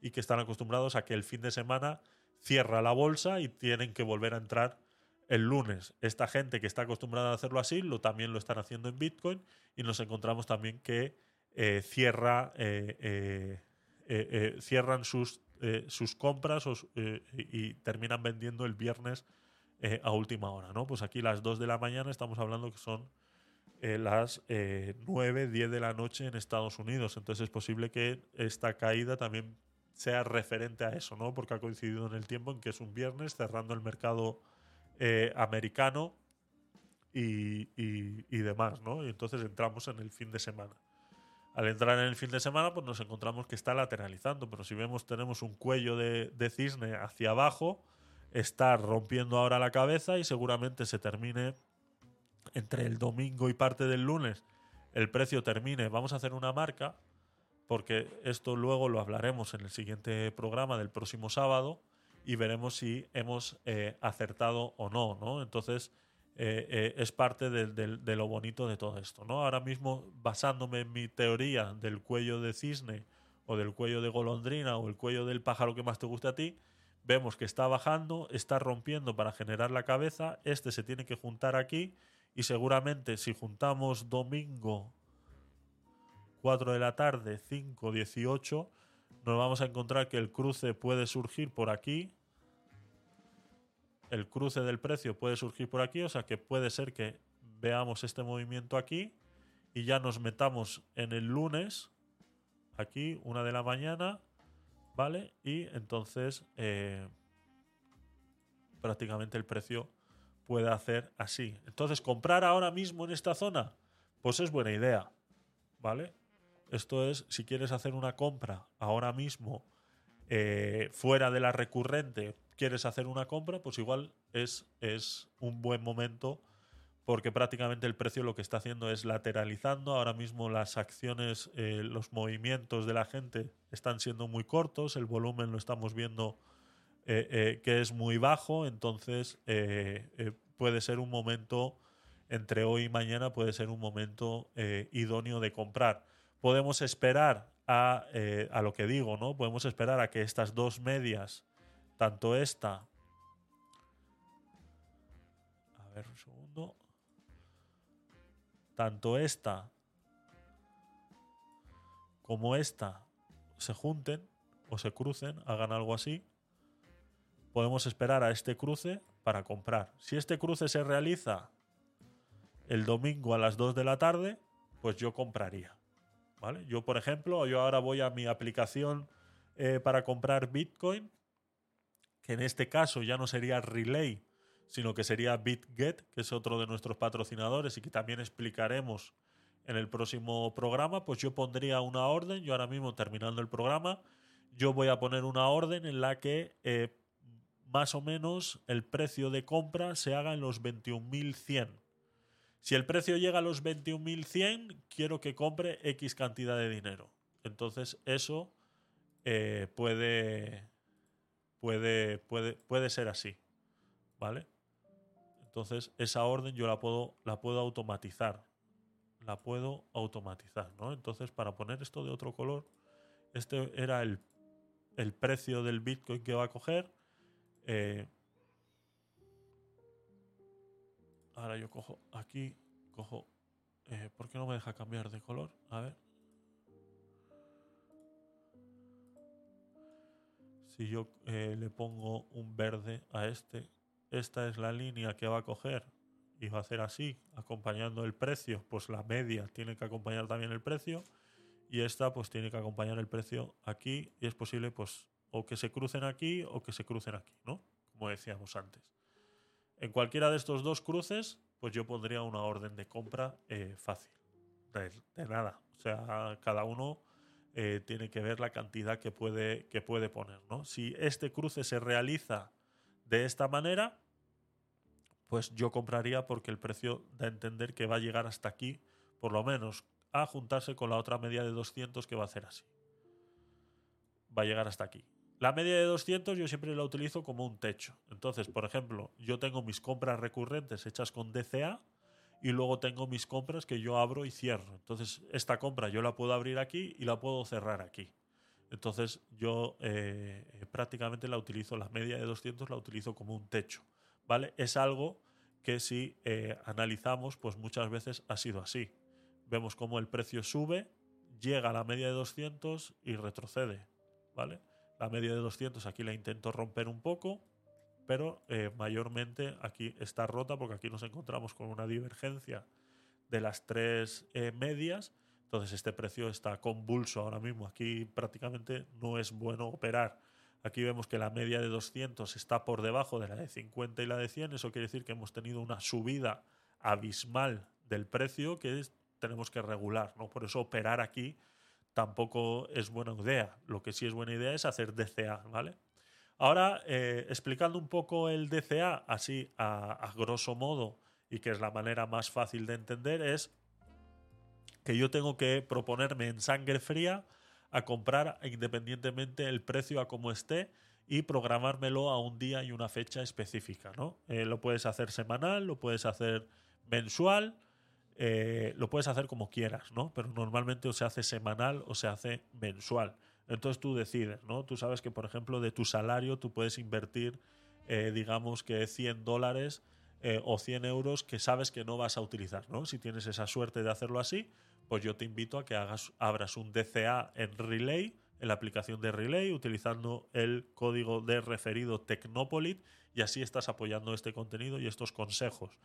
Speaker 1: y que están acostumbrados a que el fin de semana cierra la bolsa y tienen que volver a entrar el lunes. Esta gente que está acostumbrada a hacerlo así, lo, también lo están haciendo en Bitcoin y nos encontramos también que eh, cierra, eh, cierran sus eh, sus compras eh, y, terminan vendiendo el viernes eh, a última hora, ¿no? Pues aquí las 2 de la mañana estamos hablando que son las 9, 10 de la noche en Estados Unidos. Entonces es posible que esta caída también sea referente a eso, ¿no? Porque ha coincidido en el tiempo en que es un viernes cerrando el mercado americano y, y demás, ¿no? Y entonces entramos en el fin de semana al entrar en el fin de semana, pues nos encontramos que está lateralizando, pero si vemos tenemos un cuello de, cisne hacia abajo, está rompiendo ahora la cabeza y seguramente se termine entre el domingo y parte del lunes, el precio termine, vamos a hacer una marca, porque esto luego lo hablaremos en el siguiente programa del próximo sábado y veremos si hemos eh, acertado o no, ¿no? Entonces, eh, eh, es parte de, lo bonito de todo esto. ¿no? Ahora mismo, basándome en mi teoría del cuello de cisne o del cuello de golondrina o el cuello del pájaro que más te guste a ti, vemos que está bajando, está rompiendo para generar la cabeza, este se tiene que juntar aquí y seguramente si juntamos domingo 4 de la tarde, 5, 18, nos vamos a encontrar que el cruce puede surgir por aquí, el cruce del precio puede surgir por aquí, o sea que puede ser que veamos este movimiento aquí y ya nos metamos en el lunes, aquí, una de la mañana, ¿vale? Y entonces eh, prácticamente el precio puede hacer así. Entonces, comprar ahora mismo en esta zona, pues es buena idea, ¿vale? Esto es, si quieres hacer una compra ahora mismo eh, fuera de la recurrente, quieres hacer una compra, pues igual es, es un buen momento porque prácticamente el precio lo que está haciendo es lateralizando. Ahora mismo las acciones, eh, los movimientos de la gente están siendo muy cortos, el volumen lo estamos viendo eh, eh, que es muy bajo, entonces puede ser un momento, entre hoy y mañana, puede ser un momento idóneo de comprar. Podemos esperar a, a, lo que digo, ¿no? Podemos esperar a que estas dos medias tanto esta. A ver, segundo. Tanto esta como esta se junten o se crucen, hagan algo así, podemos esperar a este cruce para comprar. Si este cruce se realiza el domingo a las 2 de la tarde, pues yo compraría. ¿Vale? Yo, por ejemplo, yo ahora voy a mi aplicación eh, para comprar Bitcoin en este caso ya no sería Relay, sino que sería BitGet, que es otro de nuestros patrocinadores y que también explicaremos en el próximo programa, pues yo pondría una orden, yo ahora mismo terminando el programa, yo voy a poner una orden en la que eh, más o menos el precio de compra se haga en los 21.100. Si el precio llega a los 21.100, quiero que compre X cantidad de dinero. Entonces eso eh, puede puede, puede, puede ser así. ¿Vale? Entonces, esa orden yo la puedo, la puedo automatizar. La puedo automatizar, ¿no? Entonces, para poner esto de otro color, este era el, el precio del Bitcoin que va a coger. Eh, ahora yo cojo aquí, cojo... Eh, ¿Por qué no me deja cambiar de color? A ver. si yo eh, le pongo un verde a este, esta es la línea que va a coger y va a hacer así, acompañando el precio, pues la media tiene que acompañar también el precio y esta pues tiene que acompañar el precio aquí y es posible pues o que se crucen aquí o que se crucen aquí, ¿no? Como decíamos antes. En cualquiera de estos dos cruces, pues yo pondría una orden de compra eh, fácil. De, de, nada. O sea, cada uno eh, tiene que ver la cantidad que puede, que puede poner. ¿no? Si este cruce se realiza de esta manera, pues yo compraría porque el precio da a entender que va a llegar hasta aquí, por lo menos, a juntarse con la otra media de 200 que va a hacer así. Va a llegar hasta aquí. La media de 200 yo siempre la utilizo como un techo. Entonces, por ejemplo, yo tengo mis compras recurrentes hechas con DCA, y luego tengo mis compras que yo abro y cierro. Entonces, esta compra yo la puedo abrir aquí y la puedo cerrar aquí. Entonces, yo eh, prácticamente la utilizo, la media de 200 la utilizo como un techo. ¿Vale? Es algo que si eh, analizamos, pues muchas veces ha sido así. Vemos cómo el precio sube, llega a la media de 200 y retrocede. ¿Vale? La media de 200 aquí la intento romper un poco, pero eh, mayormente aquí está rota porque aquí nos encontramos con una divergencia de las tres eh, medias. Entonces este precio está convulso ahora mismo. Aquí prácticamente no es bueno operar. Aquí vemos que la media de 200 está por debajo de la de 50 y la de 100. Eso quiere decir que hemos tenido una subida abismal del precio que tenemos que regular. ¿no? Por eso operar aquí tampoco es buena idea. Lo que sí es buena idea es hacer DCA, ¿vale? Ahora, eh, explicando un poco el DCA, así a, grosso modo, y que es la manera más fácil de entender, es que yo tengo que proponerme en sangre fría a comprar independientemente el precio a como esté y programármelo a un día y una fecha específica. ¿no? Eh, lo puedes hacer semanal, lo puedes hacer mensual, eh, lo puedes hacer como quieras, ¿no? pero normalmente o se hace semanal o se hace mensual. Entonces tú decides, ¿no? Tú sabes que, por ejemplo, de tu salario tú puedes invertir, eh, digamos que 100 dólares eh, o 100 euros que sabes que no vas a utilizar, ¿no? Si tienes esa suerte de hacerlo así, pues yo te invito a que hagas, abras un DCA en Relay, en la aplicación de Relay, utilizando el código de referido Tecnopolit y así estás apoyando este contenido y estos consejos.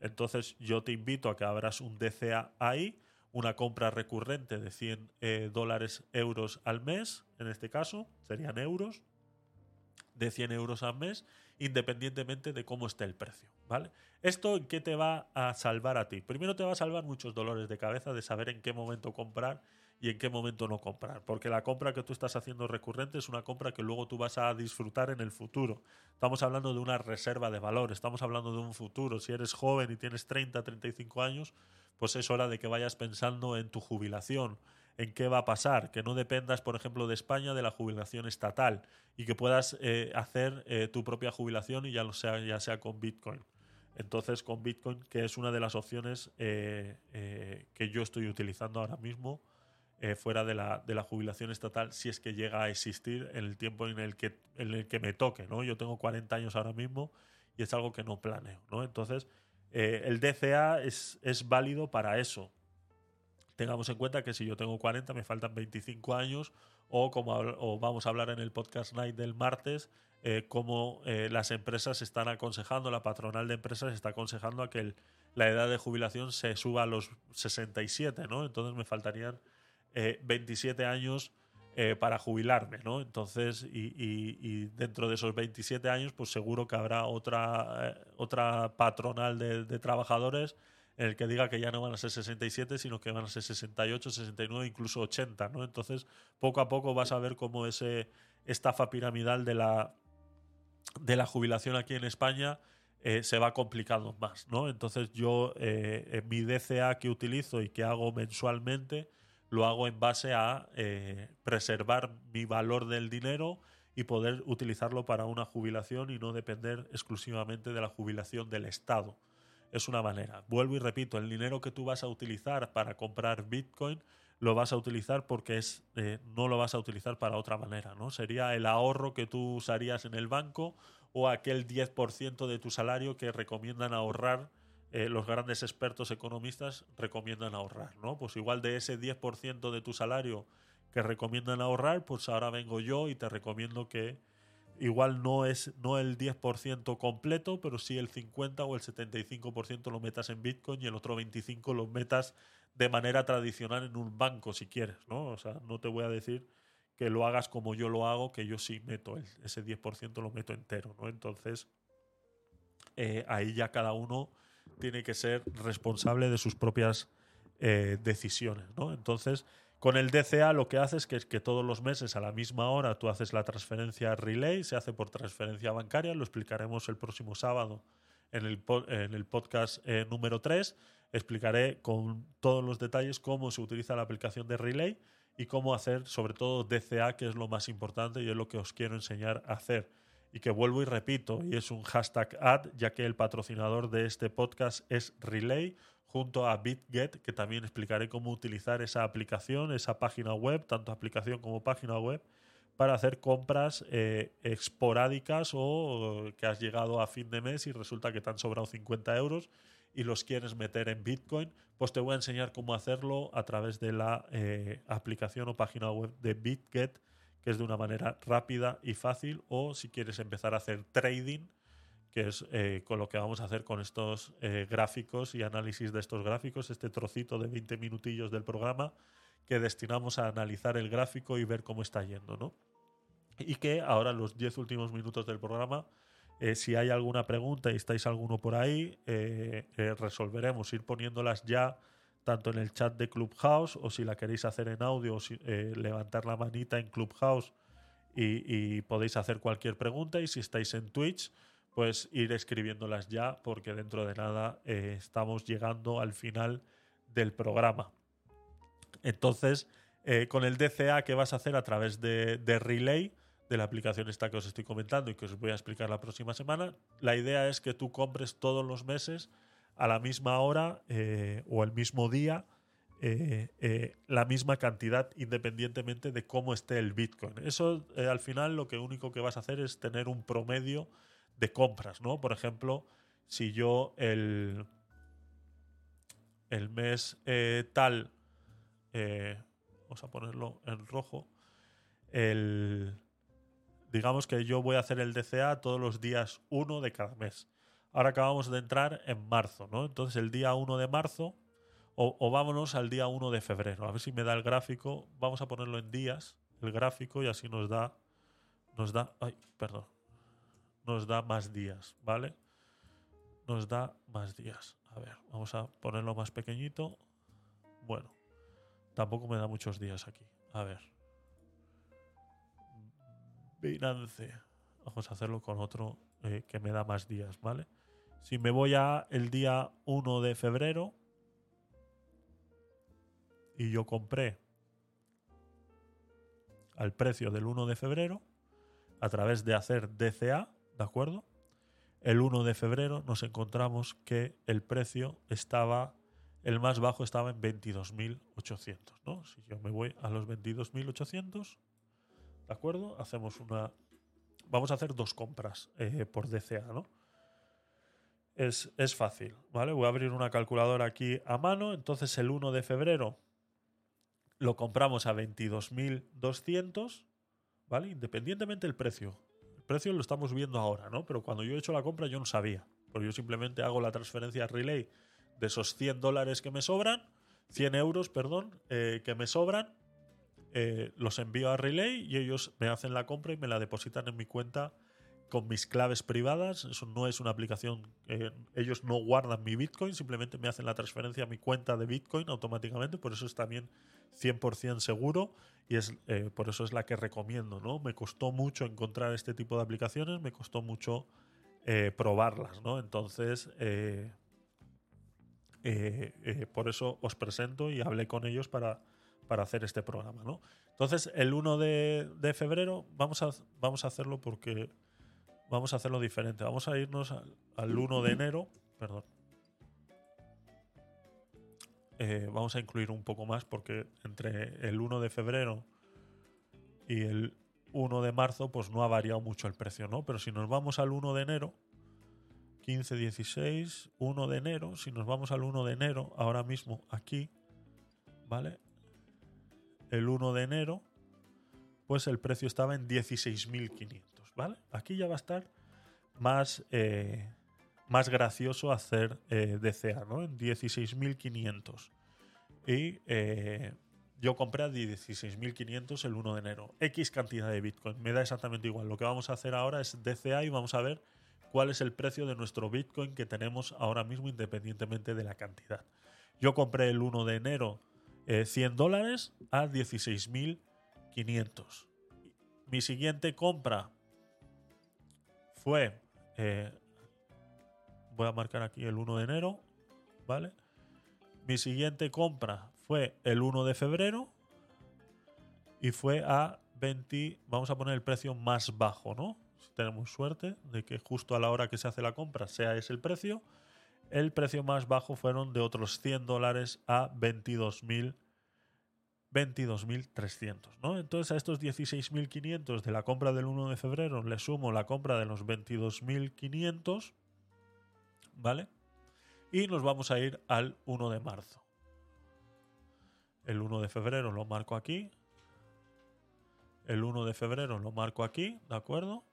Speaker 1: Entonces yo te invito a que abras un DCA ahí una compra recurrente de 100 eh, dólares euros al mes, en este caso, serían euros, de 100 euros al mes, independientemente de cómo esté el precio. ¿vale? ¿Esto en qué te va a salvar a ti? Primero te va a salvar muchos dolores de cabeza de saber en qué momento comprar y en qué momento no comprar, porque la compra que tú estás haciendo recurrente es una compra que luego tú vas a disfrutar en el futuro. Estamos hablando de una reserva de valor, estamos hablando de un futuro. Si eres joven y tienes 30, 35 años, pues es hora de que vayas pensando en tu jubilación, en qué va a pasar, que no dependas, por ejemplo, de España de la jubilación estatal y que puedas eh, hacer eh, tu propia jubilación y ya, lo sea, ya sea con Bitcoin. Entonces, con Bitcoin, que es una de las opciones eh, que yo estoy utilizando ahora mismo, fuera de la, jubilación estatal, si es que llega a existir en el tiempo en el que, el que me toque. ¿no? Yo tengo 40 años ahora mismo y es algo que no planeo. ¿no? Entonces, eh, el DCA es, válido para eso. Tengamos en cuenta que si yo tengo 40, me faltan 25 años, o como vamos a hablar en el podcast night del martes, eh, como eh, las empresas están aconsejando, la patronal de empresas está aconsejando a que la edad de jubilación se suba a los 67, ¿no? Entonces me faltarían 27 años eh, para jubilarme, ¿no? Entonces, y, dentro de esos 27 años, pues seguro que habrá otra, eh, otra patronal de, trabajadores en el que diga que ya no van a ser 67, sino que van a ser 68, 69, incluso 80, ¿no? Entonces, poco a poco vas a ver cómo ese estafa piramidal de la, de la jubilación aquí en España eh, se va complicando más, ¿no? Entonces, yo en mi DCA que utilizo y que hago mensualmente, lo hago en base a eh, preservar mi valor del dinero y poder utilizarlo para una jubilación y no depender exclusivamente de la jubilación del Estado. Es una manera. Vuelvo y repito, el dinero que tú vas a utilizar para comprar Bitcoin lo vas a utilizar porque es, eh, no lo vas a utilizar para otra manera. ¿no? Sería el ahorro que tú usarías en el banco o aquel 10% de tu salario que recomiendan ahorrar eh, los grandes expertos economistas recomiendan ahorrar, ¿no? Pues igual de ese 10% de tu salario que recomiendan ahorrar, pues ahora vengo yo y te recomiendo que igual no es no el 10% completo, pero sí el 50 o el 75% lo metas en Bitcoin y el otro 25 lo metas de manera tradicional en un banco si quieres, ¿no? O sea, no te voy a decir que lo hagas como yo lo hago, que yo sí meto ese 10% lo meto entero, ¿no? Entonces, eh, ahí ya cada uno tiene que ser responsable de sus propias eh, decisiones. ¿no? Entonces, con el DCA lo que haces es que, todos los meses a la misma hora tú haces la transferencia relay, se hace por transferencia bancaria, lo explicaremos el próximo sábado en el, podcast eh, número 3, explicaré con todos los detalles cómo se utiliza la aplicación de relay y cómo hacer sobre todo DCA, que es lo más importante y es lo que os quiero enseñar a hacer y que vuelvo y repito, y es un hashtag ad, ya que el patrocinador de este podcast es Relay, junto a BitGet, que también explicaré cómo utilizar esa aplicación, esa página web, tanto aplicación como página web, para hacer compras eh, esporádicas o eh, que has llegado a fin de mes y resulta que te han sobrado 50 euros y los quieres meter en Bitcoin, pues te voy a enseñar cómo hacerlo a través de la eh, aplicación o página web de BitGet que es de una manera rápida y fácil, o si quieres empezar a hacer trading, que es eh, con lo que vamos a hacer con estos eh, gráficos y análisis de estos gráficos, este trocito de 20 minutillos del programa que destinamos a analizar el gráfico y ver cómo está yendo, ¿no? Y que ahora los 10 últimos minutos del programa, eh, si hay alguna pregunta y estáis alguno por ahí, resolveremos, ir poniéndolas ya tanto en el chat de Clubhouse o si la queréis hacer en audio, o eh, levantar la manita en Clubhouse y, podéis hacer cualquier pregunta. Y si estáis en Twitch, pues ir escribiéndolas ya porque dentro de nada eh, estamos llegando al final del programa. Entonces, eh, con el DCA que vas a hacer a través de, de Relay, de la aplicación esta que os estoy comentando y que os voy a explicar la próxima semana, la idea es que tú compres todos los meses a la misma hora eh, o el mismo día eh, eh, la misma cantidad independientemente de cómo esté el Bitcoin. Eso al final lo que único que vas a hacer es tener un promedio de compras, ¿no? Por ejemplo, si yo el, el mes tal, vamos a ponerlo en rojo, digamos que yo voy a hacer el DCA todos los días 1 de cada mes ahora acabamos de entrar en marzo, ¿no? Entonces el día 1 de marzo, o, vámonos al día 1 de febrero, a ver si me da el gráfico, vamos a ponerlo en días, el gráfico, y así nos da, nos da, ay, perdón, nos da más días, ¿vale? Nos da más días. A ver, vamos a ponerlo más pequeñito. Bueno, tampoco me da muchos días aquí. A ver. Binance. Vamos a hacerlo con otro eh, que me da más días, ¿vale? Si me voy a el día 1 de febrero y yo compré al precio del 1 de febrero a través de hacer DCA, ¿de acuerdo? El 1 de febrero nos encontramos que el precio estaba, el más bajo estaba en 22.800, ¿no? Si yo me voy a los 22.800, ¿de acuerdo? Hacemos una, vamos a hacer dos compras eh, por DCA, ¿no? es, fácil, ¿vale? Voy a abrir una calculadora aquí a mano, entonces el 1 de febrero lo compramos a 22.200, ¿vale? Independientemente del precio. El precio lo estamos viendo ahora, ¿no? Pero cuando yo he hecho la compra yo no sabía, porque yo simplemente hago la transferencia a Relay de esos 100 dólares que me sobran, 100 euros, perdón, eh, que me sobran, eh, los envío a Relay y ellos me hacen la compra y me la depositan en mi cuenta con mis claves privadas. Eso no es una aplicación. Eh, ellos no guardan mi Bitcoin, simplemente me hacen la transferencia a mi cuenta de Bitcoin automáticamente. Por eso es también 100% seguro y es, eh, por eso es la que recomiendo. ¿no? Me costó mucho encontrar este tipo de aplicaciones, me costó mucho eh, probarlas. ¿no? Entonces, por eso os presento y hablé con ellos para, para hacer este programa. ¿no? Entonces, el 1 de, febrero vamos a, vamos a hacerlo porque Vamos a hacerlo diferente. Vamos a irnos al, 1 de enero. Perdón. Eh, vamos a incluir un poco más porque entre el 1 de febrero y el 1 de marzo pues no ha variado mucho el precio, ¿no? Pero si nos vamos al 1 de enero, 15, 16, 1 de enero, si nos vamos al 1 de enero, ahora mismo aquí, ¿vale? El 1 de enero, pues el precio estaba en 16.500. Aquí ya va a estar más, eh, más gracioso hacer eh, DCA, ¿no? En 16.500. Y eh, yo compré a 16.500 el 1 de enero. X cantidad de Bitcoin. Me da exactamente igual. Lo que vamos a hacer ahora es DCA y vamos a ver cuál es el precio de nuestro Bitcoin que tenemos ahora mismo independientemente de la cantidad. Yo compré el 1 de enero 100 dólares a 16.500. Mi siguiente compra fue, eh, voy a marcar aquí el 1 de enero, ¿vale? Mi siguiente compra fue el 1 de febrero y fue a 20, vamos a poner el precio más bajo, ¿no? Si tenemos suerte de que justo a la hora que se hace la compra sea ese el precio, el precio más bajo fueron de otros 100 dólares a 22.000 22.300, ¿no? Entonces a estos 16.500 de la compra del 1 de febrero le sumo la compra de los 22.500, ¿vale? Y nos vamos a ir al 1 de marzo. El 1 de febrero lo marco aquí. El 1 de febrero lo marco aquí, ¿de acuerdo?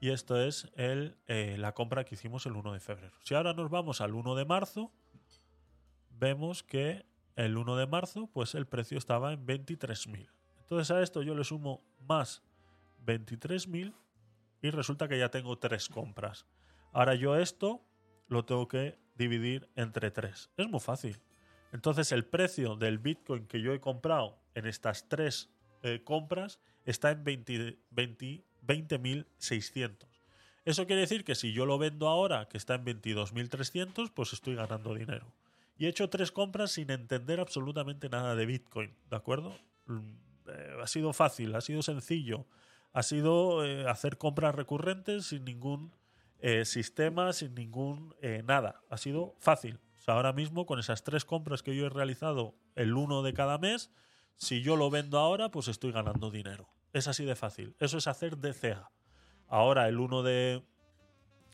Speaker 1: Y esto es eh, la compra que hicimos el 1 de febrero. Si ahora nos vamos al 1 de marzo, vemos que el 1 de marzo, pues el precio estaba en 23.000. Entonces a esto yo le sumo más 23.000 y resulta que ya tengo tres compras. Ahora yo esto lo tengo que dividir entre tres. Es muy fácil. Entonces el precio del Bitcoin que yo he comprado en estas tres eh, compras está en 20.600. Eso quiere decir que si yo lo vendo ahora, que está en 22.300, pues estoy ganando dinero y he hecho tres compras sin entender absolutamente nada de Bitcoin, ¿de acuerdo? Mm, eh, ha sido fácil, ha sido sencillo, ha sido eh, hacer compras recurrentes sin ningún eh, sistema, sin ningún nada, ha sido fácil. ahora mismo con esas tres compras que yo he realizado el uno de cada mes, si yo lo vendo ahora, pues estoy ganando dinero. Es así de fácil. Eso es hacer DCA. Ahora el 1 de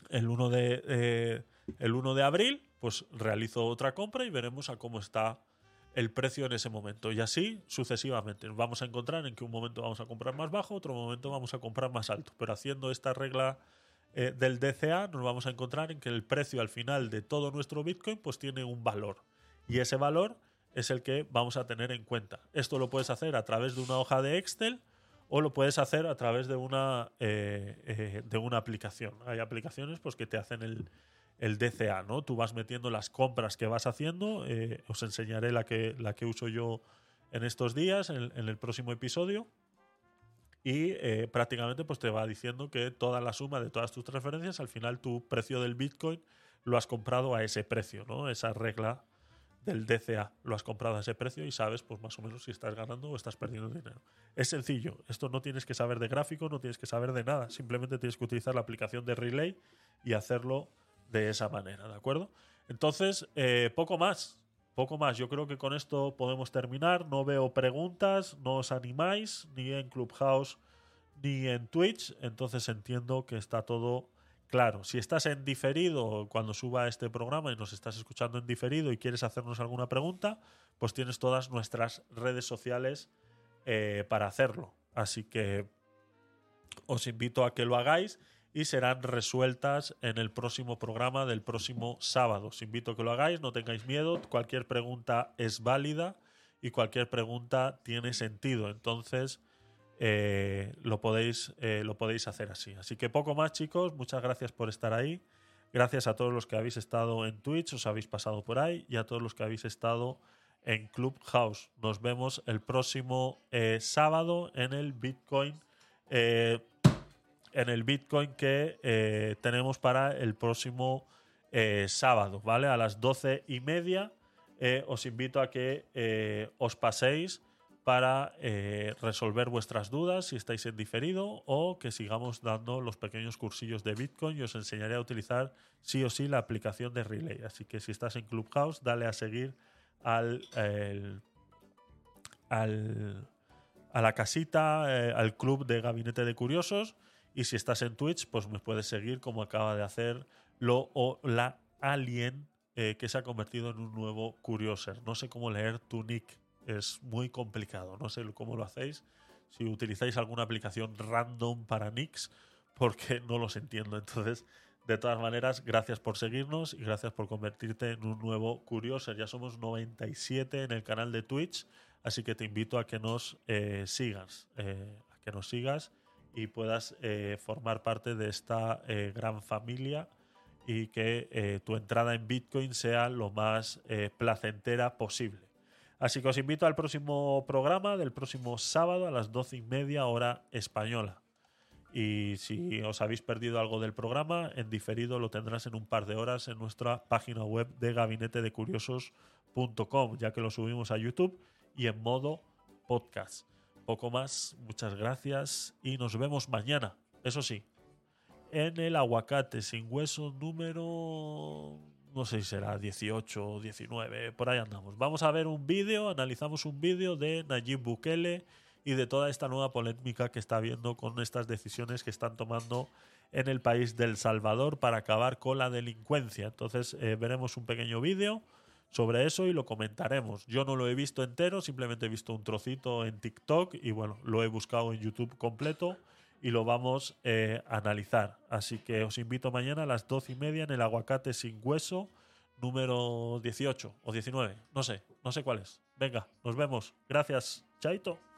Speaker 1: el 1 de el 1 de abril pues realizo otra compra y veremos a cómo está el precio en ese momento. Y así sucesivamente. Nos vamos a encontrar en que un momento vamos a comprar más bajo, otro momento vamos a comprar más alto. Pero haciendo esta regla eh, del DCA, nos vamos a encontrar en que el precio al final de todo nuestro Bitcoin pues tiene un valor. Y ese valor es el que vamos a tener en cuenta. Esto lo puedes hacer a través de una hoja de Excel o lo puedes hacer a través de una, eh, eh, de una aplicación. Hay aplicaciones pues, que te hacen el, el DCA, ¿no? Tú vas metiendo las compras que vas haciendo. Eh, os enseñaré la que, la que uso yo en estos días, en el, próximo episodio. Y eh, prácticamente pues, te va diciendo que toda la suma de todas tus transferencias, al final tu precio del Bitcoin lo has comprado a ese precio, ¿no? Esa regla del DCA lo has comprado a ese precio y sabes pues más o menos si estás ganando o estás perdiendo dinero. Es sencillo, esto no tienes que saber de gráfico, no tienes que saber de nada, simplemente tienes que utilizar la aplicación de Relay y hacerlo de esa manera, ¿de acuerdo? Entonces, eh, poco más. Poco más, yo creo que con esto podemos terminar. No veo preguntas, no os animáis, ni en Clubhouse ni en Twitch. Entonces entiendo que está todo Claro, si estás en diferido cuando suba este programa y nos estás escuchando en diferido y quieres hacernos alguna pregunta, pues tienes todas nuestras redes sociales eh, para hacerlo. Así que os invito a que lo hagáis y serán resueltas en el próximo programa del próximo sábado. Os invito a que lo hagáis, no tengáis miedo, cualquier pregunta es válida y cualquier pregunta tiene sentido. Entonces, eh, lo, podéis, eh, lo podéis hacer así. Así que poco más, chicos. Muchas gracias por estar ahí. Gracias a todos los que habéis estado en Twitch, os habéis pasado por ahí, y a todos los que habéis estado en Clubhouse. Nos vemos el próximo eh, sábado en el Bitcoin en el Bitcoin que eh, tenemos para el próximo eh, sábado, ¿vale? A las doce y media eh, os invito a que os paséis para resolver vuestras dudas si estáis en diferido o que sigamos dando los pequeños cursillos de Bitcoin y os enseñaré a utilizar sí o sí la aplicación de Relay. Así que si estás en Clubhouse, dale a seguir al, al a la casita, al club de gabinete de curiosos y si estás en Twitch, pues me puedes seguir como acaba de hacer lo o la alien eh, que se ha convertido en un nuevo curioser. No sé cómo leer tu nick, es muy complicado, no sé cómo lo hacéis. Si utilizáis alguna aplicación random para nicks, porque no los entiendo. Entonces, de todas maneras, gracias por seguirnos y gracias por convertirte en un nuevo curioser. Ya somos 97 en el canal de Twitch, así que te invito a que nos eh, sigas, eh, a que nos sigas y puedas eh, formar parte de esta eh, gran familia y que eh, tu entrada en Bitcoin sea lo más placentera posible. Así que os invito al próximo programa del próximo sábado a las doce y media hora española. Y si os habéis perdido algo del programa, en diferido lo tendrás en un par de horas en nuestra página web de gabinetedecuriosos.com, ya que lo subimos a YouTube y en modo podcast. Poco más, muchas gracias y nos vemos mañana, eso sí, en el aguacate sin hueso número no sé si será 18 o 19, por ahí andamos. Vamos a ver un vídeo, analizamos un vídeo de Nayib Bukele y de toda esta nueva polémica que está habiendo con estas decisiones que están tomando en el país del Salvador para acabar con la delincuencia. Entonces eh, veremos un pequeño vídeo sobre eso y lo comentaremos. Yo no lo he visto entero, simplemente he visto un trocito en TikTok y bueno, lo he buscado en YouTube completo y lo vamos a eh, analizar. Así que os invito mañana a las doce y media en el aguacate sin hueso número 18 o 19, no sé, no sé cuál es. Venga, nos vemos. Gracias. Chaito.